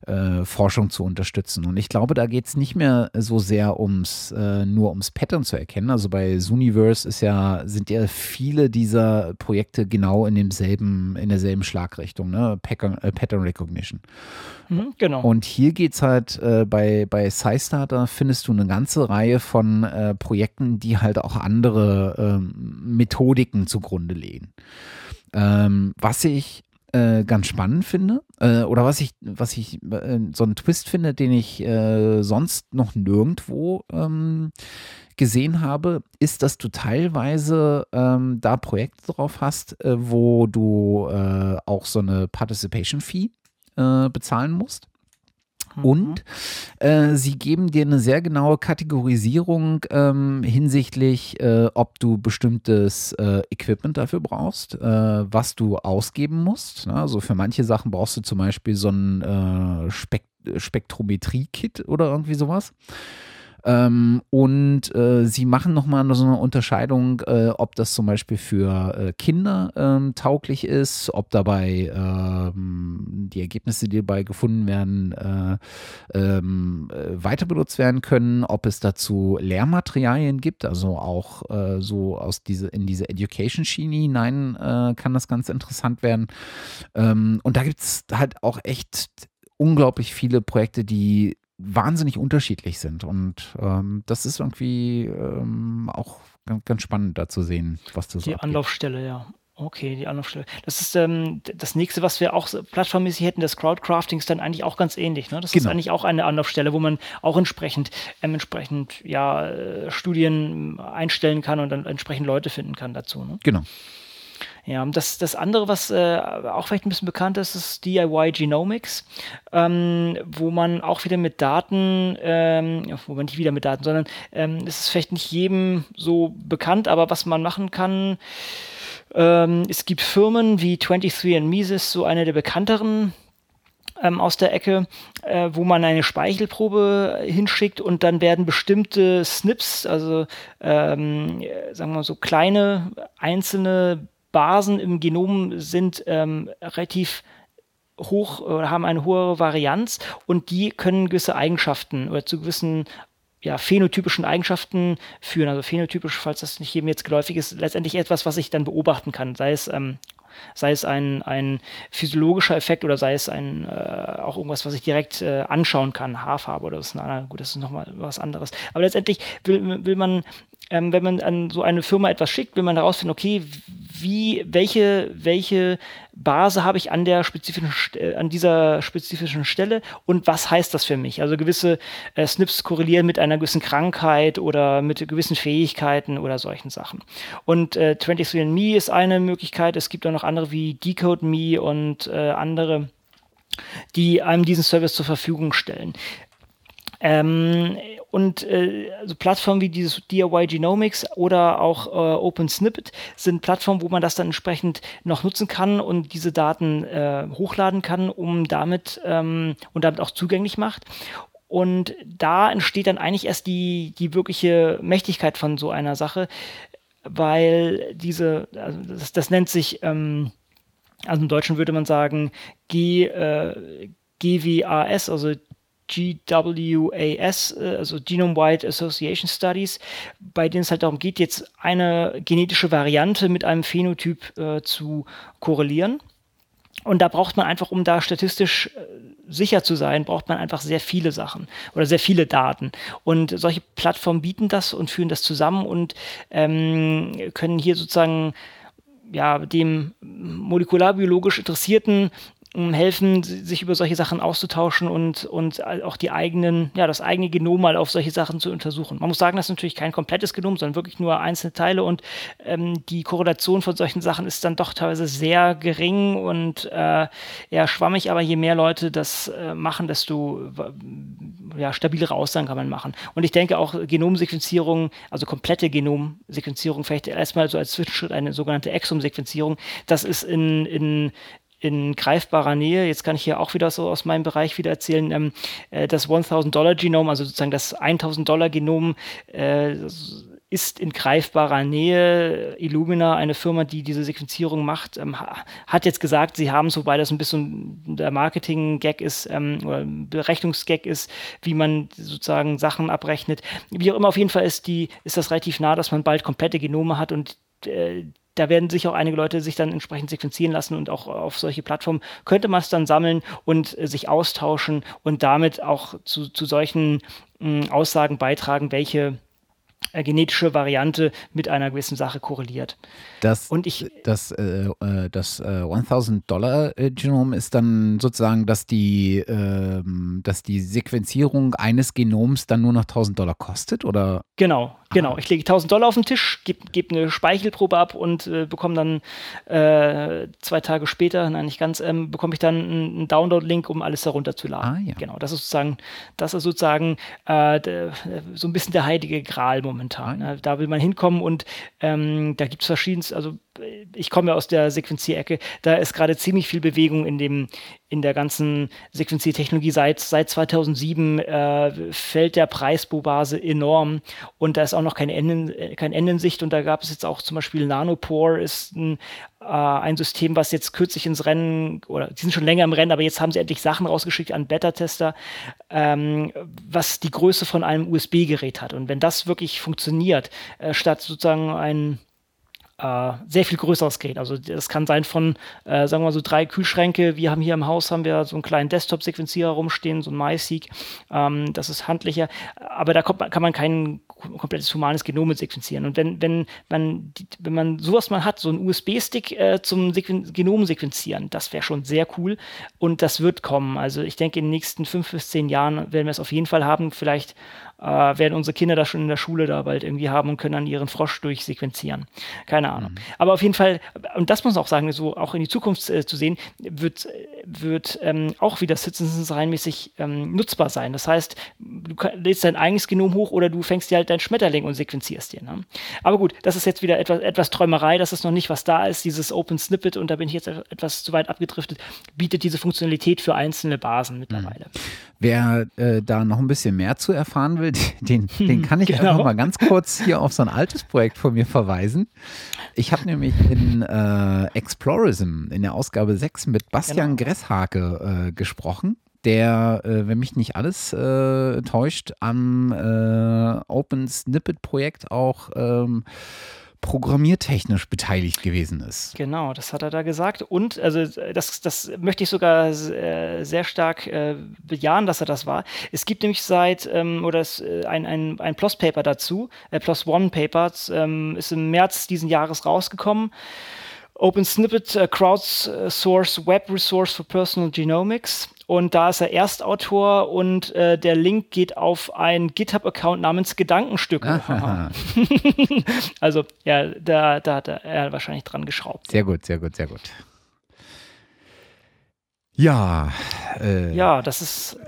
äh, Forschung zu unterstützen. Und ich glaube, da geht es nicht mehr so sehr ums äh, nur ums Pattern zu erkennen. Also bei Zooniverse ist ja, sind ja viele dieser Projekte genau in demselben, in derselben Schlagrichtung, ne? Pattern, äh, Pattern Recognition. Mhm, genau. Und hier geht es halt äh, bei, bei SciStarter findest du eine ganze Reihe von äh, Projekten, die halt auch andere ähm, Methodiken zugrunde legen. Ähm, was ich äh, ganz spannend finde äh, oder was ich, was ich äh, so einen Twist finde, den ich äh, sonst noch nirgendwo ähm, gesehen habe, ist, dass du teilweise ähm, da Projekte drauf hast, äh, wo du auch so eine Participation Fee bezahlen musst. Mhm. Und äh, sie geben dir eine sehr genaue Kategorisierung ähm, hinsichtlich, äh, ob du bestimmtes äh, Equipment dafür brauchst, äh, was du ausgeben musst. Ne? Also für manche Sachen brauchst du zum Beispiel so ein äh, Spekt Spektrometrie-Kit oder irgendwie sowas. Ähm, und äh, sie machen nochmal so eine Unterscheidung, äh, ob das zum Beispiel für äh, Kinder ähm, tauglich ist, ob dabei ähm, die Ergebnisse, die dabei gefunden werden, äh, ähm, äh, weiter benutzt werden können, ob es dazu Lehrmaterialien gibt, also auch äh, so aus diese, in diese Education-Schiene hinein kann das ganz interessant werden. Ähm, und da gibt es halt auch echt unglaublich viele Projekte, die wahnsinnig unterschiedlich sind. Und ähm, das ist irgendwie ähm, auch ganz, ganz, spannend da zu sehen, was das Die abgeht. Anlaufstelle, ja. Okay, die Anlaufstelle. Das ist ähm, das nächste, was wir auch plattformmäßig hätten, das Crowdcrafting ist dann eigentlich auch ganz ähnlich. Ne? Das genau. ist eigentlich auch eine Anlaufstelle, wo man auch entsprechend, ähm, entsprechend ja, äh, Studien einstellen kann und dann entsprechend Leute finden kann dazu. Ne? Genau. Ja, das, das andere, was äh, auch vielleicht ein bisschen bekannt ist, ist DIY Genomics, ähm, wo man auch wieder mit Daten, ähm, wo man nicht wieder mit Daten, sondern ähm, es ist vielleicht nicht jedem so bekannt, aber was man machen kann, ähm, es gibt Firmen wie 23andMe, ist so eine der bekannteren ähm, aus der Ecke, äh, wo man eine Speichelprobe hinschickt und dann werden bestimmte Snips, also ähm, sagen wir mal so kleine einzelne Basen im Genom sind ähm, relativ hoch oder haben eine hohe Varianz und die können gewisse Eigenschaften oder zu gewissen ja, phänotypischen Eigenschaften führen. Also phänotypisch, falls das nicht jedem jetzt geläufig ist, letztendlich etwas, was ich dann beobachten kann, sei es ähm, sei es ein, ein physiologischer Effekt oder sei es ein, äh, auch irgendwas, was ich direkt äh, anschauen kann, Haarfarbe oder ist eine, gut, das ist nochmal was anderes. Aber letztendlich will, will man ähm, wenn man an so eine Firma etwas schickt, will man herausfinden, okay, wie, welche, welche Base habe ich an der spezifischen, äh, an dieser spezifischen Stelle und was heißt das für mich? Also gewisse äh, Snips korrelieren mit einer gewissen Krankheit oder mit gewissen Fähigkeiten oder solchen Sachen. Und äh, 23andMe ist eine Möglichkeit. Es gibt auch noch andere wie DecodeMe und äh, andere, die einem diesen Service zur Verfügung stellen. Ähm, und äh, also Plattformen wie dieses DIY Genomics oder auch äh, Open Snippet sind Plattformen, wo man das dann entsprechend noch nutzen kann und diese Daten äh, hochladen kann, um damit ähm, und damit auch zugänglich macht. Und da entsteht dann eigentlich erst die, die wirkliche Mächtigkeit von so einer Sache, weil diese, also das, das nennt sich, ähm, also im Deutschen würde man sagen, G, äh, GWAS, also GWAS, äh, also Genome-Wide Association Studies, bei denen es halt darum geht, jetzt eine genetische Variante mit einem Phänotyp äh, zu korrelieren. Und da braucht man einfach, um da statistisch äh, sicher zu sein, braucht man einfach sehr viele Sachen oder sehr viele Daten. Und solche Plattformen bieten das und führen das zusammen und ähm, können hier sozusagen ja, dem molekularbiologisch Interessierten helfen, sich über solche Sachen auszutauschen und, und auch die eigenen, ja, das eigene Genom mal auf solche Sachen zu untersuchen. Man muss sagen, das ist natürlich kein komplettes Genom, sondern wirklich nur einzelne Teile und ähm, die Korrelation von solchen Sachen ist dann doch teilweise sehr gering und äh, eher schwammig, aber je mehr Leute das äh, machen, desto ja, stabilere Aussagen kann man machen. Und ich denke auch Genomsequenzierung, also komplette Genomsequenzierung, vielleicht erstmal so als Zwischenschritt eine sogenannte Exom-Sequenzierung, das ist in, in in greifbarer Nähe, jetzt kann ich hier auch wieder so aus meinem Bereich wieder erzählen, ähm, äh, das 1000-Dollar-Genom, also sozusagen das 1000-Dollar-Genom, äh, ist in greifbarer Nähe. Illumina, eine Firma, die diese Sequenzierung macht, ähm, hat jetzt gesagt, sie haben, so, wobei das ein bisschen der Marketing-Gag ist ähm, oder Berechnungsgag ist, wie man sozusagen Sachen abrechnet. Wie auch immer, auf jeden Fall ist, die, ist das relativ nah, dass man bald komplette Genome hat und äh, da werden sich auch einige Leute sich dann entsprechend sequenzieren lassen und auch auf solche Plattformen. Könnte man es dann sammeln und äh, sich austauschen und damit auch zu, zu solchen hm, Aussagen beitragen, welche äh, genetische Variante mit einer gewissen Sache korreliert. Das, und ich, das, äh, äh das äh, 1000-Dollar-Genom ist dann sozusagen, dass die, äh, dass die Sequenzierung eines Genoms dann nur noch 1000 Dollar kostet, oder? Genau, genau. Ich lege 1000 Dollar auf den Tisch, gebe geb eine Speichelprobe ab und äh, bekomme dann zwei Tage später, nein, nicht ganz, ähm, bekomme ich dann einen Download-Link, um alles herunterzuladen. Ah, ja. Genau, das ist sozusagen, das ist sozusagen so ein bisschen der heilige Gral momentan. Ne? Da will man hinkommen und ähm, da gibt es verschiedenste, also ich komme ja aus der Sequenzierecke, da ist gerade ziemlich viel Bewegung in dem, in der ganzen Sequenziertechnologie. Seit, seit 2007 äh, fällt der Preis pro Base enorm und da ist auch noch kein Ende, kein Ende in Sicht und da gab es jetzt auch zum Beispiel Nanopore ist ein, äh, ein System, was jetzt kürzlich ins Rennen, oder die sind schon länger im Rennen, aber jetzt haben sie endlich Sachen rausgeschickt an Beta-Tester, ähm, was die Größe von einem USB-Gerät hat. Und wenn das wirklich funktioniert, äh, statt sozusagen ein äh, sehr viel größeres Gerät. Also das kann sein von, äh, sagen wir mal so drei Kühlschränke. Wir haben hier im Haus haben wir so einen kleinen Desktop-Sequenzierer rumstehen, so ein MySeq. Ähm, das ist handlicher, aber da kommt, kann man kein komplettes humanes Genom sequenzieren. Und wenn, wenn, man, wenn man sowas mal hat, so einen USB-Stick äh, zum Sequen Genom sequenzieren, das wäre schon sehr cool. Und das wird kommen. Also ich denke, in den nächsten fünf bis zehn Jahren werden wir es auf jeden Fall haben. Vielleicht äh, werden unsere Kinder das schon in der Schule da bald irgendwie haben und können dann ihren Frosch durchsequenzieren. Keine Ahnung. Mhm. Aber auf jeden Fall, und das muss man auch sagen, so auch in die Zukunft äh, zu sehen, wird, wird ähm, auch wieder Citizens reinmäßig ähm, nutzbar sein. Das heißt, du lädst dein eigenes Genom hoch oder du fängst dir halt dein Schmetterling und sequenzierst den. Ne? Aber gut, das ist jetzt wieder etwas, etwas Träumerei, das ist noch nicht, was da ist. Dieses Open Snippet, und da bin ich jetzt etwas zu weit abgedriftet, bietet diese Funktionalität für einzelne Basen mittlerweile. Mhm. Wer äh, da noch ein bisschen mehr zu erfahren will, den, den kann ich genau. einfach mal ganz kurz hier auf so ein altes Projekt von mir verweisen. Ich habe nämlich in äh, Explorism in der Ausgabe 6 mit Bastian genau. Gresshake äh, gesprochen der, äh, wenn mich nicht alles äh, täuscht, am äh, Open Snippet Projekt auch ähm, programmiertechnisch beteiligt gewesen ist. Genau, das hat er da gesagt. Und also das, das möchte ich sogar äh, sehr stark äh, bejahen, dass er das war. Es gibt nämlich seit, ähm, oder es, äh, ein, ein, ein PLOS-Paper dazu, äh, PLOS One-Paper, ähm, ist im März diesen Jahres rausgekommen. Open Snippet uh, Crowdsource Web Resource for Personal Genomics. Und da ist er Erstautor und äh, der Link geht auf einen GitHub-Account namens Gedankenstücke. also, ja, da, da hat er wahrscheinlich dran geschraubt. Sehr gut, sehr gut, sehr gut. Ja. Äh, ja, das ist.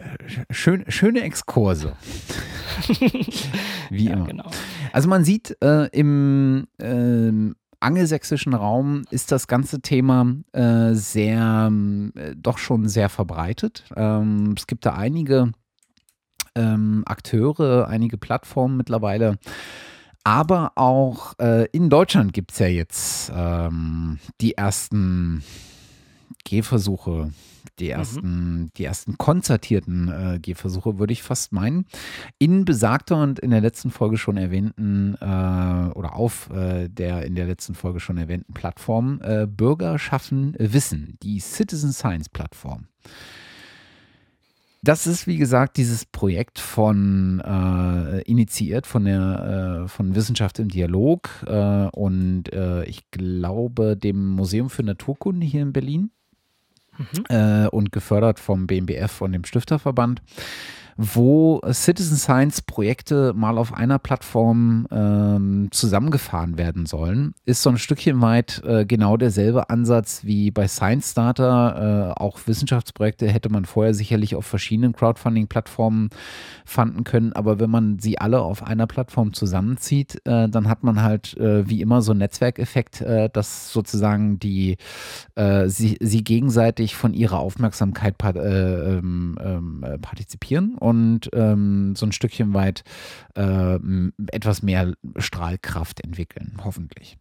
Schön, schöne Exkurse. Wie ja, immer. Genau. Also man sieht äh, im ähm, angelsächsischen Raum ist das ganze Thema äh, sehr, äh, doch schon sehr verbreitet. Ähm, es gibt da einige ähm, Akteure, einige Plattformen mittlerweile. Aber auch äh, in Deutschland gibt es ja jetzt ähm, die ersten Gehversuche die mhm. ersten, mhm. die ersten konzertierten äh, Gehversuche, würde ich fast meinen. In besagter und in der letzten Folge schon erwähnten äh, oder auf äh, der in der letzten Folge schon erwähnten Plattform äh, Bürger schaffen Wissen, die Citizen Science Plattform. Das ist, wie gesagt, dieses Projekt von äh, initiiert von der äh, von Wissenschaft im Dialog äh, und äh, ich glaube dem Museum für Naturkunde hier in Berlin. Mhm. äh, und gefördert vom BMBF und dem Stifterverband wo Citizen Science Projekte mal auf einer Plattform ähm, zusammengefahren werden sollen, ist so ein Stückchen weit äh, genau derselbe Ansatz wie bei Science Starter. Äh, auch Wissenschaftsprojekte hätte man vorher sicherlich auf verschiedenen Crowdfunding-Plattformen fanden können, aber wenn man sie alle auf einer Plattform zusammenzieht, äh, dann hat man halt äh, wie immer so einen Netzwerkeffekt, äh, dass sozusagen die äh, sie, sie gegenseitig von ihrer Aufmerksamkeit ähm, ähm, partizipieren und ähm, so ein Stückchen weit äh, etwas mehr Strahlkraft entwickeln, hoffentlich.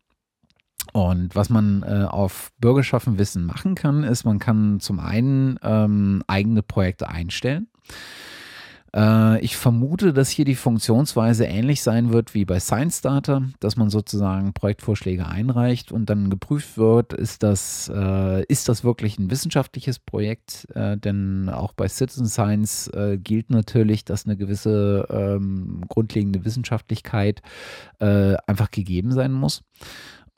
Und was man äh, auf Bürgerschaffen Wissen machen kann, ist, man kann zum einen ähm, eigene Projekte einstellen. Äh, ich vermute, dass hier die Funktionsweise ähnlich sein wird wie bei Science Data, dass man sozusagen Projektvorschläge einreicht und dann geprüft wird, ist das, äh, ist das wirklich ein wissenschaftliches Projekt? Äh, denn auch bei Citizen Science äh, gilt natürlich, dass eine gewisse ähm, grundlegende Wissenschaftlichkeit äh, einfach gegeben sein muss.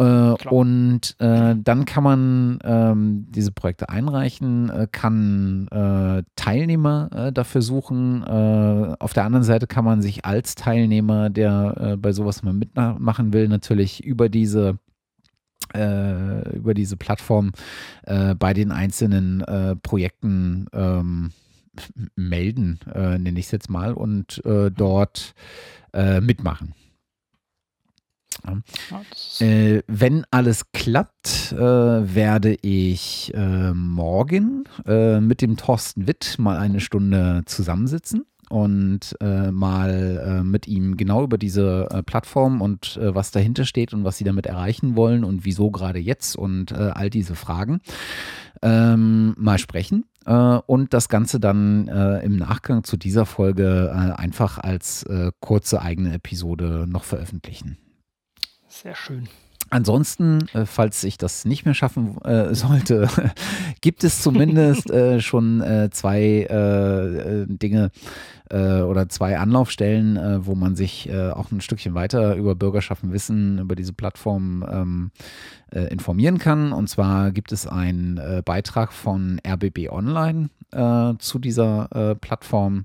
Äh, und äh, dann kann man ähm, diese Projekte einreichen, äh, kann äh, Teilnehmer äh, dafür suchen. Äh, auf der anderen Seite kann man sich als Teilnehmer, der bei sowas mal mitmachen will, natürlich über diese über diese Plattform bei den einzelnen Projekten ähm, melden, nenne ich es jetzt mal, und dort mitmachen. Äh, wenn alles klappt, äh, werde ich äh, morgen äh, mit dem Thorsten Witt mal eine Stunde zusammensitzen und äh, mal äh, mit ihm genau über diese Plattform und was dahinter steht und was sie damit erreichen wollen und wieso gerade jetzt und all diese Fragen ähm, mal sprechen und das Ganze dann im Nachgang zu dieser Folge einfach als kurze eigene Episode noch veröffentlichen. Sehr schön. Ansonsten, äh, falls ich das nicht mehr schaffen äh, sollte, gibt es zumindest äh, schon äh, zwei äh, äh, Dinge oder zwei Anlaufstellen, wo man sich auch ein Stückchen weiter über Bürgerschaften Wissen, über diese Plattform ähm, informieren kann. Und zwar gibt es einen Beitrag von RBB Online zu dieser Plattform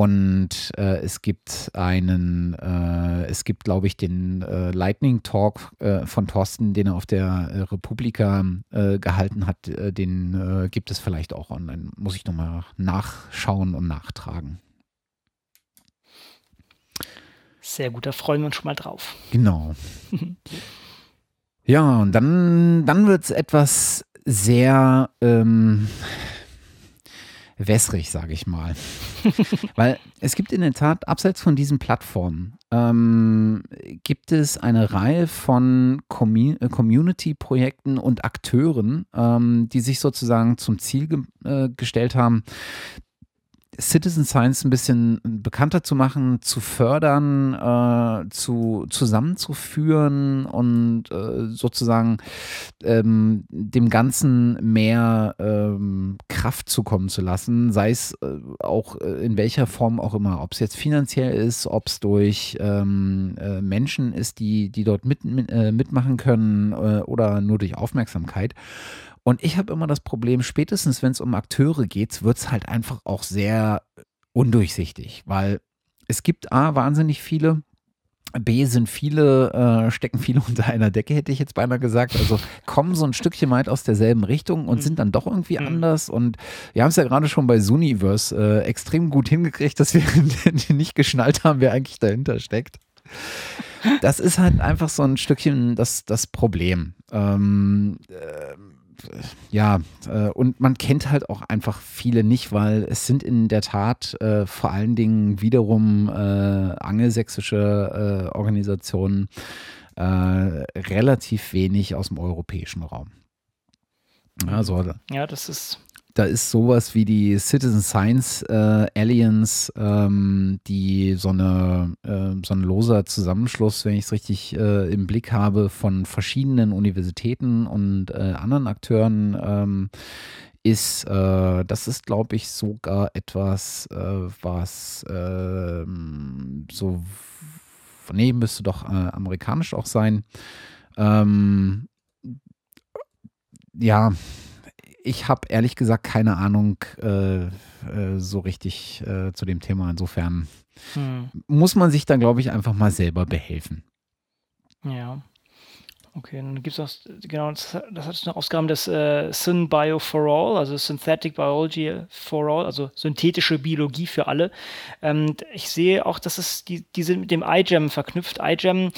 und äh, es gibt einen, äh, es gibt, glaube ich, den äh, Lightning Talk äh, von Thorsten, den er auf der äh, Republika äh, gehalten hat. den gibt es vielleicht auch online. Muss ich nochmal nachschauen und nachtragen. Sehr gut, da freuen wir uns schon mal drauf. Genau. ja, und dann, dann wird es etwas sehr. Ähm, wässrig, sage ich mal. Weil es gibt in der Tat, abseits von diesen Plattformen, ähm, gibt es eine Reihe von äh, Community-Projekten und Akteuren, ähm, die sich sozusagen zum Ziel ge äh, gestellt haben, Citizen Science ein bisschen bekannter zu machen, zu fördern, äh, zu, zusammenzuführen und äh, sozusagen ähm, dem Ganzen mehr ähm, Kraft zukommen zu lassen, sei es äh, auch äh, in welcher Form auch immer, ob es jetzt finanziell ist, ob es durch ähm, äh, Menschen ist, die, die dort mit, äh, mitmachen können oder nur durch Aufmerksamkeit. Und ich habe immer das Problem, spätestens wenn es um Akteure geht, wird es halt einfach auch sehr undurchsichtig, weil es gibt A, wahnsinnig viele, B sind viele, äh, stecken viele unter einer Decke, hätte ich jetzt beinahe gesagt. Also kommen so ein Stückchen weit aus derselben Richtung und mhm. sind dann doch irgendwie mhm. anders. Und wir haben es ja gerade schon bei Suniverse äh, extrem gut hingekriegt, dass wir nicht geschnallt haben, wer eigentlich dahinter steckt. Das ist halt einfach so ein Stückchen das, das Problem. Ähm, äh, ja, äh, und man kennt halt auch einfach viele nicht, weil es sind in der Tat äh, vor allen Dingen wiederum äh, angelsächsische äh, Organisationen äh, relativ wenig aus dem europäischen Raum. Also, ja, das ist da ist sowas wie die Citizen Science äh, Alliance, ähm, die so eine, äh, so ein loser Zusammenschluss, wenn ich es richtig äh, im Blick habe, von verschiedenen Universitäten und äh, anderen Akteuren ähm, ist, äh, das ist, glaube ich, sogar etwas, äh, was ähm, so, nee, müsste doch amerikanisch auch sein. Ähm, ja, ich habe ehrlich gesagt keine Ahnung äh, äh, so richtig äh, zu dem Thema. Insofern hm. muss man sich da, glaube ich, einfach mal selber behelfen. Ja. Okay, dann gibt es auch, genau, das, das hat eine Ausgabe des äh, SynBio for All, also Synthetic Biology for All, also synthetische Biologie für alle. Ähm, ich sehe auch, dass es die, die sind mit dem iGEM verknüpft. iGEM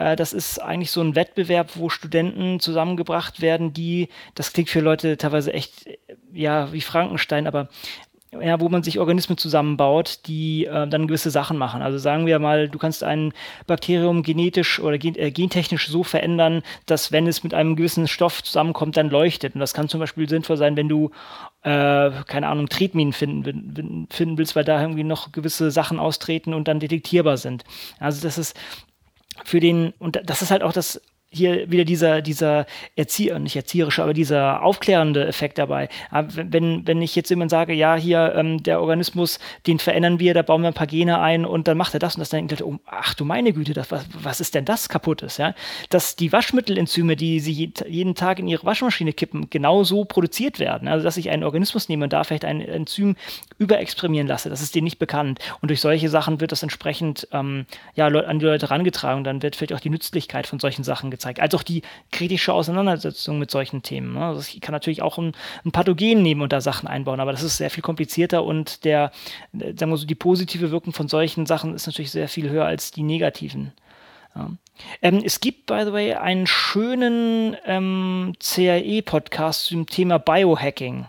das ist eigentlich so ein Wettbewerb, wo Studenten zusammengebracht werden, die, das klingt für Leute teilweise echt, ja, wie Frankenstein, aber ja, wo man sich Organismen zusammenbaut, die äh, dann gewisse Sachen machen. Also sagen wir mal, du kannst ein Bakterium genetisch oder gen äh, gentechnisch so verändern, dass wenn es mit einem gewissen Stoff zusammenkommt, dann leuchtet. Und das kann zum Beispiel sinnvoll sein, wenn du, äh, keine Ahnung, Tretminen finden, finden willst, weil da irgendwie noch gewisse Sachen austreten und dann detektierbar sind. Also das ist für den, und das ist halt auch das hier wieder dieser, dieser Erzieher, nicht erzieherische, aber dieser aufklärende Effekt dabei. Wenn, wenn ich jetzt jemand sage, ja, hier, ähm, der Organismus, den verändern wir, da bauen wir ein paar Gene ein und dann macht er das und das, dann denkt er, oh, ach du meine Güte, das, was, was ist denn das kaputtes, ja? Dass die Waschmittelenzyme, die sie jeden Tag in ihre Waschmaschine kippen, genauso produziert werden. Also, dass ich einen Organismus nehme und da vielleicht ein Enzym überexprimieren lasse, das ist denen nicht bekannt. Und durch solche Sachen wird das entsprechend ähm, ja, an die Leute herangetragen. Dann wird vielleicht auch die Nützlichkeit von solchen Sachen gezeigt gezeigt, als auch die kritische Auseinandersetzung mit solchen Themen. Ne? Also ich kann natürlich auch ein, ein Pathogen nehmen und da Sachen einbauen, aber das ist sehr viel komplizierter und der, äh, sagen wir so, die positive Wirkung von solchen Sachen ist natürlich sehr viel höher als die negativen. Ja. Ähm, es gibt, by the way, einen schönen ähm, CAE-Podcast zum Thema Biohacking.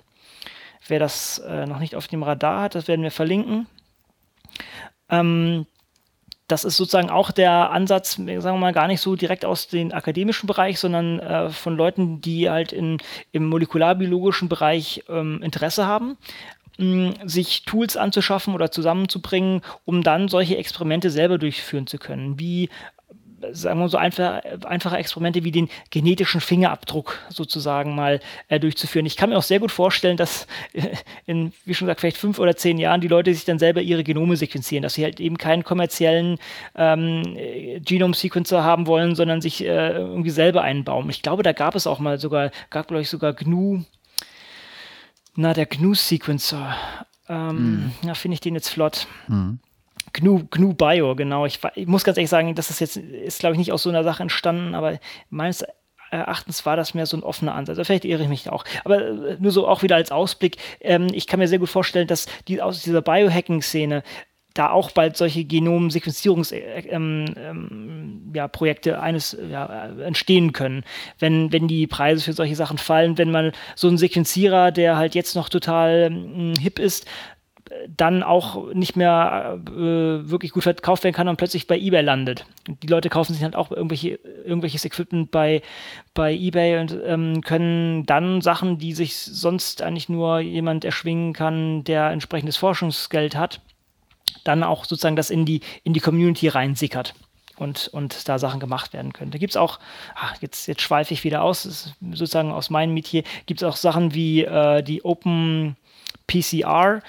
Wer das äh, noch nicht auf dem Radar hat, das werden wir verlinken. Ähm, das ist sozusagen auch der Ansatz, sagen wir mal, gar nicht so direkt aus dem akademischen Bereich, sondern äh, von Leuten, die halt in, im molekularbiologischen Bereich ähm, Interesse haben sich Tools anzuschaffen oder zusammenzubringen, um dann solche Experimente selber durchführen zu können. Wie sagen wir so einfach, einfache Experimente wie den genetischen Fingerabdruck sozusagen mal äh, durchzuführen. Ich kann mir auch sehr gut vorstellen, dass äh, in, wie schon gesagt, vielleicht fünf oder zehn Jahren die Leute sich dann selber ihre Genome sequenzieren, dass sie halt eben keinen kommerziellen ähm, Genome-Sequencer haben wollen, sondern sich äh, irgendwie selber einbauen. Ich glaube, da gab es auch mal sogar, gab glaube ich sogar GNU, na, der GNU-Sequencer. Ähm, mm. Ja, finde ich den jetzt flott. Mm. GNU, GNU Bio, genau. Ich, ich, muss ganz ehrlich sagen, das ist jetzt, ist glaube ich nicht aus so einer Sache entstanden, aber meines Erachtens war das mehr so ein offener Ansatz. Also vielleicht irre ich mich auch. Aber äh, nur so auch wieder als Ausblick. Ähm, ich kann mir sehr gut vorstellen, dass die, aus dieser Biohacking-Szene da auch bald solche Genom-Sequenzierungsprojekte äh, ähm, ähm, ja, eines ja, entstehen können, wenn, wenn die Preise für solche Sachen fallen, wenn man so einen Sequenzierer, der halt jetzt noch total ähm, hip ist, dann auch nicht mehr äh, wirklich gut verkauft werden kann und plötzlich bei eBay landet. Die Leute kaufen sich halt auch irgendwelche, irgendwelches Equipment bei, bei eBay und ähm, können dann Sachen, die sich sonst eigentlich nur jemand erschwingen kann, der entsprechendes Forschungsgeld hat, dann auch sozusagen das in die, in die Community reinsickert und, und da Sachen gemacht werden können. Da gibt es auch, ach, jetzt, jetzt schweife ich wieder aus, sozusagen aus meinem Metier, gibt es auch Sachen wie äh, die Open PCR,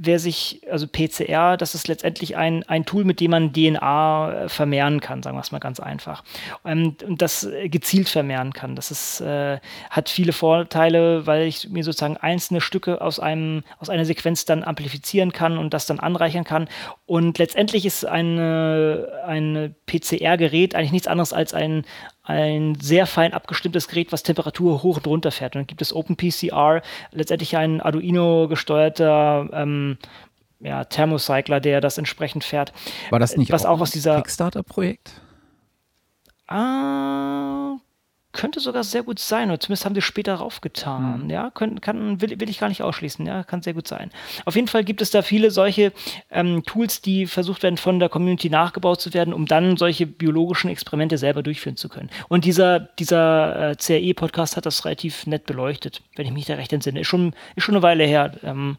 wer sich, also PCR, das ist letztendlich ein, ein Tool, mit dem man DNA äh, vermehren kann, sagen wir es mal ganz einfach. Ähm, und das gezielt vermehren kann. Das ist, äh, hat viele Vorteile, weil ich mir sozusagen einzelne Stücke aus, einem, aus einer Sequenz dann amplifizieren kann und das dann anreichern kann. Und letztendlich ist eine, ein PCR-Gerät eigentlich nichts anderes als ein, ein sehr fein abgestimmtes Gerät, was Temperatur hoch und runter fährt. Und dann gibt es OpenPCR, letztendlich ein Arduino gesteuerter ähm, ja, Thermocycler, der das entsprechend fährt. War das nicht was auch, auch aus dieser Kickstarter-Projekt? Ah, könnte sogar sehr gut sein, oder zumindest haben sie später raufgetan. Mhm. Ja, können, kann, will, will, ich gar nicht ausschließen, ja, kann sehr gut sein. Auf jeden Fall gibt es da viele solche ähm, Tools, die versucht werden, von der Community nachgebaut zu werden, um dann solche biologischen Experimente selber durchführen zu können. Und dieser, dieser äh, CRE-Podcast hat das relativ nett beleuchtet, wenn ich mich da recht entsinne. Ist schon, ist schon eine Weile her. Ähm,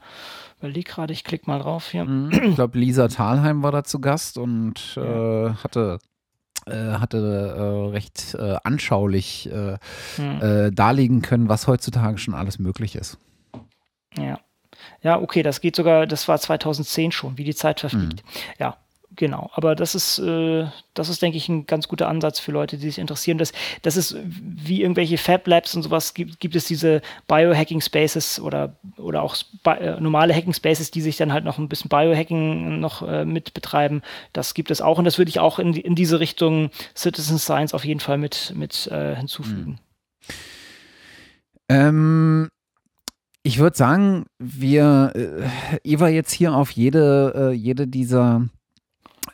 überleg gerade, ich klicke mal drauf hier. Mhm. Ich glaube, Lisa Thalheim war da zu Gast und äh, hatte hatte äh, recht äh, anschaulich äh, hm. darlegen können, was heutzutage schon alles möglich ist. Ja. Ja, okay, das geht sogar, das war 2010 schon, wie die Zeit verfliegt. Hm. Ja, Genau, aber das ist, äh, das ist, denke ich, ein ganz guter Ansatz für Leute, die sich interessieren. Das, das ist wie irgendwelche Fab Labs und sowas, gibt, gibt es diese Biohacking Spaces oder, oder auch äh, normale Hacking Spaces, die sich dann halt noch ein bisschen Biohacking noch äh, mit betreiben. Das gibt es auch und das würde ich auch in, in diese Richtung Citizen Science auf jeden Fall mit, mit äh, hinzufügen. Ähm, ich würde sagen, wir, äh, Eva jetzt hier auf jede, äh, jede dieser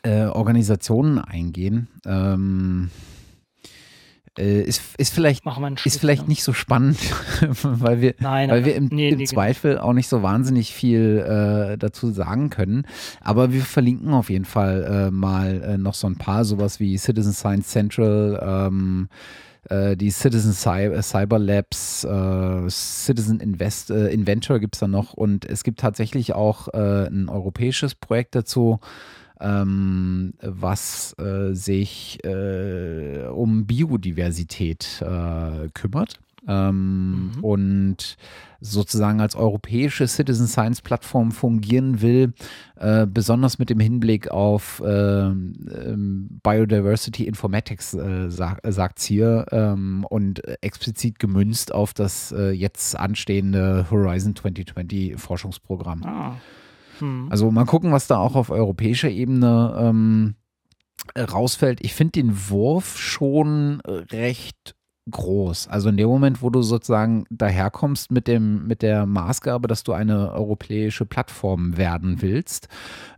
äh, Organisationen eingehen. Ähm, äh, ist, ist vielleicht, ist vielleicht nicht so spannend, weil wir, Nein, weil wir im, nee, im nee, genau. Zweifel genau. auch nicht so wahnsinnig viel äh, dazu sagen können. Aber wir verlinken auf jeden Fall äh, mal äh, noch so ein paar, sowas wie Citizen Science Central, ähm, äh, die Citizen Cy Cyber Labs, Citizen Invest Inventor gibt es da noch und es gibt tatsächlich auch ein europäisches Projekt dazu ähm, was äh, sich äh, um Biodiversität äh, kümmert. Ähm, mhm. und sozusagen als europäische Citizen Science Plattform fungieren will, äh, besonders mit dem Hinblick auf äh, Biodiversity Informatics, äh, sag, sagt es hier, ähm, und explizit gemünzt auf das äh, jetzt anstehende Horizon 2020 Forschungsprogramm. Ah. Hm. Also mal gucken, was da auch auf europäischer Ebene ähm, rausfällt. Ich finde den Wurf schon recht groß. Also in dem Moment, wo du sozusagen daherkommst mit dem mit der Maßgabe, dass du eine europäische Plattform werden willst,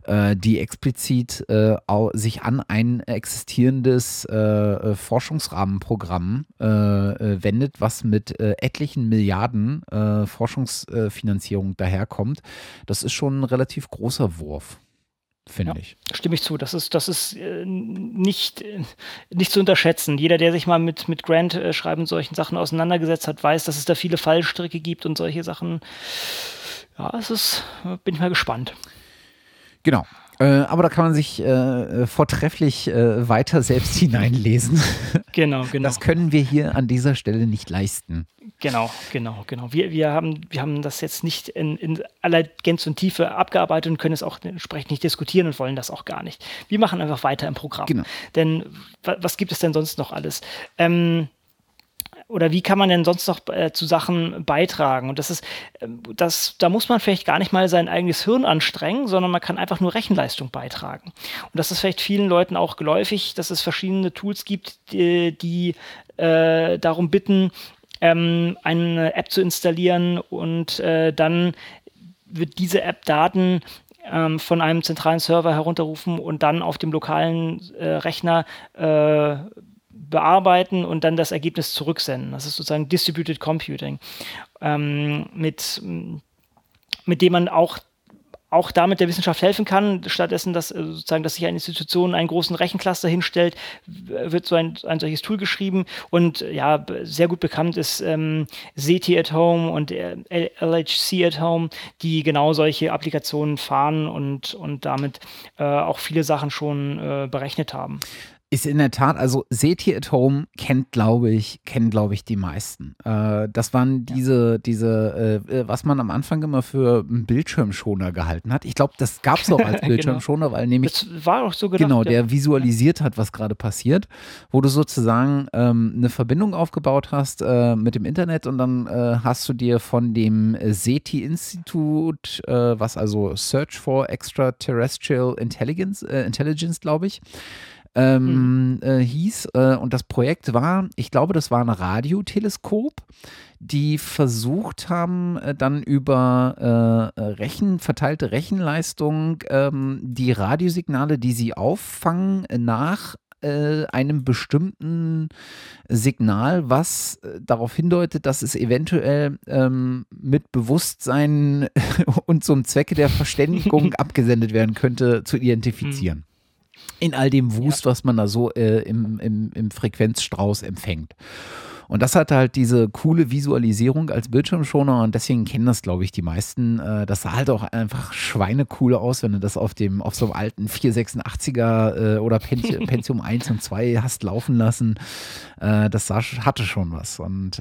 äh, die explizit äh, sich an ein existierendes äh, Forschungsrahmenprogramm äh, äh, wendet, was mit äh, etlichen Milliarden Forschungsfinanzierung daherkommt, das ist schon ein relativ großer Wurf finde ja, ich. Stimme ich zu. Das ist, das ist äh, nicht, äh, nicht zu unterschätzen. Jeder, der sich mal mit, mit Grant äh, schreiben und solchen Sachen auseinandergesetzt hat, weiß, dass es da viele Fallstricke gibt und solche Sachen. Ja, es ist, bin ich mal gespannt. Genau. Äh, aber da kann man sich äh, vortrefflich äh, weiter selbst hineinlesen. Genau, genau. Das können wir hier an dieser Stelle nicht leisten. Genau, genau, genau. Wir, wir, haben, wir haben das jetzt nicht in, in aller Gänze und Tiefe abgearbeitet und können es auch entsprechend nicht diskutieren und wollen das auch gar nicht. Wir machen einfach weiter im Programm. Genau. Denn was gibt es denn sonst noch alles? Ähm, oder wie kann man denn sonst noch äh, zu Sachen beitragen? Und das ist, äh, das, da muss man vielleicht gar nicht mal sein eigenes Hirn anstrengen, sondern man kann einfach nur Rechenleistung beitragen. Und das ist vielleicht vielen Leuten auch geläufig, dass es verschiedene Tools gibt, die, die äh, darum bitten, ähm, eine App zu installieren und äh, dann wird diese App Daten ähm, von einem zentralen Server herunterrufen und dann auf dem lokalen äh, Rechner äh, bearbeiten und dann das Ergebnis zurücksenden. Das ist sozusagen Distributed Computing, ähm, mit, mit dem man auch auch damit der Wissenschaft helfen kann, stattdessen, dass äh, sozusagen, dass sich eine Institution einen großen Rechencluster hinstellt, wird so ein, ein solches Tool geschrieben und ja, sehr gut bekannt ist ähm, SETI at Home und äh, LHC at Home, die genau solche Applikationen fahren und, und damit äh, auch viele Sachen schon äh, berechnet haben. Ist in der Tat, also seht ihr at Home kennt, glaube ich, kennen, glaube ich, die meisten. Äh, das waren diese, diese, äh, äh, was man am Anfang immer für einen Bildschirmschoner gehalten hat. Ich glaube, das gab es auch als genau. Bildschirmschoner, genau. weil nämlich. Das war auch so gedacht, Genau, der ja. visualisiert hat, was gerade passiert, wo du sozusagen ähm, eine Verbindung aufgebaut hast äh, mit dem Internet und dann äh, hast du dir von dem SETI-Institut, äh, was also Search for Extraterrestrial Intelligence, Intelligence, glaube ich, ähm, mhm. äh, hieß. Äh, und das Projekt war, ich glaube, das war ein Radioteleskop, die versucht haben, äh, dann über äh, Rechen, verteilte Rechenleistung ähm, die Radiosignale, die sie auffangen, nach äh, einem bestimmten Signal, was äh, darauf hindeutet, dass es eventuell ähm, mit Bewusstsein und zum Zwecke der Verständigung abgesendet werden könnte, zu identifizieren. In all dem Wust, ja. was man da so äh, im, im, im Frequenzstrauß empfängt. Und das hat halt diese coole Visualisierung als Bildschirmschoner und deswegen kennen das, glaube ich, die meisten. Äh, das sah halt auch einfach schweinecool aus, wenn du das auf dem, auf so einem alten 486er äh, oder Pentium, Pentium 1 und 2 hast laufen lassen. Äh, das sah, hatte schon was. Und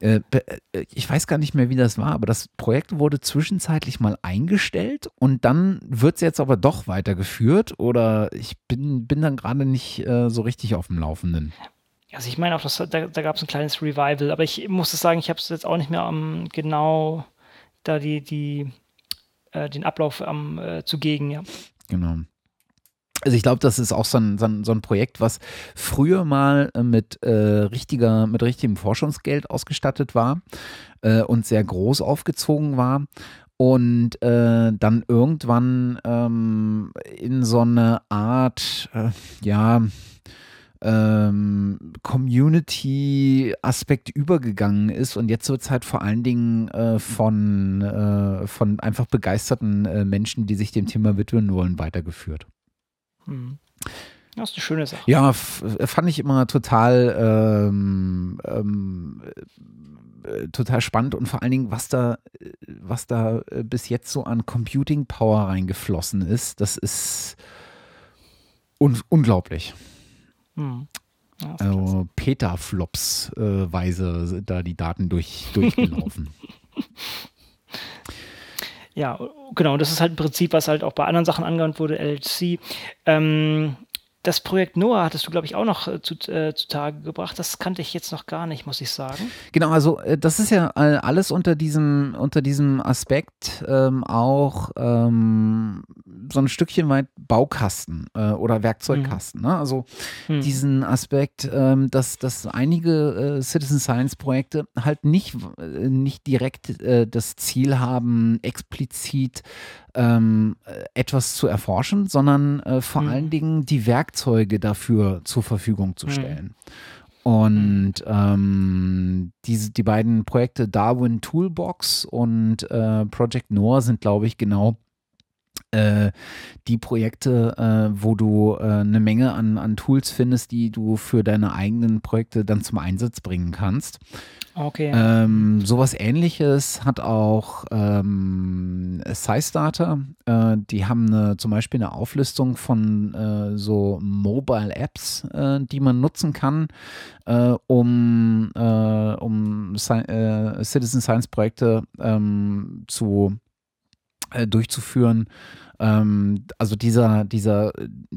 ich weiß gar nicht mehr, wie das war, aber das Projekt wurde zwischenzeitlich mal eingestellt und dann wird es jetzt aber doch weitergeführt oder ich bin, bin dann gerade nicht äh, so richtig auf dem Laufenden. Also ich meine auch, das, da, da gab es ein kleines Revival, aber ich muss sagen, ich habe es jetzt auch nicht mehr am genau da die, die äh, den Ablauf am äh, zugegen, ja. Genau. Also ich glaube, das ist auch so ein, so, ein, so ein, Projekt, was früher mal äh, mit äh, richtiger, mit richtigem Forschungsgeld ausgestattet war äh, und sehr groß aufgezogen war und äh, dann irgendwann ähm, in so eine Art, äh, ja, ähm, Community-Aspekt übergegangen ist und jetzt wird es halt vor allen Dingen äh, von, äh, von einfach begeisterten äh, Menschen, die sich dem Thema widmen wollen, weitergeführt. Hm. Das ist eine schöne Sache. Ja, fand ich immer total, ähm, ähm, äh, total spannend und vor allen Dingen, was da, was da äh, bis jetzt so an Computing Power reingeflossen ist, das ist un unglaublich. Hm. Ja, also Petaflops-weise äh, da die Daten durch, durchgelaufen. ja, genau, das ist halt ein Prinzip, was halt auch bei anderen Sachen angewandt wurde, LHC. Ähm, das Projekt Noah hattest du, glaube ich, auch noch äh, zu, äh, zutage gebracht. Das kannte ich jetzt noch gar nicht, muss ich sagen. Genau, also äh, das ist ja äh, alles unter diesem, unter diesem Aspekt ähm, auch ähm, so ein Stückchen weit Baukasten oder Werkzeugkasten. Mhm. Ne? Also mhm. diesen Aspekt, ähm, dass, dass einige Citizen Science Projekte halt nicht, nicht direkt das Ziel haben, explizit ähm, etwas zu erforschen, sondern äh, vor mhm. allen Dingen die Werkzeuge dafür zur Verfügung zu mhm. stellen. Mhm. Und ähm, diese, die beiden Projekte Darwin Toolbox und äh, Project Noah sind, glaube ich, genau äh, die Projekte, äh, wo du äh, eine Menge an, an Tools findest, die du für deine eigenen Projekte dann zum Einsatz bringen kannst. Okay. Ähm, sowas ähnliches hat auch ähm, SciStarter. Äh, die haben eine, zum Beispiel eine Auflistung von äh, so Mobile Apps, äh, die man nutzen kann, äh, um, äh, um Sci äh, Citizen Science Projekte ähm, zu durchzuführen ähm, also dieser, dieser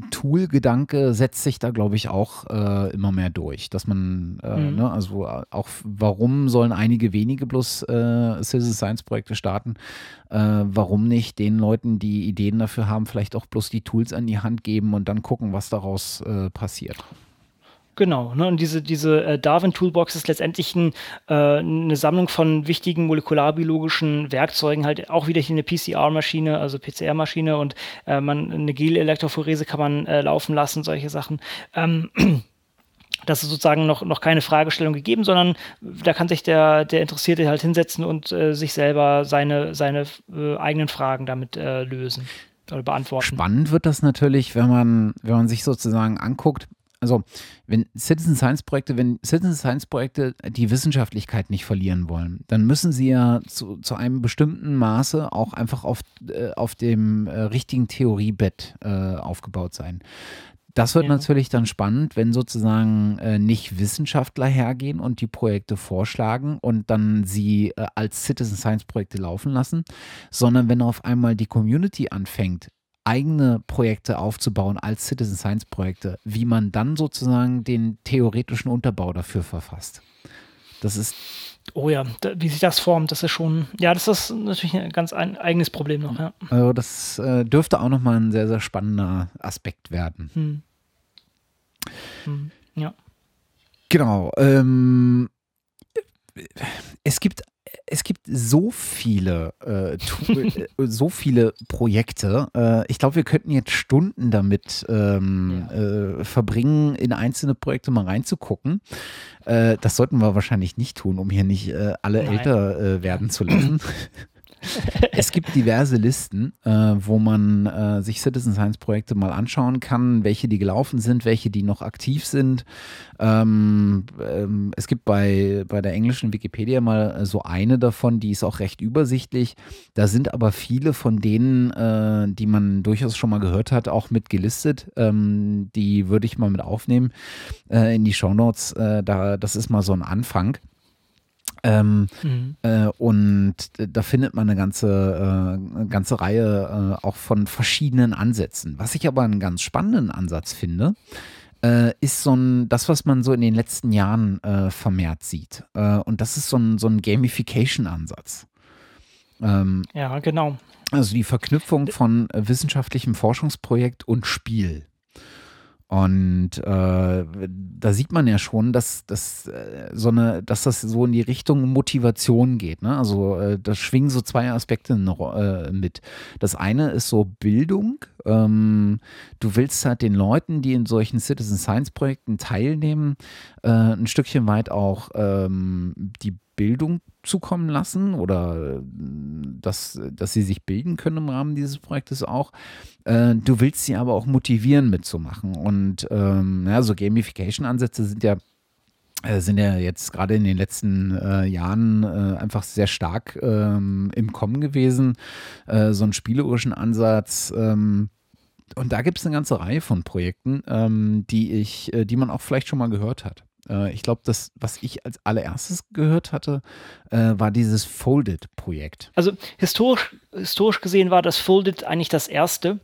Tool-Gedanke setzt sich da, glaube ich, auch äh, immer mehr durch, dass man, äh, mhm. ne, also auch warum sollen einige wenige bloß äh, Citizen Science-Projekte starten? Äh, warum nicht den Leuten, die Ideen dafür haben, vielleicht auch bloß die Tools an die Hand geben und dann gucken, was daraus äh, passiert? Genau, ne, und diese, diese äh, Darwin-Toolbox ist letztendlich ein, äh, eine Sammlung von wichtigen molekularbiologischen Werkzeugen, halt auch wieder hier eine PCR-Maschine, also PCR-Maschine und äh, man, eine Gel-Elektrophorese kann man äh, laufen lassen, solche Sachen. Ähm, das ist sozusagen noch, noch keine Fragestellung gegeben, sondern da kann sich der, der Interessierte halt hinsetzen und äh, sich selber seine, seine eigenen Fragen damit lösen oder beantworten. Spannend wird das natürlich, wenn man, wenn man sich sozusagen anguckt, also wenn Citizen Science Projekte, wenn Citizen Science Projekte die Wissenschaftlichkeit nicht verlieren wollen, dann müssen sie ja zu, zu einem bestimmten Maße auch einfach auf, äh, auf dem äh, richtigen Theoriebett äh, aufgebaut sein. Das wird ja. natürlich dann spannend, wenn sozusagen äh, nicht Wissenschaftler hergehen und die Projekte vorschlagen und dann sie äh, als Citizen Science Projekte laufen lassen, sondern wenn auf einmal die Community anfängt, eigene Projekte aufzubauen als Citizen Science Projekte, wie man dann sozusagen den theoretischen Unterbau dafür verfasst. Das ist. Oh ja, da, wie sich das formt, das ist schon, ja, das ist natürlich ein ganz ein eigenes Problem noch, ja. Also das äh, dürfte auch nochmal ein sehr, sehr spannender Aspekt werden. Hm. Hm. Ja. Genau. Ähm, es gibt es gibt so viele, äh, äh, so viele Projekte. Äh, ich glaube, wir könnten jetzt Stunden damit ähm, ja. äh, verbringen, in einzelne Projekte mal reinzugucken. Äh, das sollten wir wahrscheinlich nicht tun, um hier nicht äh, alle Nein. älter werden zu lassen. es gibt diverse Listen, äh, wo man äh, sich Citizen Science Projekte mal anschauen kann, welche die gelaufen sind, welche die noch aktiv sind. Ähm, ähm, es gibt bei, bei der englischen Wikipedia mal so eine davon, die ist auch recht übersichtlich. Da sind aber viele von denen, äh, die man durchaus schon mal gehört hat, auch mit gelistet. Ähm, die würde ich mal mit aufnehmen äh, in die Shownotes. Äh, da, das ist mal so ein Anfang. Ähm, mhm. äh, und da findet man eine ganze, äh, eine ganze Reihe äh, auch von verschiedenen Ansätzen. Was ich aber einen ganz spannenden Ansatz finde, äh, ist so ein, das, was man so in den letzten Jahren äh, vermehrt sieht. Äh, und das ist so ein, so ein Gamification-Ansatz. Ähm, ja, genau. Also die Verknüpfung von wissenschaftlichem Forschungsprojekt und Spiel. Und äh, da sieht man ja schon, dass, dass, äh, so eine, dass das so in die Richtung Motivation geht. Ne? Also äh, da schwingen so zwei Aspekte äh, mit. Das eine ist so Bildung. Ähm, du willst halt den Leuten, die in solchen Citizen Science Projekten teilnehmen, äh, ein Stückchen weit auch ähm, die Bildung zukommen lassen oder äh, dass, dass sie sich bilden können im Rahmen dieses Projektes auch. Äh, du willst sie aber auch motivieren mitzumachen. Und ähm, ja, so Gamification-Ansätze sind ja äh, sind ja jetzt gerade in den letzten äh, Jahren äh, einfach sehr stark ähm, im Kommen gewesen. Äh, so einen spielerischen Ansatz. Ähm, und da gibt es eine ganze Reihe von Projekten, ähm, die ich, die man auch vielleicht schon mal gehört hat. Äh, ich glaube, das, was ich als allererstes gehört hatte, äh, war dieses Folded-Projekt. Also historisch, historisch gesehen war das Folded eigentlich das erste.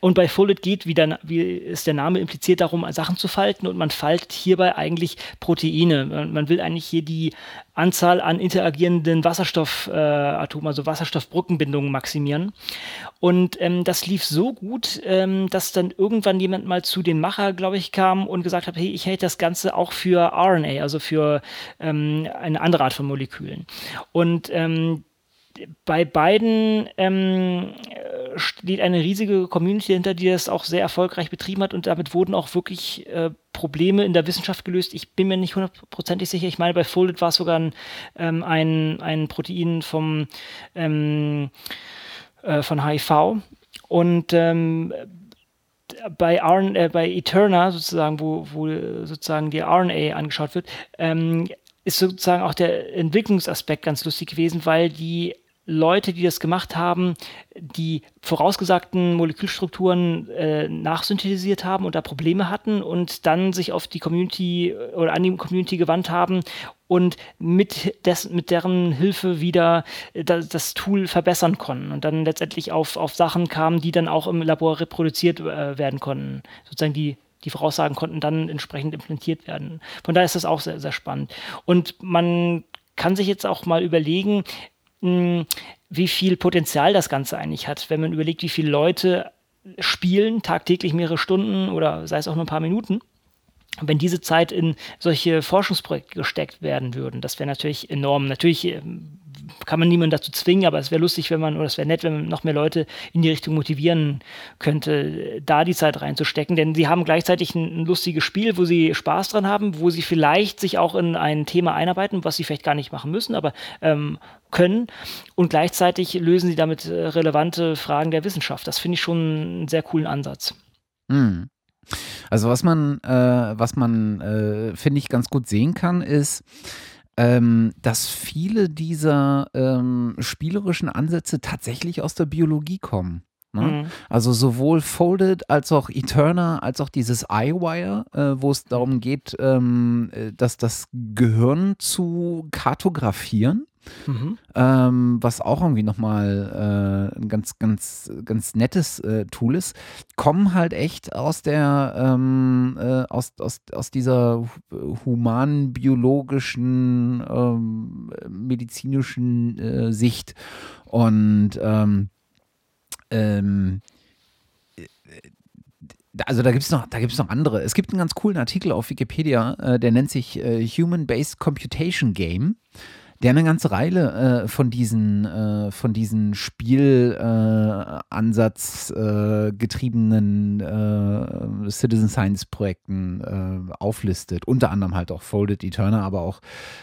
Und bei Folded geht, wie, der, wie es der Name impliziert, darum, Sachen zu falten und man faltet hierbei eigentlich Proteine. Man will eigentlich hier die Anzahl an interagierenden Wasserstoffatomen, äh, also Wasserstoffbrückenbindungen maximieren. Und ähm, das lief so gut, ähm, dass dann irgendwann jemand mal zu dem Macher, glaube ich, kam und gesagt hat, hey, ich hätte das Ganze auch für RNA, also für ähm, eine andere Art von Molekülen. Und ähm, bei beiden ähm, steht eine riesige Community hinter, die das auch sehr erfolgreich betrieben hat und damit wurden auch wirklich äh, Probleme in der Wissenschaft gelöst. Ich bin mir nicht hundertprozentig sicher. Ich meine, bei Folded war es sogar ein, ähm, ein, ein, Protein vom, ähm, äh, von HIV und ähm, bei, RN, äh, bei Eterna sozusagen, wo, wo sozusagen die RNA angeschaut wird, ähm, ist sozusagen auch der Entwicklungsaspekt ganz lustig gewesen, weil die Leute, die das gemacht haben, die vorausgesagten Molekülstrukturen äh, nachsynthetisiert haben und da Probleme hatten und dann sich auf die Community äh, oder an die Community gewandt haben und mit, des, mit deren Hilfe wieder äh, das, das, Tool verbessern konnten und dann letztendlich auf, auf Sachen kamen, die dann auch im Labor reproduziert äh, werden konnten. Sozusagen die die Voraussagen konnten dann entsprechend implementiert werden. Von daher ist das auch sehr, sehr spannend. Und man kann sich jetzt auch mal überlegen, wie viel Potenzial das Ganze eigentlich hat, wenn man überlegt, wie viele Leute spielen, tagtäglich mehrere Stunden oder sei es auch nur ein paar Minuten. Wenn diese Zeit in solche Forschungsprojekte gesteckt werden würden, das wäre natürlich enorm. Natürlich ähm, kann man niemanden dazu zwingen, aber es wäre lustig, wenn man, oder es wäre nett, wenn man noch mehr Leute in die Richtung motivieren könnte, da die Zeit reinzustecken. Denn sie haben gleichzeitig ein, ein lustiges Spiel, wo sie Spaß dran haben, wo sie vielleicht sich auch in ein Thema einarbeiten, was sie vielleicht gar nicht machen müssen, aber ähm, können. Und gleichzeitig lösen sie damit äh, relevante Fragen der Wissenschaft. Das finde ich schon einen sehr coolen Ansatz. Hm. Also was man, äh, was man, äh, finde ich, ganz gut sehen kann, ist, ähm, dass viele dieser ähm, spielerischen Ansätze tatsächlich aus der Biologie kommen. Ne? Mhm. Also sowohl Folded als auch Eterna, als auch dieses iWire, äh, wo es darum geht, ähm, äh, dass das Gehirn zu kartografieren. Mhm. Ähm, was auch irgendwie nochmal äh, ein ganz, ganz, ganz nettes äh, Tool ist, kommen halt echt aus der, ähm, äh, aus, aus, aus dieser humanen, biologischen, ähm, medizinischen äh, Sicht. Und ähm, ähm, also da gibt es noch, noch andere. Es gibt einen ganz coolen Artikel auf Wikipedia, äh, der nennt sich äh, Human-Based Computation Game der eine ganze Reihe äh, von diesen, äh, von diesen Spielansatz äh, getriebenen äh, Citizen Science Projekten äh, auflistet. Unter anderem halt auch Folded Eterna, aber auch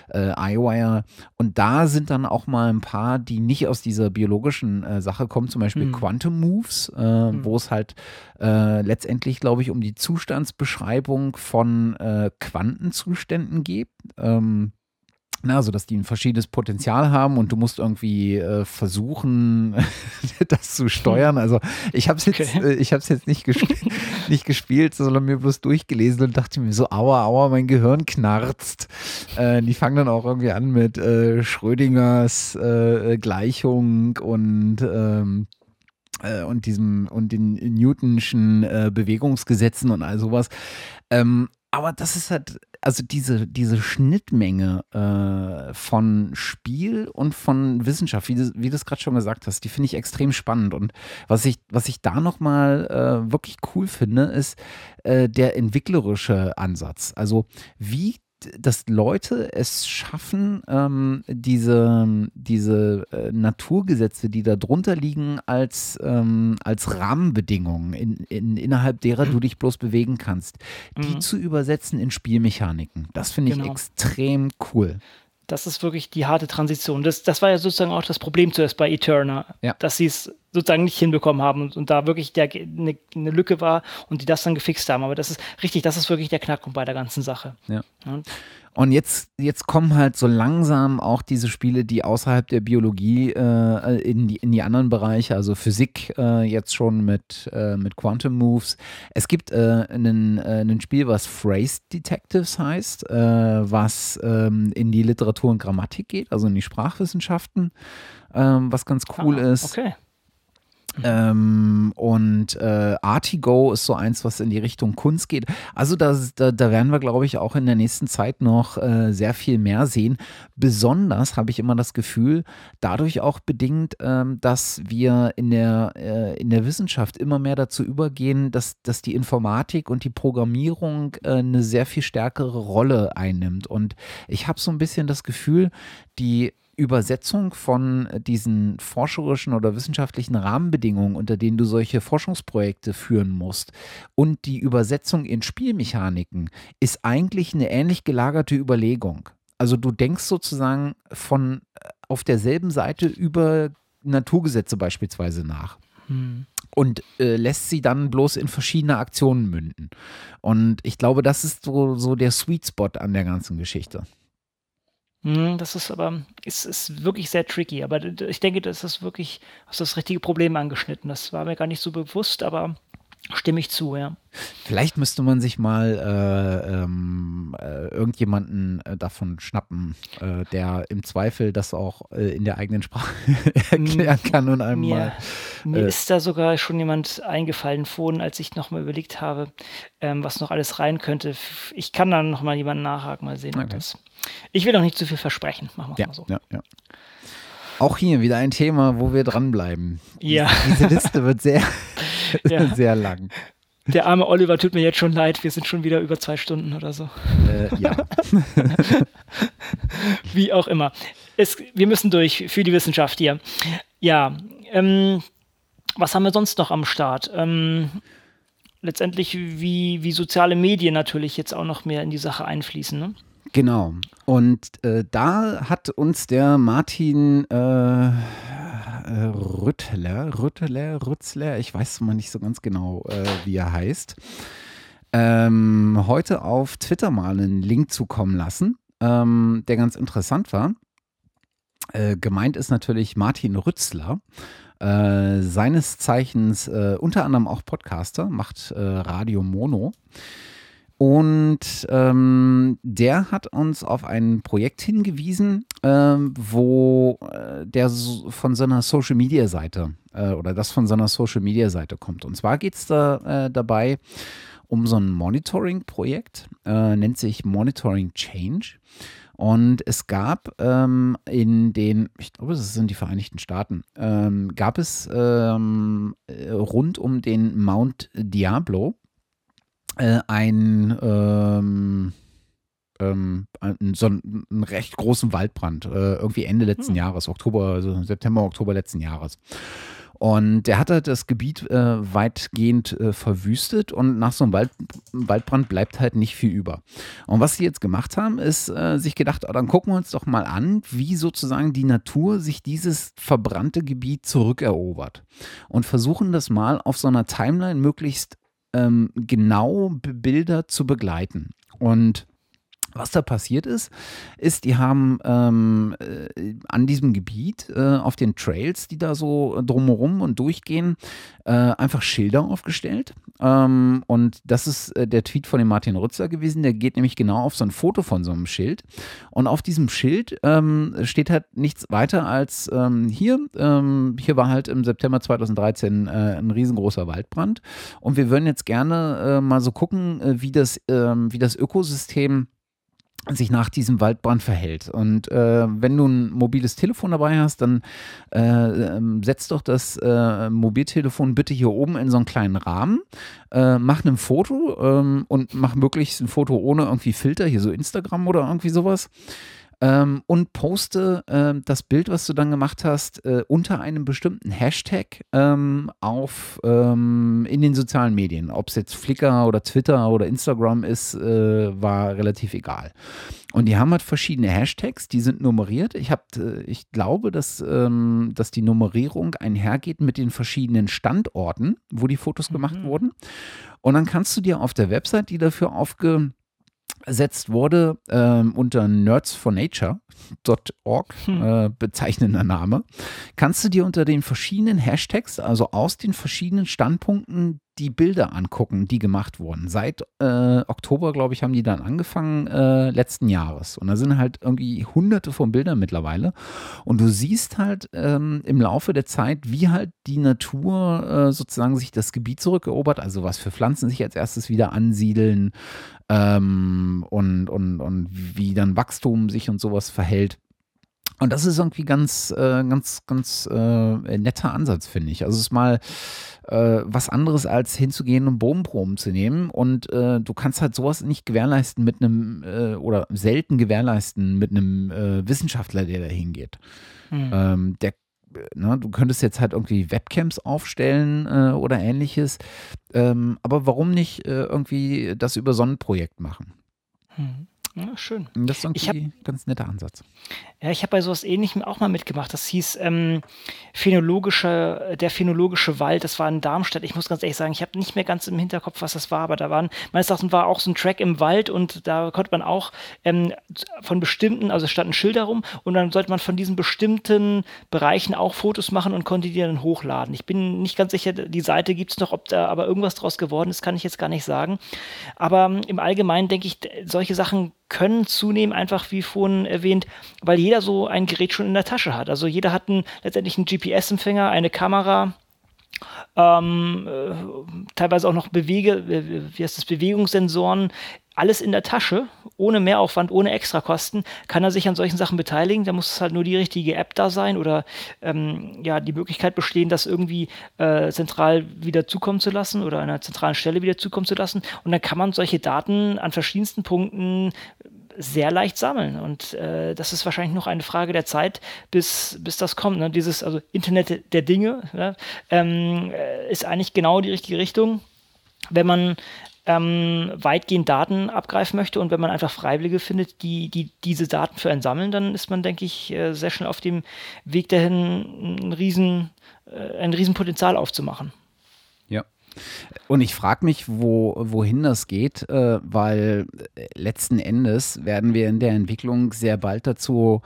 äh, iWire. Und da sind dann auch mal ein paar, die nicht aus dieser biologischen Sache kommen, zum Beispiel mhm. Quantum Moves, mhm. wo es halt letztendlich, glaube ich, um die Zustandsbeschreibung von Quantenzuständen geht. Ähm, Na, also, dass die ein verschiedenes Potenzial haben und du musst irgendwie äh, versuchen, das zu steuern. Also, ich habe es jetzt, okay. äh, ich jetzt nicht, gesp nicht gespielt, sondern mir bloß durchgelesen und dachte mir so, aua, aua, mein Gehirn knarzt. Äh, die fangen dann auch irgendwie an mit äh, Schrödingers äh, Gleichung und ähm, äh, und diesem und den Newtonschen Bewegungsgesetzen und all sowas. Ähm, aber das ist halt, also diese, diese Schnittmenge äh, von Spiel und von Wissenschaft, wie du, wie du es gerade schon gesagt hast, die finde ich extrem spannend. Und was ich, was ich da nochmal äh, wirklich cool finde, ist äh, der entwicklerische Ansatz. Also wie dass Leute es schaffen, ähm, diese, diese äh, Naturgesetze, die da drunter liegen, als, ähm, als Rahmenbedingungen, in, in, innerhalb derer du dich bloß bewegen kannst, die mhm. zu übersetzen in Spielmechaniken. Das finde ich genau. extrem cool. Das ist wirklich die harte Transition. Das, das war ja sozusagen auch das Problem zuerst bei Eterna, ja. dass sie es sozusagen nicht hinbekommen haben und, und da wirklich der, eine, eine, Lücke war und die das dann gefixt haben. Aber das ist richtig, das ist wirklich der Knackpunkt bei der ganzen Sache. Ja. ja. Und jetzt, jetzt kommen halt so langsam auch diese Spiele, die außerhalb der Biologie äh, in, die, in die anderen Bereiche, also Physik äh, jetzt schon mit, äh, mit Quantum Moves. Es gibt äh, ein äh, Spiel, was Phrase Detectives heißt, äh, was ähm, in die Literatur und Grammatik geht, also in die Sprachwissenschaften, ähm, was ganz cool ah, ist. Okay. Ähm, und äh, Artigo ist so eins, was in die Richtung Kunst geht. Also das, da, da werden wir, glaube ich, auch in der nächsten Zeit noch äh, sehr viel mehr sehen. Besonders habe ich immer das Gefühl, dadurch auch bedingt, ähm, dass wir in der, äh, in der Wissenschaft immer mehr dazu übergehen, dass, dass die Informatik und die Programmierung äh, eine sehr viel stärkere Rolle einnimmt. Und ich habe so ein bisschen das Gefühl, die Übersetzung von diesen forscherischen oder wissenschaftlichen Rahmenbedingungen, unter denen du solche Forschungsprojekte führen musst, und die Übersetzung in Spielmechaniken ist eigentlich eine ähnlich gelagerte Überlegung. Also du denkst sozusagen von äh, auf derselben Seite über Naturgesetze beispielsweise nach. Hm und äh, lässt sie dann bloß in verschiedene Aktionen münden. Und ich glaube, das ist so, so der Sweet Spot an der ganzen Geschichte. Mhm, das ist aber ist ist wirklich sehr tricky, aber ich denke, das ist wirklich hast das richtige Problem angeschnitten. Das war mir gar nicht so bewusst, aber Stimme ich zu, ja. Vielleicht müsste man sich mal äh, ähm, äh, irgendjemanden äh, davon schnappen, äh, der im Zweifel das auch äh, in der eigenen Sprache erklären kann und einem mir, mal. Mir äh, ist da sogar schon jemand eingefallen vorhin, als ich nochmal überlegt habe, ähm, was noch alles rein könnte. Ich kann dann nochmal jemanden nachhaken, mal sehen. Okay. Das, ich will auch nicht zu viel versprechen, machen wir ja, mal so. Ja, ja. Auch hier wieder ein Thema, wo wir dranbleiben. Ja. Diese Liste wird sehr, ja. sehr lang. Der arme Oliver tut mir jetzt schon leid, wir sind schon wieder über zwei Stunden oder so. Äh, ja. Wie auch immer. Es, wir müssen durch für die Wissenschaft hier. Ja, ähm, was haben wir sonst noch am Start? Ähm, letztendlich, wie, wie soziale Medien natürlich jetzt auch noch mehr in die Sache einfließen. Ne? Genau. Und äh, da hat uns der Martin äh, äh, Rüttler, Rüttler, Rützler, ich weiß mal nicht so ganz genau, äh, wie er heißt, ähm, heute auf Twitter mal einen Link zukommen lassen, ähm, der ganz interessant war. Äh, gemeint ist natürlich Martin Rützler. Äh, seines Zeichens äh, unter anderem auch Podcaster, macht äh, Radio Mono. Und ähm, der hat uns auf ein Projekt hingewiesen, ähm, wo äh, der so von seiner Social Media Seite äh, oder das von seiner Social Media Seite kommt. Und zwar geht es da äh, dabei um so ein Monitoring-Projekt, äh, nennt sich Monitoring Change. Und es gab ähm, in den, ich glaube, es sind die Vereinigten Staaten, ähm, gab es ähm, äh, rund um den Mount Diablo äh, ein, ähm, ähm, ein, so einen, einen recht großen Waldbrand, äh, irgendwie Ende letzten hm. Jahres, Oktober, also September, Oktober letzten Jahres. Und der hat halt das Gebiet äh, weitgehend äh, verwüstet und nach so einem Wald, Waldbrand bleibt halt nicht viel über. Und was sie jetzt gemacht haben, ist äh, sich gedacht, oh, dann gucken wir uns doch mal an, wie sozusagen die Natur sich dieses verbrannte Gebiet zurückerobert. Und versuchen das mal auf so einer Timeline möglichst ähm, genau Bilder zu begleiten. Und Was da passiert ist, ist, die haben ähm, äh, an diesem Gebiet äh, auf den Trails, die da so drumherum und durchgehen, äh, einfach Schilder aufgestellt. Ähm, und das ist äh, der Tweet von dem Martin Rützer gewesen. Der geht nämlich genau auf so ein Foto von so einem Schild. Und auf diesem Schild ähm, steht halt nichts weiter als ähm, hier. Ähm, hier war halt im September 2013 äh, ein riesengroßer Waldbrand. Und wir würden jetzt gerne äh, mal so gucken, wie das, ähm, wie das Ökosystem sich nach diesem Waldbrand verhält. Und äh, wenn du ein mobiles Telefon dabei hast, dann äh, ähm, setz doch das äh, Mobiltelefon bitte hier oben in so einen kleinen Rahmen, äh, mach ein Foto ähm, und mach möglichst ein Foto ohne irgendwie Filter, hier so Instagram oder irgendwie sowas ähm, und poste äh, das Bild, was du dann gemacht hast, äh, unter einem bestimmten Hashtag ähm, auf ähm, in den sozialen Medien. Ob es jetzt Flickr oder Twitter oder Instagram ist, äh, war relativ egal. Und die haben halt verschiedene Hashtags, die sind nummeriert. Ich, hab, äh, ich glaube, dass, ähm, dass die Nummerierung einhergeht mit den verschiedenen Standorten, wo die Fotos mhm. gemacht wurden. Und dann kannst du dir auf der Website, die dafür aufge ersetzt wurde ähm, unter nerdsfornature.org, hm. äh, bezeichnender Name, kannst du dir unter den verschiedenen Hashtags, also aus den verschiedenen Standpunkten, die Bilder angucken, die gemacht wurden. Seit äh, Oktober, glaube ich, haben die dann angefangen, äh, letzten Jahres. Und da sind halt irgendwie hunderte von Bildern mittlerweile. Und du siehst halt ähm, im Laufe der Zeit, wie halt die Natur äh, sozusagen sich das Gebiet zurückerobert, also was für Pflanzen sich als erstes wieder ansiedeln ähm, und, und, und wie dann Wachstum sich und sowas verhält. Und das ist irgendwie ganz, äh, ganz, ganz äh, netter Ansatz, finde ich. Also es ist mal äh, was anderes als hinzugehen und Bodenproben zu nehmen. Und äh, du kannst halt sowas nicht gewährleisten mit einem, äh, oder selten gewährleisten mit einem äh, Wissenschaftler, der da hingeht. Mhm. Ähm, der Ne, du könntest jetzt halt irgendwie Webcams aufstellen äh, oder ähnliches. Ähm, aber warum nicht äh, irgendwie das über so ein Projekt machen? Hm. Ja, schön. Das ist irgendwie ein ganz netter Ansatz. Ja, ich habe bei sowas ähnlichem auch mal mitgemacht. Das hieß ähm, phänologische, der phänologische Wald. Das war in Darmstadt. Ich muss ganz ehrlich sagen, ich habe nicht mehr ganz im Hinterkopf, was das war, aber da waren, meines Erachtens war auch so ein Track im Wald und da konnte man auch ähm, von bestimmten, also es standen Schilder rum und dann sollte man von diesen bestimmten Bereichen auch Fotos machen und konnte die dann hochladen. Ich bin nicht ganz sicher, die Seite gibt es noch, ob da aber irgendwas draus geworden ist, kann ich jetzt gar nicht sagen. Aber ähm, im Allgemeinen denke ich, solche Sachen können zunehmen, einfach wie vorhin erwähnt, weil jeder so ein Gerät schon in der Tasche hat. Also jeder hat einen, letztendlich einen GPS-Empfänger, eine Kamera, ähm, äh, teilweise auch noch Bewege, wie heißt das, Bewegungssensoren, alles in der Tasche, ohne Mehraufwand, ohne Extrakosten, kann er sich an solchen Sachen beteiligen. Da muss halt nur die richtige App da sein oder ähm, ja, die Möglichkeit bestehen, das irgendwie äh, zentral wieder zukommen zu lassen oder an einer zentralen Stelle wieder zukommen zu lassen. Und dann kann man solche Daten an verschiedensten Punkten sehr leicht sammeln. Und äh, das ist wahrscheinlich noch eine Frage der Zeit, bis, bis das kommt. Ne? Dieses also Internet der Dinge ne? ähm, äh, ist eigentlich genau die richtige Richtung. Wenn man ähm, weitgehend Daten abgreifen möchte und wenn man einfach Freiwillige findet, die, die diese Daten für einen sammeln, dann ist man, denke ich, äh, sehr schnell auf dem Weg dahin, ein, riesen, äh, ein Riesenpotenzial aufzumachen. Und ich frage mich, wo, wohin das geht, äh, weil letzten Endes werden wir in der Entwicklung sehr bald dazu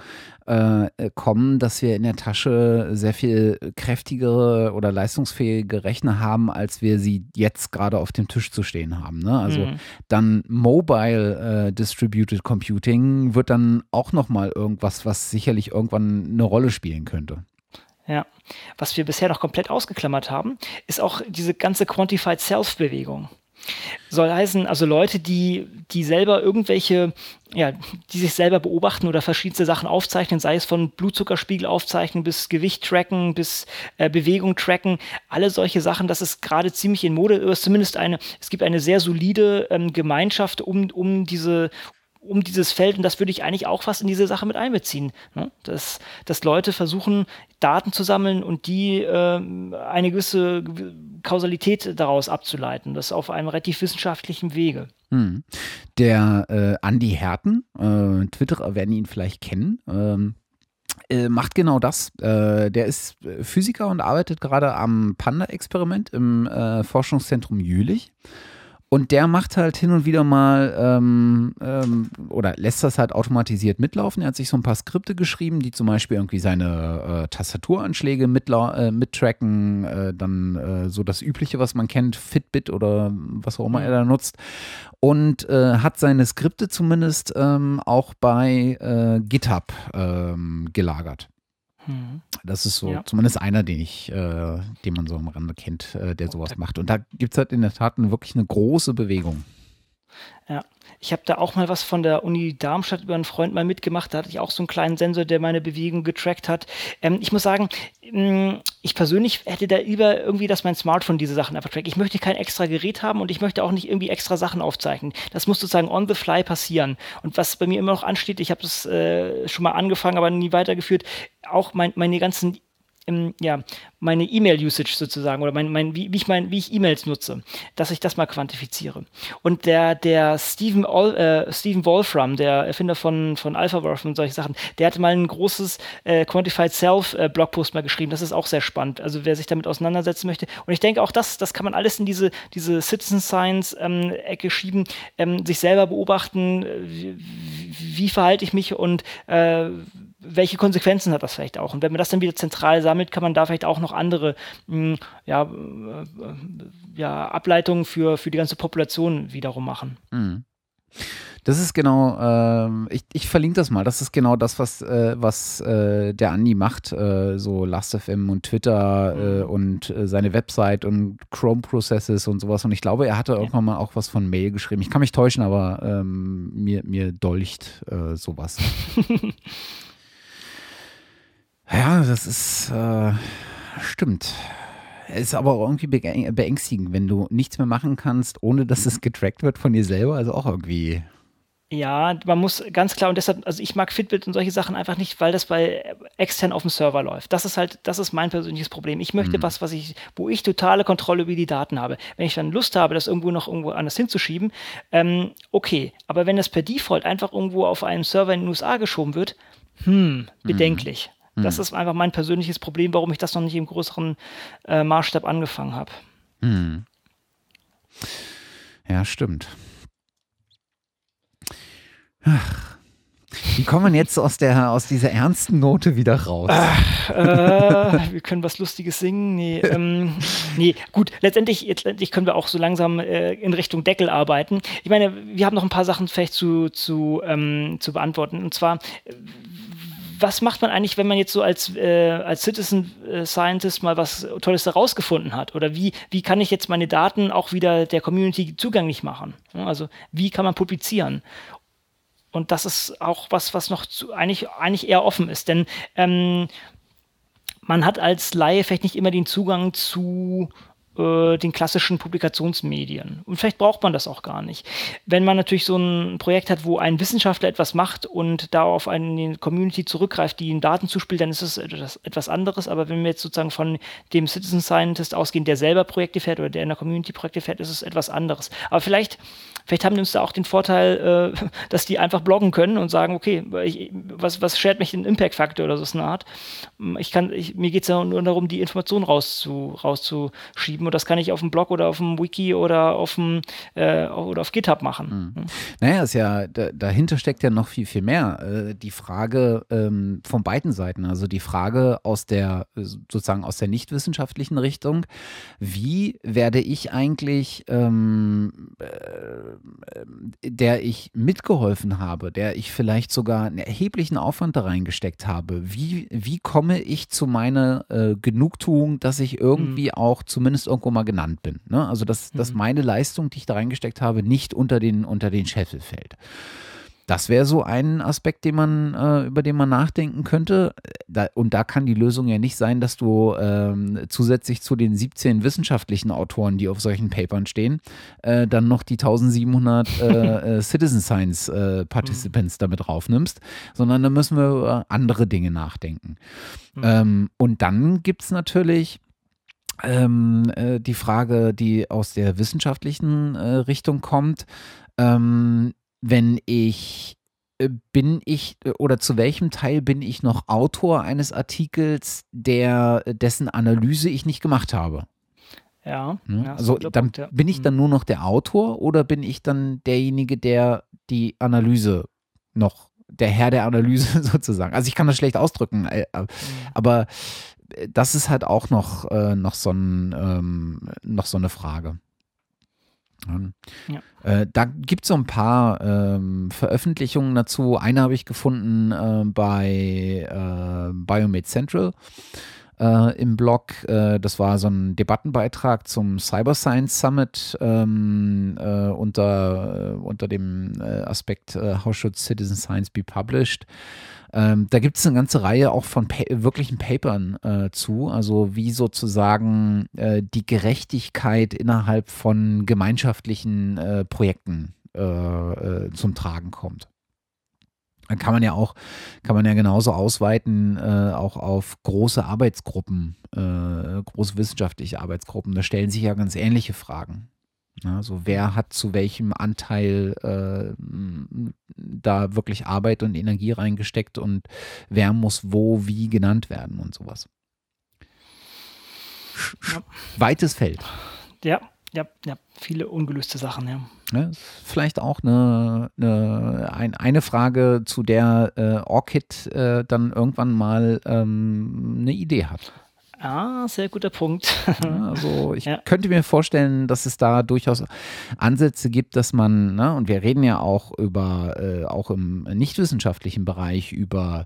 äh, kommen, dass wir in der Tasche sehr viel kräftigere oder leistungsfähige Rechner haben, als wir sie jetzt gerade auf dem Tisch zu stehen haben. Ne? Also mhm. dann Mobile äh, Distributed Computing wird dann auch nochmal irgendwas, was sicherlich irgendwann eine Rolle spielen könnte. Ja. Was wir bisher noch komplett ausgeklammert haben, ist auch diese ganze Quantified Self-Bewegung. Soll heißen, also Leute, die, die selber irgendwelche, ja, die sich selber beobachten oder verschiedenste Sachen aufzeichnen, sei es von Blutzuckerspiegel aufzeichnen bis Gewicht tracken, bis äh, Bewegung tracken, alle solche Sachen, das ist gerade ziemlich in Mode, oder zumindest eine, es gibt eine sehr solide ähm, Gemeinschaft um, um diese, um dieses Feld, und das würde ich eigentlich auch fast in diese Sache mit einbeziehen, ne? dass, dass Leute versuchen, Daten zu sammeln und die äh, eine gewisse Kausalität daraus abzuleiten, das auf einem relativ wissenschaftlichen Wege. Hm. Der äh, Andy Herten, äh, Twitterer werden ihn vielleicht kennen, ähm, äh, macht genau das. Äh, der ist Physiker und arbeitet gerade am Panda-Experiment im äh, Forschungszentrum Jülich. Und der macht halt hin und wieder mal ähm, ähm, oder lässt das halt automatisiert mitlaufen. Er hat sich so ein paar Skripte geschrieben, die zum Beispiel irgendwie seine äh, Tastaturanschläge äh, mittracken, äh, dann äh, so das Übliche, was man kennt, Fitbit oder was auch immer er da nutzt. Und äh, hat seine Skripte zumindest ähm, auch bei äh, GitHub ähm, gelagert. Mhm. Das ist so ja. zumindest einer, den ich, äh, den man so am Rande kennt, äh, der sowas macht. Und da gibt es halt in der Tat eine, wirklich eine große Bewegung. Ja, ich habe da auch mal was von der Uni Darmstadt über einen Freund mal mitgemacht. Da hatte ich auch so einen kleinen Sensor, der meine Bewegung getrackt hat. Ähm, ich muss sagen, mm, ich persönlich hätte da lieber irgendwie, dass mein Smartphone diese Sachen einfach trackt. Ich möchte kein extra Gerät haben und ich möchte auch nicht irgendwie extra Sachen aufzeichnen. Das muss sozusagen on the fly passieren. Und was bei mir immer noch ansteht, ich habe das äh, schon mal angefangen, aber nie weitergeführt, auch mein, meine ganzen ähm, ja, meine E-Mail-Usage sozusagen oder mein, mein, wie, wie ich mein, wie ich E-Mails nutze, dass ich das mal quantifiziere. Und der, der Stephen, Ol, äh, Stephen Wolfram, der Erfinder von, von AlphaWorth und solche Sachen, der hatte mal ein großes äh, Quantified Self äh, Blogpost mal geschrieben. Das ist auch sehr spannend. Also wer sich damit auseinandersetzen möchte. Und ich denke auch das, das kann man alles in diese, diese Citizen Science ähm, Ecke schieben, ähm, sich selber beobachten, wie, wie verhalte ich mich und äh, welche Konsequenzen hat das vielleicht auch? Und wenn man das dann wieder zentral sammelt, kann man da vielleicht auch noch andere mh, hm, ja, äh, ja, Ableitungen für, für die ganze Population wiederum machen. Mhm. Das ist genau, äh, ich, ich verlinke das mal. Das ist genau das, was, äh, was äh, der Andi macht. Äh, so Last.fm und Twitter äh, mhm. und äh, seine Website und Chrome Processes und sowas. Und ich glaube, er hatte ja. irgendwann mal auch was von Mail geschrieben. Ich kann mich täuschen, aber ähm, mir, mir dolcht sowas. Ja, das ist, äh, stimmt. Ist aber auch irgendwie beängstigend, wenn du nichts mehr machen kannst, ohne dass es getrackt wird von dir selber. Also auch irgendwie. Ja, man muss ganz klar, und deshalb, also ich mag Fitbit und solche Sachen einfach nicht, weil das bei extern auf dem Server läuft. Das ist halt, das ist mein persönliches Problem. Ich möchte mhm. was, was ich, wo ich totale Kontrolle über die Daten habe. Wenn ich dann Lust habe, das irgendwo noch irgendwo anders hinzuschieben, ähm, okay. Aber wenn das per Default einfach irgendwo auf einen Server in den USA geschoben wird, hm, bedenklich. Mhm. Das hm. ist einfach mein persönliches Problem, warum ich das noch nicht im größeren äh, Maßstab angefangen habe. Hm. Ja, stimmt. Ach. Wie kommen wir jetzt aus, der, aus dieser ernsten Note wieder raus? Ach, äh, wir können was Lustiges singen. Nee, ähm, nee gut, letztendlich, letztendlich können wir auch so langsam äh, in Richtung Deckel arbeiten. Ich meine, wir haben noch ein paar Sachen vielleicht zu, zu, ähm, zu beantworten. Und zwar, was macht man eigentlich, wenn man jetzt so als, äh, als Citizen äh, Scientist mal was Tolles herausgefunden hat? Oder wie, wie kann ich jetzt meine Daten auch wieder der Community zugänglich machen? Also wie kann man publizieren? Und das ist auch was, was noch zu, eigentlich, eigentlich eher offen ist. Denn ähm, man hat als Laie vielleicht nicht immer den Zugang zu äh, den klassischen Publikationsmedien. Und vielleicht braucht man das auch gar nicht. Wenn man natürlich so ein Projekt hat, wo ein Wissenschaftler etwas macht und da auf eine Community zurückgreift, die ihm Daten zuspielt, dann ist es etwas, anderes. Aber wenn wir jetzt sozusagen von dem Citizen Scientist ausgehen, der selber Projekte fährt oder der in der Community Projekte fährt, ist es etwas anderes. Aber vielleicht Vielleicht haben die uns da auch den Vorteil, äh, dass die einfach bloggen können und sagen, okay, ich, was, was schert mich den Impact-Faktor oder so eine Art. Ich kann, ich, mir geht es ja nur darum, die Informationen rauszu, rauszuschieben und das kann ich auf dem Blog oder auf dem Wiki oder auf dem äh, oder auf GitHub machen. Mhm. Naja, ist ja, da, dahinter steckt ja noch viel, viel mehr. Äh, die Frage ähm, von beiden Seiten, also die Frage aus der sozusagen aus der nichtwissenschaftlichen Richtung, wie werde ich eigentlich ähm, äh, der ich mitgeholfen habe, der ich vielleicht sogar einen erheblichen Aufwand da reingesteckt habe, wie, wie komme ich zu meiner äh, Genugtuung, dass ich irgendwie mhm. auch zumindest irgendwo mal genannt bin? Ne? Also, dass, mhm. dass meine Leistung, die ich da reingesteckt habe, nicht unter den, unter den Scheffel fällt. Das wäre so ein Aspekt, den man, äh, über den man nachdenken könnte. Da, und da kann die Lösung ja nicht sein, dass du ähm, zusätzlich zu den 17 wissenschaftlichen Autoren, die auf solchen Papern stehen, äh, dann noch die 1700 äh, äh, Citizen Science äh, Participants mhm. damit raufnimmst, sondern da müssen wir über andere Dinge nachdenken. Mhm. Ähm, und dann gibt es natürlich ähm, äh, die Frage, die aus der wissenschaftlichen äh, Richtung kommt. Ähm, wenn ich äh, bin ich äh, oder zu welchem Teil bin ich noch Autor eines Artikels, der dessen Analyse ich nicht gemacht habe? Ja. Ne? ja also dann Punkt, ja. bin ich dann Mhm. nur noch der Autor oder bin ich dann derjenige, der die Analyse noch, der Herr der Analyse sozusagen. Also ich kann das schlecht ausdrücken, äh, äh, Mhm. aber äh, das ist halt auch noch, äh, noch, so, ein, ähm, noch so eine Frage. Ähm, Ja. Äh, da gibt es so ein paar ähm, Veröffentlichungen dazu. Eine habe ich gefunden äh, bei äh, Biomed Central äh, im Blog. Äh, das war so ein Debattenbeitrag zum Cyber Science Summit ähm, äh, unter, unter dem Aspekt How should Citizen Science be published? Ähm, da gibt es eine ganze Reihe auch von pa wirklichen Papern äh, zu, also wie sozusagen äh, die Gerechtigkeit innerhalb von gemeinschaftlichen äh, Projekten äh, äh, zum Tragen kommt. Dann kann man ja auch, kann man ja genauso ausweiten, äh, auch auf große Arbeitsgruppen, äh, große wissenschaftliche Arbeitsgruppen. Da stellen sich ja ganz ähnliche Fragen. Ja, so wer hat zu welchem Anteil äh, da wirklich Arbeit und Energie reingesteckt und wer muss wo wie genannt werden und sowas. Ja. Weites Feld. Ja, ja, ja. Viele ungelöste Sachen, ja. Ja, ist vielleicht auch eine, eine, ein, eine Frage, zu der äh, Orchid äh, dann irgendwann mal ähm, eine Idee hat. Ah, sehr guter Punkt. Also ich Ja. könnte mir vorstellen, dass es da durchaus Ansätze gibt, dass man, ne, und wir reden ja auch über, äh, auch im nichtwissenschaftlichen Bereich, über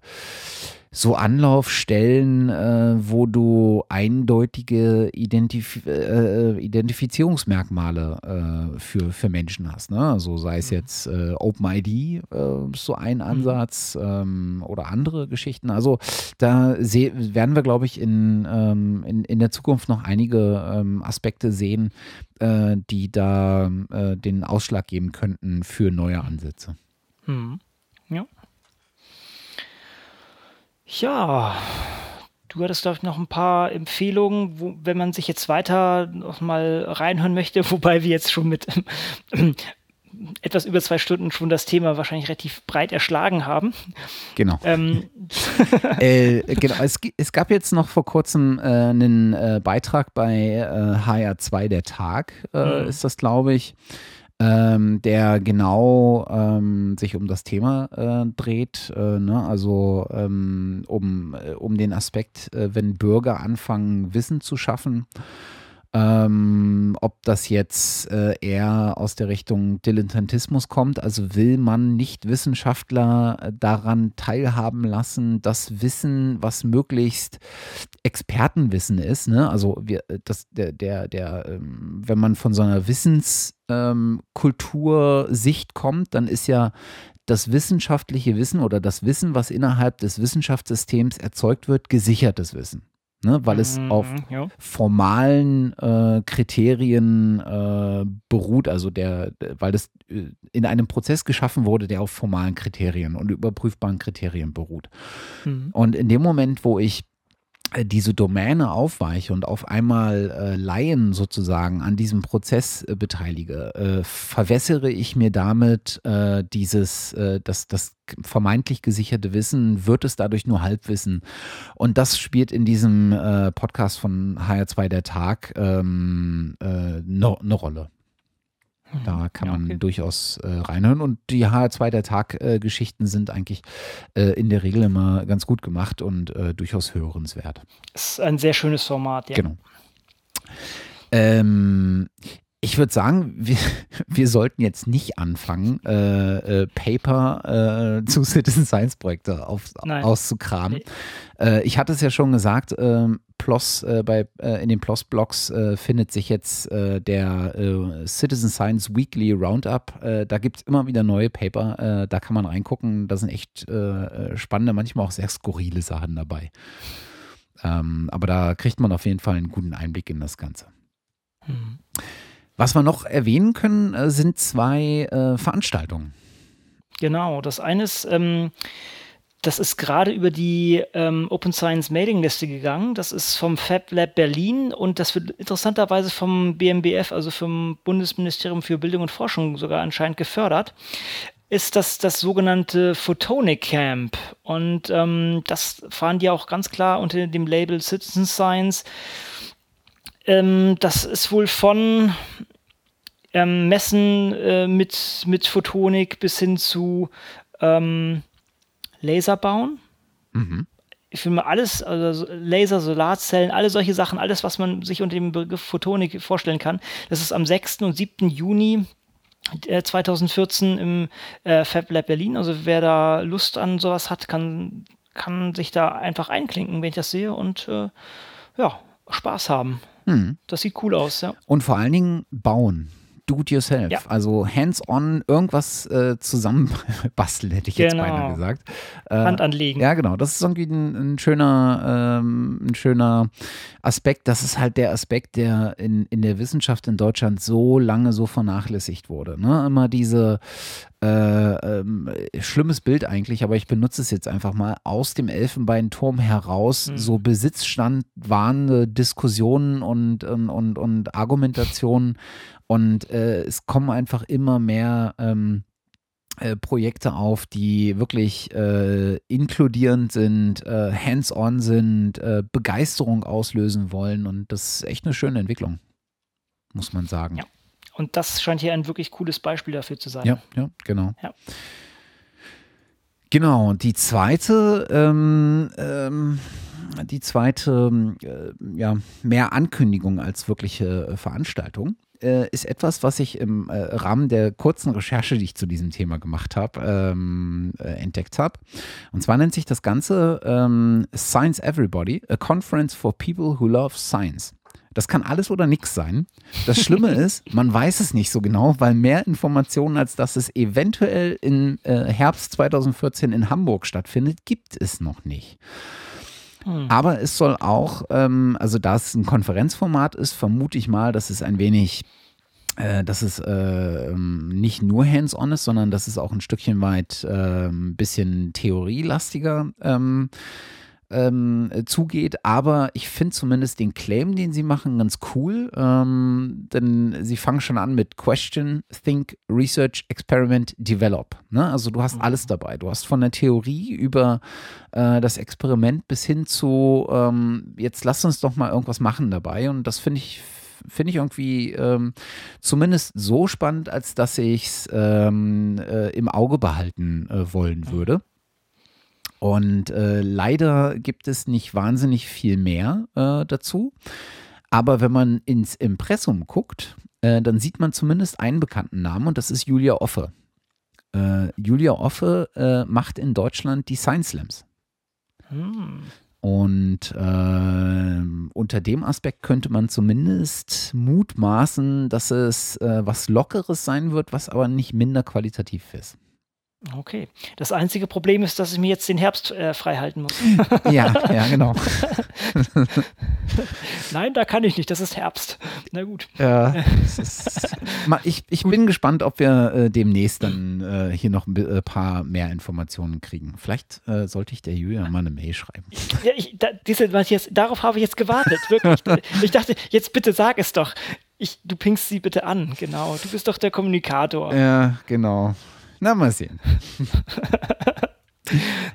so Anlaufstellen, äh, wo du eindeutige Identif äh, Identifizierungsmerkmale äh, für, für Menschen hast. Ne? Also sei es jetzt äh, OpenID, äh, so ein Ansatz ähm, oder andere Geschichten. Also da werden wir, glaube ich, in, ähm, in, in der Zukunft noch einige ähm, Aspekte sehen, äh, die da den Ausschlag geben könnten für neue Ansätze. Mhm. Ja. Ja, du hattest, glaube ich, noch ein paar Empfehlungen, wo, wenn man sich jetzt weiter noch mal reinhören möchte, wobei wir jetzt schon mit etwas über zwei Stunden schon das Thema wahrscheinlich relativ breit erschlagen haben. Genau. Ähm, äh, genau. Es, es gab jetzt noch vor kurzem äh, einen äh, Beitrag bei äh, HR2 der Tag, äh, Mhm. ist das, glaube ich, ähm, der genau ähm, sich um das Thema äh, dreht, äh, ne? also ähm, um, äh, um den Aspekt, äh, wenn Bürger anfangen, Wissen zu schaffen. Ähm, ob das jetzt äh, eher aus der Richtung Dilettantismus kommt, also will man nicht Wissenschaftler äh, daran teilhaben lassen, das Wissen, was möglichst Expertenwissen ist, ne? Also wir, äh, das, der, der, der, ähm, wenn man von so einer Wissenskultur-Sicht kommt, dann ist ja das wissenschaftliche Wissen oder das Wissen, was innerhalb des Wissenschaftssystems erzeugt wird, gesichertes Wissen. Ne? Weil es auf mhm, ja. formalen äh, Kriterien äh, beruht, also der, weil das äh, in einem Prozess geschaffen wurde, der auf formalen Kriterien und überprüfbaren Kriterien beruht. Mhm. Und in dem Moment, wo ich diese Domäne aufweiche und auf einmal äh, Laien sozusagen an diesem Prozess äh, beteilige, äh, verwässere ich mir damit äh, dieses, äh, das, das vermeintlich gesicherte Wissen, wird es dadurch nur Halbwissen. Und das spielt in diesem äh, Podcast von HR2 der Tag ähm, äh, eine ne Rolle. Da kann Ja, man okay. durchaus äh, reinhören. Und die HR2 der Tag-Geschichten sind eigentlich äh, in der Regel immer ganz gut gemacht und äh, durchaus hörenswert. Ist ein sehr schönes Format, ja. Genau. Ähm, ich würde sagen, wir, wir sollten jetzt nicht anfangen, äh, äh, Paper äh, zu Citizen Science Projekte auf, auszukramen. Nee. Äh, ich hatte es ja schon gesagt, ähm, PLOS, äh, bei, äh, in den PLOS-Blogs findet sich jetzt der Citizen Science Weekly Roundup. Da gibt es immer wieder neue Paper, da kann man reingucken. Da sind echt spannende, manchmal auch sehr skurrile Sachen dabei. Ähm, aber da kriegt man auf jeden Fall einen guten Einblick in das Ganze. Mhm. Was wir noch erwähnen können, äh, sind zwei äh, Veranstaltungen. Genau, das eine ist, ähm, das ist gerade über die ähm, Open Science Mailingliste gegangen. Das ist vom Fab Lab Berlin und das wird interessanterweise vom BMBF, also vom Bundesministerium für Bildung und Forschung sogar anscheinend gefördert. Ist das das sogenannte Photonic Camp. Und ähm, das fahren die auch ganz klar unter dem Label Citizen Science. Ähm, das ist wohl von ähm, Messen äh, mit, mit Photonik bis hin zu ähm, Laser bauen. Mhm. Ich finde mal alles, also Laser, Solarzellen, alle solche Sachen, alles, was man sich unter dem Begriff Photonik vorstellen kann. Das ist am 6. und 7. Juni 2014 äh, im äh, Fab Lab Berlin. Also wer da Lust an sowas hat, kann, kann sich da einfach einklinken, wenn ich das sehe und äh, ja, Spaß haben. Hm. Das sieht cool aus, ja. Und vor allen Dingen bauen do-it-yourself. Ja. Also hands-on irgendwas äh, zusammenbasteln, hätte ich genau. jetzt beinahe gesagt. Äh, Hand anlegen. Ja, genau. Das ist irgendwie ein, ein schöner, ähm, ein schöner Aspekt. Das ist halt der Aspekt, der in, in der Wissenschaft in Deutschland so lange so vernachlässigt wurde. Ne? Immer diese äh, ähm, schlimmes Bild eigentlich, aber ich benutze es jetzt einfach mal, aus dem Elfenbeinturm heraus mhm. so Besitzstand wahrende Diskussionen und, und, und, und Argumentationen und äh, es kommen einfach immer mehr ähm, äh, Projekte auf, die wirklich äh, inkludierend sind, äh, hands-on sind, äh, Begeisterung auslösen wollen. Und das ist echt eine schöne Entwicklung, muss man sagen. Ja. Und das scheint hier ein wirklich cooles Beispiel dafür zu sein. Ja, ja, genau. Ja. Genau, die zweite, ähm, ähm, die zweite, äh, ja, mehr Ankündigung als wirkliche äh, Veranstaltung äh, ist etwas, was ich im äh, Rahmen der kurzen Recherche, die ich zu diesem Thema gemacht habe, ähm, äh, entdeckt habe. Und zwar nennt sich das Ganze ähm, Science Everybody, a Conference for People Who Love Science. Das kann alles oder nichts sein. Das Schlimme ist, man weiß es nicht so genau, weil mehr Informationen, als dass es eventuell im äh, Herbst 2014 in Hamburg stattfindet, gibt es noch nicht. Hm. Aber es soll auch, ähm, also da es ein Konferenzformat ist, vermute ich mal, dass es ein wenig äh, dass es äh, nicht nur hands-on ist, sondern dass es auch ein Stückchen weit äh, ein bisschen theorielastiger ähm, ähm, zugeht. Aber ich finde zumindest den Claim, den sie machen, ganz cool. Ähm, denn sie fangen schon an mit Question, Think, Research, Experiment, Develop. Ne? Also du hast mhm. alles dabei. Du hast von der Theorie über äh, das Experiment bis hin zu, ähm, jetzt lass uns doch mal irgendwas machen dabei. Und das finde ich finde ich irgendwie ähm, zumindest so spannend, als dass ich es ähm, äh, im Auge behalten äh, wollen mhm. würde. Und äh, leider gibt es nicht wahnsinnig viel mehr äh, dazu. Aber wenn man ins Impressum guckt, äh, dann sieht man zumindest einen bekannten Namen und das ist Julia Offe. Äh, Julia Offe äh, macht in Deutschland die Science Slams. Hm. Und äh, unter dem Aspekt könnte man zumindest mutmaßen, dass es was Lockeres sein wird, was aber nicht minder qualitativ ist. Okay. Das einzige Problem ist, dass ich mir jetzt den Herbst äh, frei halten muss. ja, ja, genau. Nein, da kann ich nicht. Das ist Herbst. Na gut. Ja, ist, ich, ich bin gespannt, ob wir äh, demnächst dann äh, hier noch ein äh, paar mehr Informationen kriegen. Vielleicht äh, sollte ich der Julia mal eine Mail schreiben. Ja, ich, da, diese, jetzt, darauf habe ich jetzt gewartet. Wirklich. ich dachte, jetzt bitte sag es doch. Ich, du pingst sie bitte an, genau. Du bist doch der Kommunikator. Ja, genau. Na, mal sehen.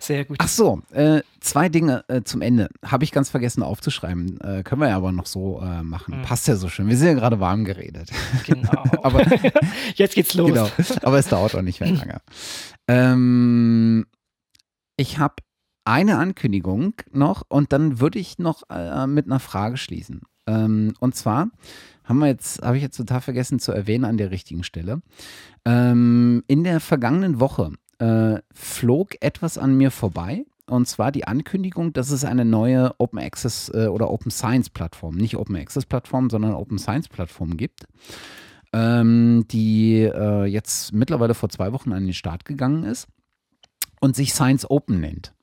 Sehr gut. Ach so, äh, zwei Dinge äh, zum Ende. Habe ich ganz vergessen aufzuschreiben. Äh, können wir ja aber noch so äh, machen. Mhm. Passt ja so schön. Wir sind ja gerade warm geredet. Genau. aber, Jetzt geht's los. Genau. Aber es dauert auch nicht mehr lange. Ähm, ich habe eine Ankündigung noch und dann würde ich noch äh, mit einer Frage schließen. Ähm, und zwar haben wir jetzt, habe ich jetzt total vergessen zu erwähnen an der richtigen Stelle. Ähm, in der vergangenen Woche äh, flog etwas an mir vorbei. Und zwar die Ankündigung, dass es eine neue Open Access äh, oder Open Science Plattform, nicht Open Access Plattform, sondern Open Science Plattform gibt, ähm, die äh, jetzt mittlerweile vor zwei Wochen an den Start gegangen ist und sich Science Open nennt.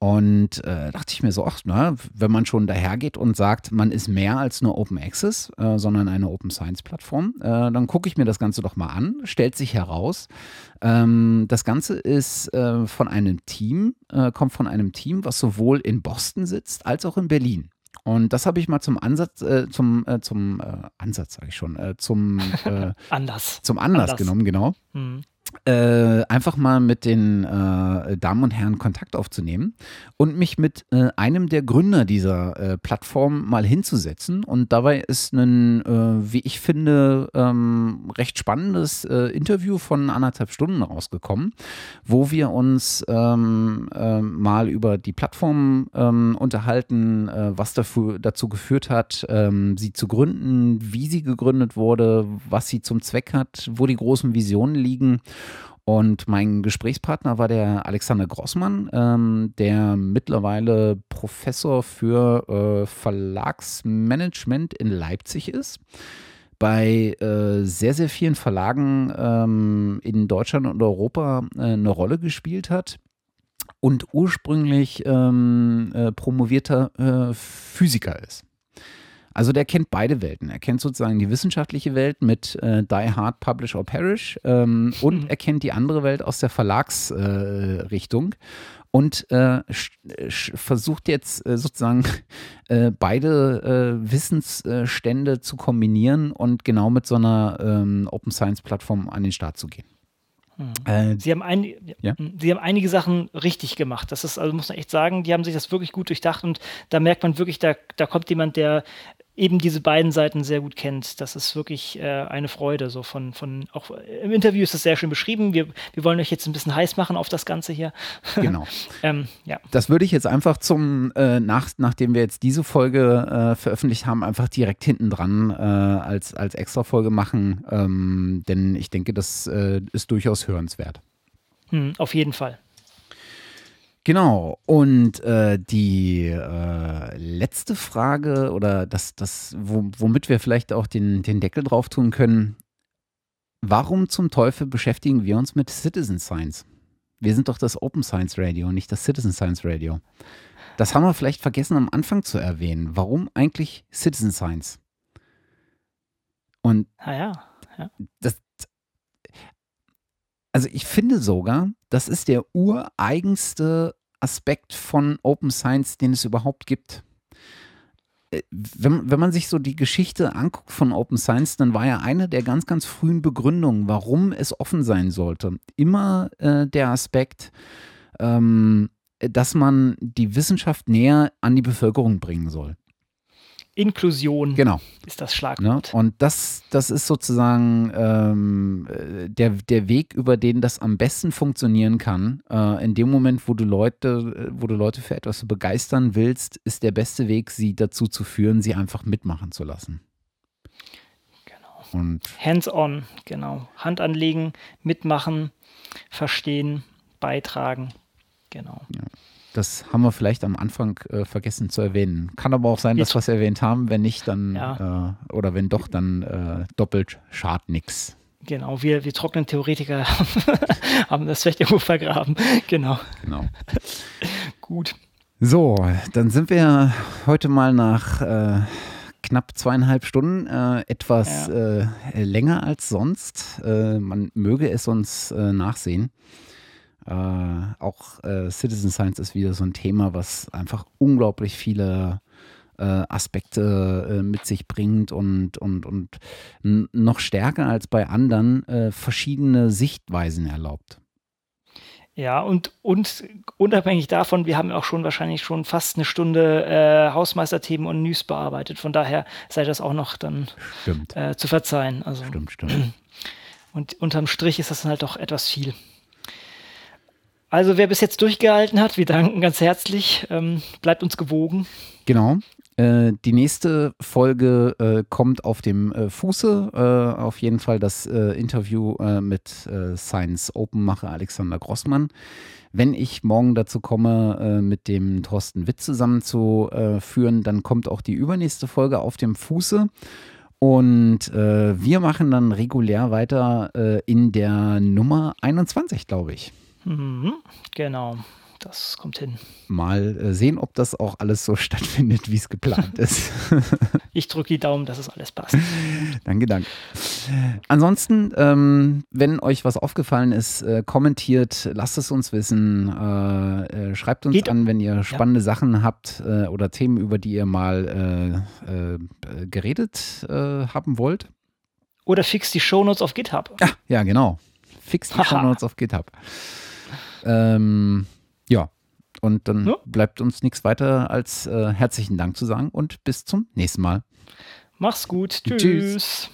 Und äh, dachte ich mir so, ach, na, wenn man schon dahergeht und sagt, man ist mehr als nur Open Access, äh, sondern eine Open Science Plattform, äh, dann gucke ich mir das Ganze doch mal an. Stellt sich heraus, ähm, das Ganze ist äh, von einem Team, äh, kommt von einem Team, was sowohl in Boston sitzt als auch in Berlin. Und das habe ich mal zum Ansatz, äh, zum, äh, zum äh, Ansatz, sage ich schon, äh, zum Anders. Zum Anlass, Anlass. genommen, genau. Mhm. Äh, einfach mal mit den äh, Damen und Herren Kontakt aufzunehmen und mich mit äh, einem der Gründer dieser äh, Plattform mal hinzusetzen. Und dabei ist ein, äh, wie ich finde, ähm, recht spannendes Interview von anderthalb Stunden rausgekommen, wo wir uns ähm mal über die Plattform ähm, unterhalten, was dafür, dazu geführt hat, ähm, sie zu gründen, wie sie gegründet wurde, was sie zum Zweck hat, wo die großen Visionen liegen. Und mein Gesprächspartner war der Alexander Grossmann, ähm, der mittlerweile Professor für äh, Verlagsmanagement in Leipzig ist. Bei äh, sehr, sehr vielen Verlagen ähm, in Deutschland und Europa äh, eine Rolle gespielt hat und ursprünglich ähm, äh, promovierter äh, Physiker ist. Also der kennt beide Welten. Er kennt sozusagen die wissenschaftliche Welt mit äh, Die Hard, Publish or Perish ähm, und mhm. er kennt die andere Welt aus der Verlagsrichtung. Äh, und äh, versucht jetzt äh, sozusagen äh, beide äh, Wissensstände zu kombinieren und genau mit so einer ähm, Open Science Plattform an den Start zu gehen. Mhm. Äh, Sie, haben ein, ja? Sie haben einige Sachen richtig gemacht. Das ist, also muss man echt sagen, die haben sich das wirklich gut durchdacht und da merkt man wirklich, da, da kommt jemand, der eben diese beiden Seiten sehr gut kennt. Das ist wirklich äh, eine Freude. So von, von, auch im Interview ist es sehr schön beschrieben. Wir, wir wollen euch jetzt ein bisschen heiß machen auf das Ganze hier. Genau. ähm, ja. Das würde ich jetzt einfach zum, äh, nach, nachdem wir jetzt diese Folge äh, veröffentlicht haben, einfach direkt hinten dran äh, als, als extra Folge machen. Ähm, denn ich denke, das äh, ist durchaus hörenswert. Hm, auf jeden Fall. Genau. Und äh, die äh, letzte Frage oder das, das womit wir vielleicht auch den, den Deckel drauf tun können, warum zum Teufel beschäftigen wir uns mit Citizen Science? Wir sind doch das Open Science Radio, nicht das Citizen Science Radio. Das haben wir vielleicht vergessen am Anfang zu erwähnen. Warum eigentlich Citizen Science? Und ah ja, ja. Das, also ich finde sogar, das ist der ureigenste Aspekt von Open Science, den es überhaupt gibt. Äh, wenn, wenn man sich so die Geschichte anguckt von Open Science, dann war ja eine der ganz, ganz frühen Begründungen, warum es offen sein sollte, immer äh, der Aspekt, ähm, dass man die Wissenschaft näher an die Bevölkerung bringen soll. Inklusion genau. ist das Schlagwort. Ja, und das, das ist sozusagen ähm, der, der Weg, über den das am besten funktionieren kann. Äh, in dem Moment, wo du Leute, wo du Leute für etwas begeistern willst, ist der beste Weg, sie dazu zu führen, sie einfach mitmachen zu lassen. Genau. Hands-on, genau. Hand anlegen, mitmachen, verstehen, beitragen. Genau. Ja. Das haben wir vielleicht am Anfang äh, vergessen zu erwähnen. Kann aber auch sein, dass wir es erwähnt haben. Wenn nicht, dann ja. äh, oder wenn doch, dann äh, doppelt schad nix. Genau, wir, wir trockenen Theoretiker haben das vielleicht irgendwo vergraben. Genau. Genau. Gut. So, dann sind wir heute mal nach äh, knapp zweieinhalb Stunden, äh, etwas ja. Äh, länger als sonst. man möge es uns nachsehen. Äh, auch äh, Citizen Science ist wieder so ein Thema, was einfach unglaublich viele äh, Aspekte äh, mit sich bringt und, und, und noch stärker als bei anderen äh, verschiedene Sichtweisen erlaubt. Ja, und, und unabhängig davon, wir haben auch schon wahrscheinlich schon fast eine Stunde äh, Hausmeisterthemen und News bearbeitet. Von daher sei das auch noch dann äh, zu verzeihen. Also, stimmt, stimmt. Und unterm Strich ist das dann halt doch etwas viel. Also wer bis jetzt durchgehalten hat, wir danken ganz herzlich. Ähm, bleibt uns gewogen. Genau. Äh, die nächste Folge äh, kommt auf dem äh, Fuße. Äh, auf jeden Fall das äh, Interview mit Science Open Macher Alexander Grossmann. Wenn ich morgen dazu komme, mit dem Thorsten Witt zusammenzuführen, dann kommt auch die übernächste Folge auf dem Fuße. Und wir machen dann regulär weiter in der Nummer 21, glaube ich. Mhm, genau, das kommt hin. Mal äh, sehen, ob das auch alles so stattfindet, wie es geplant ist. ich drücke die Daumen, dass es alles passt. danke, danke. Ansonsten, ähm, wenn euch was aufgefallen ist, äh, kommentiert, lasst es uns wissen. Äh, äh schreibt uns Geht an, wenn ihr spannende ja. Sachen habt äh, oder Themen, über die ihr mal äh, geredet haben wollt. Oder fix die Shownotes auf GitHub. Ja, ja, genau. Fix die Shownotes auf GitHub. Ähm, ja, und dann ja. bleibt uns nichts weiter als äh, herzlichen Dank zu sagen und bis zum nächsten Mal. Mach's gut. Tschüss. Tschüss.